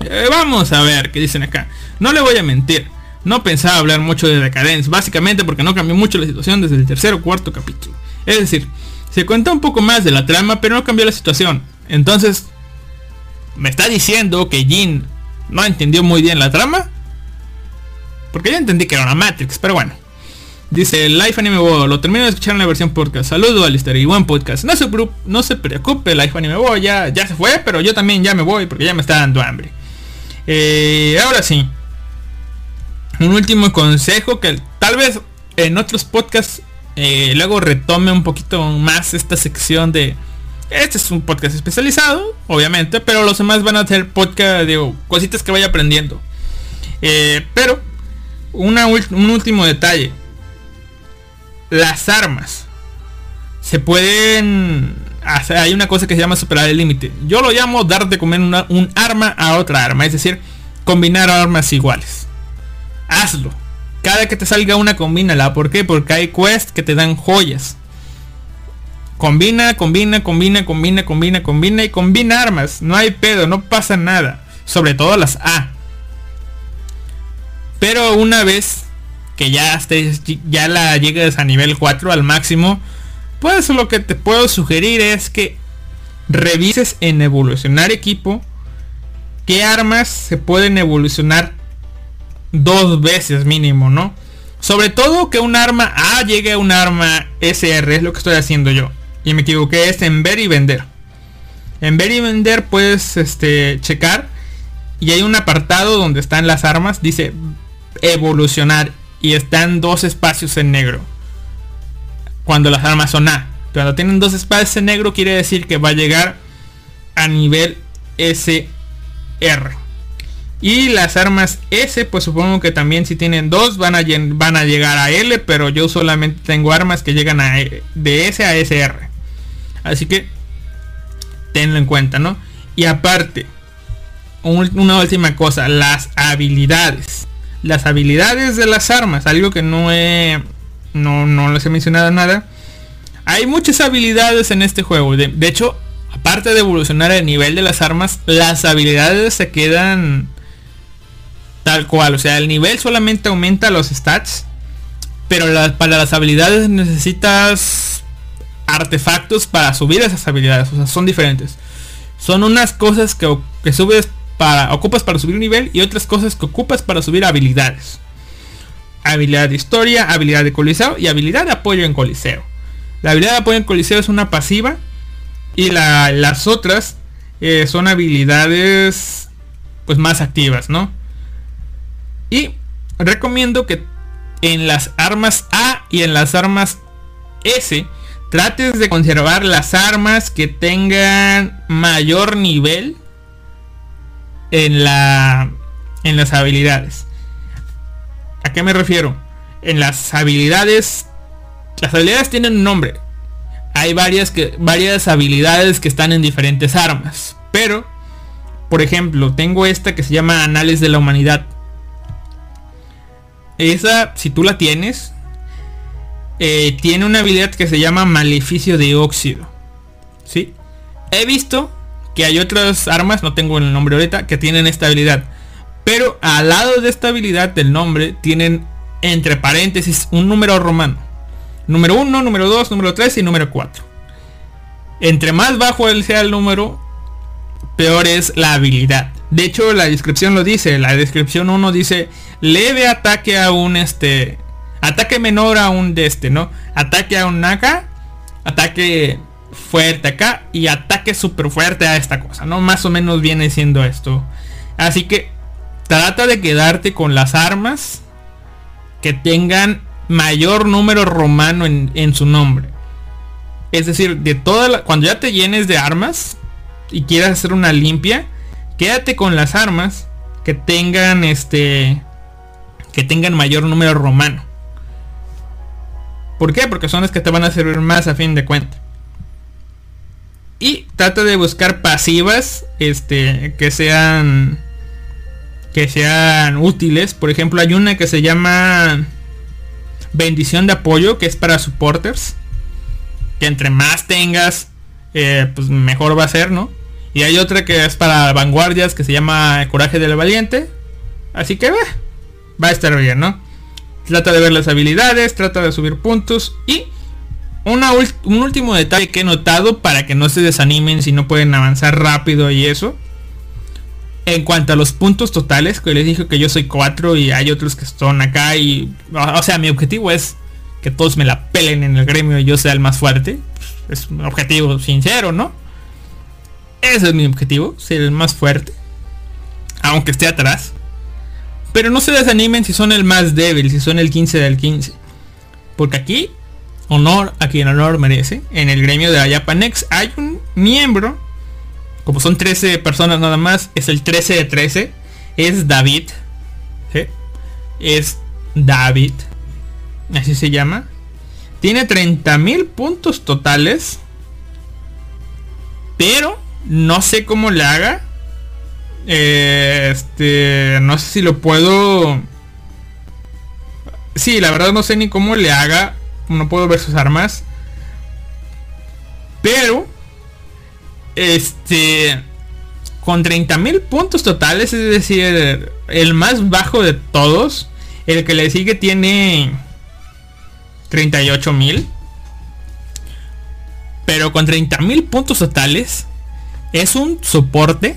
Eh, vamos a ver qué dicen acá. No le voy a mentir. No pensaba hablar mucho de Decadence, básicamente porque no cambió mucho la situación desde el tercer o cuarto capítulo. Es decir, se cuenta un poco más de la trama, pero no cambió la situación. Entonces, ¿me está diciendo que Jin no entendió muy bien la trama? Porque yo entendí que era una Matrix, pero bueno. Dice Life Anime Bo, lo termino de escuchar en la versión podcast. Saludos Alistair y buen podcast. No se, no se preocupe, Life Anime Bo, ya, ya se fue, pero yo también ya me voy porque ya me está dando hambre. Eh, ahora sí. Un último consejo que tal vez en otros podcasts eh, luego retome un poquito más esta sección de... Este es un podcast especializado, obviamente, pero los demás van a ser podcast, digo, cositas que vaya aprendiendo. Eh, pero, una, un último detalle. Las armas. Se pueden hay una cosa que se llama superar el límite. Yo lo llamo dar de comer un arma a otra arma, es decir, combinar armas iguales. Hazlo. Cada que te salga una, combínala. ¿Por qué? Porque hay quests que te dan joyas. Combina, combina, combina, combina, combina, combina y combina armas. No hay pedo, no pasa nada. Sobre todo las A. Pero una vez que ya estés, ya la llegues a nivel 4 al máximo, pues lo que te puedo sugerir es que revises en evolucionar equipo qué armas se pueden evolucionar dos veces mínimo, ¿no? Sobre todo que un arma A llegue a un arma SR, es lo que estoy haciendo yo. Y me equivoqué, es en ver y vender. En ver y vender puedes este, checar y hay un apartado donde están las armas, dice evolucionar y están dos espacios en negro cuando las armas son A. Cuando tienen dos espadas en negro quiere decir que va a llegar a nivel SR. Y las armas S, pues supongo que también si tienen dos van a, van a llegar a L, pero yo solamente tengo armas que llegan a, e, de S a SR. Así que tenlo en cuenta, ¿no? Y aparte, una última cosa, las habilidades. Las habilidades de las armas, algo que no he no, no les he mencionado nada. Hay muchas habilidades en este juego. De, hecho, aparte de evolucionar el nivel de las armas, las habilidades se quedan tal cual. O sea, el nivel solamente aumenta los stats. Pero para las habilidades necesitas artefactos para subir esas habilidades. O sea, son diferentes. Son unas cosas que, que subes para. ocupas para subir nivel y otras cosas que ocupas para subir habilidades habilidad de historia, habilidad de coliseo y habilidad de apoyo en coliseo. La habilidad de apoyo en coliseo es una pasiva y las otras eh, son habilidades pues más activas, ¿no? Y recomiendo que en las armas A y en las armas S trates de conservar las armas que tengan mayor nivel en la en las habilidades. ¿A qué me refiero? En las habilidades, las habilidades tienen un nombre. Hay varias, que, varias habilidades que están en diferentes armas. Pero, por ejemplo, tengo esta que se llama Análisis de la Humanidad. Esa, si tú la tienes, eh, tiene una habilidad que se llama Maleficio de Óxido. ¿Sí? He visto que hay otras armas, no tengo el nombre ahorita, que tienen esta habilidad. Pero al lado de esta habilidad del nombre tienen entre paréntesis un número romano. Número 1, número 2, número 3 y número 4. Entre más bajo sea el número, peor es la habilidad. De hecho, la descripción lo dice. La descripción 1 dice leve ataque a un este. Ataque menor a un de este, ¿no? Ataque a un acá. Ataque fuerte acá. Y ataque súper fuerte a esta cosa, ¿no? Más o menos viene siendo esto. Así que trata de quedarte con las armas que tengan mayor número romano en, su nombre. Es decir, de toda la, cuando ya te llenes de armas y quieras hacer una limpia, quédate con las armas que tengan este que tengan mayor número romano. ¿Por qué? Porque son las que te van a servir más a fin de cuentas. Y trata de buscar pasivas este que sean que sean útiles. Por ejemplo, hay una que se llama bendición de apoyo, que es para supporters. Que entre más tengas, eh, pues mejor va a ser, ¿no? Y hay otra que es para vanguardias, que se llama coraje del valiente. Así que va a estar bien, ¿no? Trata de ver las habilidades, trata de subir puntos y un último detalle que he notado para que no se desanimen si no pueden avanzar rápido y eso en cuanto a los puntos totales, que les dije que yo soy 4 y hay otros que están acá y... O sea, mi objetivo es que todos me la pelen en el gremio y yo sea el más fuerte. Es un objetivo sincero, ¿no? Ese es mi objetivo, ser el más fuerte. Aunque esté atrás. Pero no se desanimen si son el más débil, si son el 15 del 15. Porque aquí, honor a quien honor merece. En el gremio de la Japanex hay un miembro como son 13 personas nada más, es el 13 de 13. Es David. Es David. Así se llama. Tiene 30.000 puntos totales. Pero no sé cómo le haga. este. No sé si lo puedo. Sí, la verdad no sé ni cómo le haga. No puedo ver sus armas. Pero este. Con 30.000 puntos totales, es decir, el más bajo de todos. El que le sigue tiene 38.000. Pero con 30.000 puntos totales, es un soporte.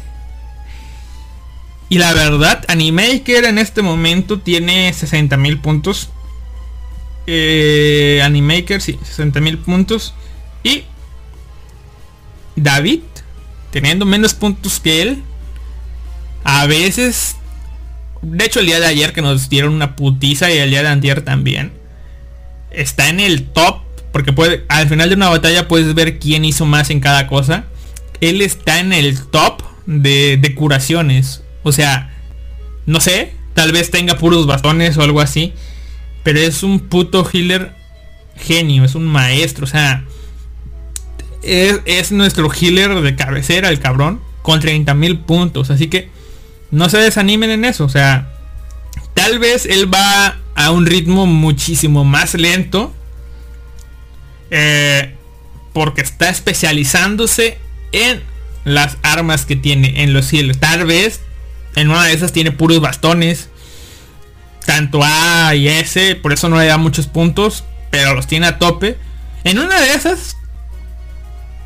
Y la verdad, Animaker en este momento tiene 60.000 puntos. Eh, Animaker, sí, 60.000 puntos. Y David, teniendo menos puntos que él, a veces, de hecho el día de ayer que nos dieron una putiza y el día de antier también, está en el top, porque puede, al final de una batalla puedes ver quién hizo más en cada cosa. Él está en el top de, de curaciones. O sea, no sé, tal vez tenga puros bastones o algo así. Pero es un puto healer genio, es un maestro. O sea, es, nuestro healer de cabecera, el cabrón, con 30 mil puntos. Así que no se desanimen en eso. O sea, tal vez él va a un ritmo muchísimo más lento. Eh, porque está especializándose en las armas que tiene, en los healers. Tal vez en una de esas tiene puros bastones. Tanto A y S, por eso no le da muchos puntos, pero los tiene a tope. En una de esas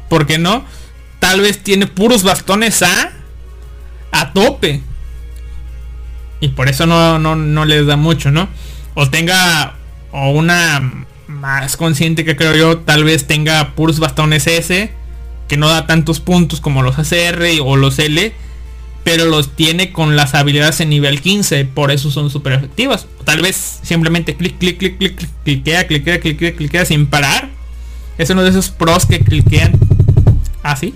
¿Por qué no? Tal vez tiene puros bastones A a tope. Y por eso no, no, les da mucho, ¿no? O tenga o una más consciente que creo yo, tal vez tenga puros bastones S, que no da tantos puntos como los ACR o los L, pero los tiene con las habilidades en nivel 15, por eso son súper efectivas. Tal vez simplemente clic, clic, clic, clic, cliquea, cliquea, cliquea, cliquea sin parar. Es uno de esos pros que cliquean así.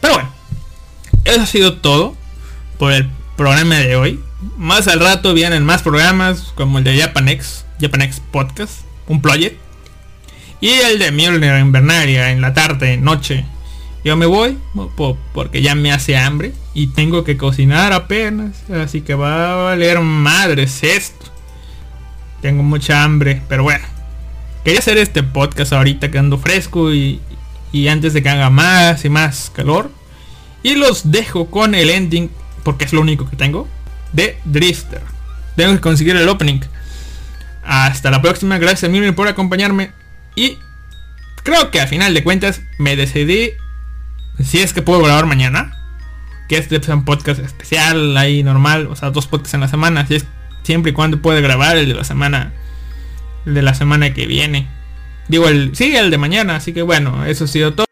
Pero bueno, eso ha sido todo por el programa de hoy. Más al rato vienen más programas como el de Japanex, Japanex Podcast, un project. Y el de Mjolnir Invernaria en la tarde, noche. Yo me voy porque ya me hace hambre y tengo que cocinar apenas. Así que va a valer madres esto. Tengo mucha hambre, pero bueno. Quería hacer este podcast ahorita que ando fresco y, y antes de que haga más y más calor. Y los dejo con el ending, porque es lo único que tengo, de Drifter. Tengo que conseguir el opening. Hasta la próxima, gracias a Miriam por acompañarme. Y creo que al final de cuentas me decidí si es que puedo grabar mañana. Que este es un podcast especial ahí normal, o sea, dos podcasts en la semana. Si es siempre y cuando puede grabar el de la semana. El de la semana que viene. Digo, el, sí, el de mañana, así que bueno, eso ha sido todo.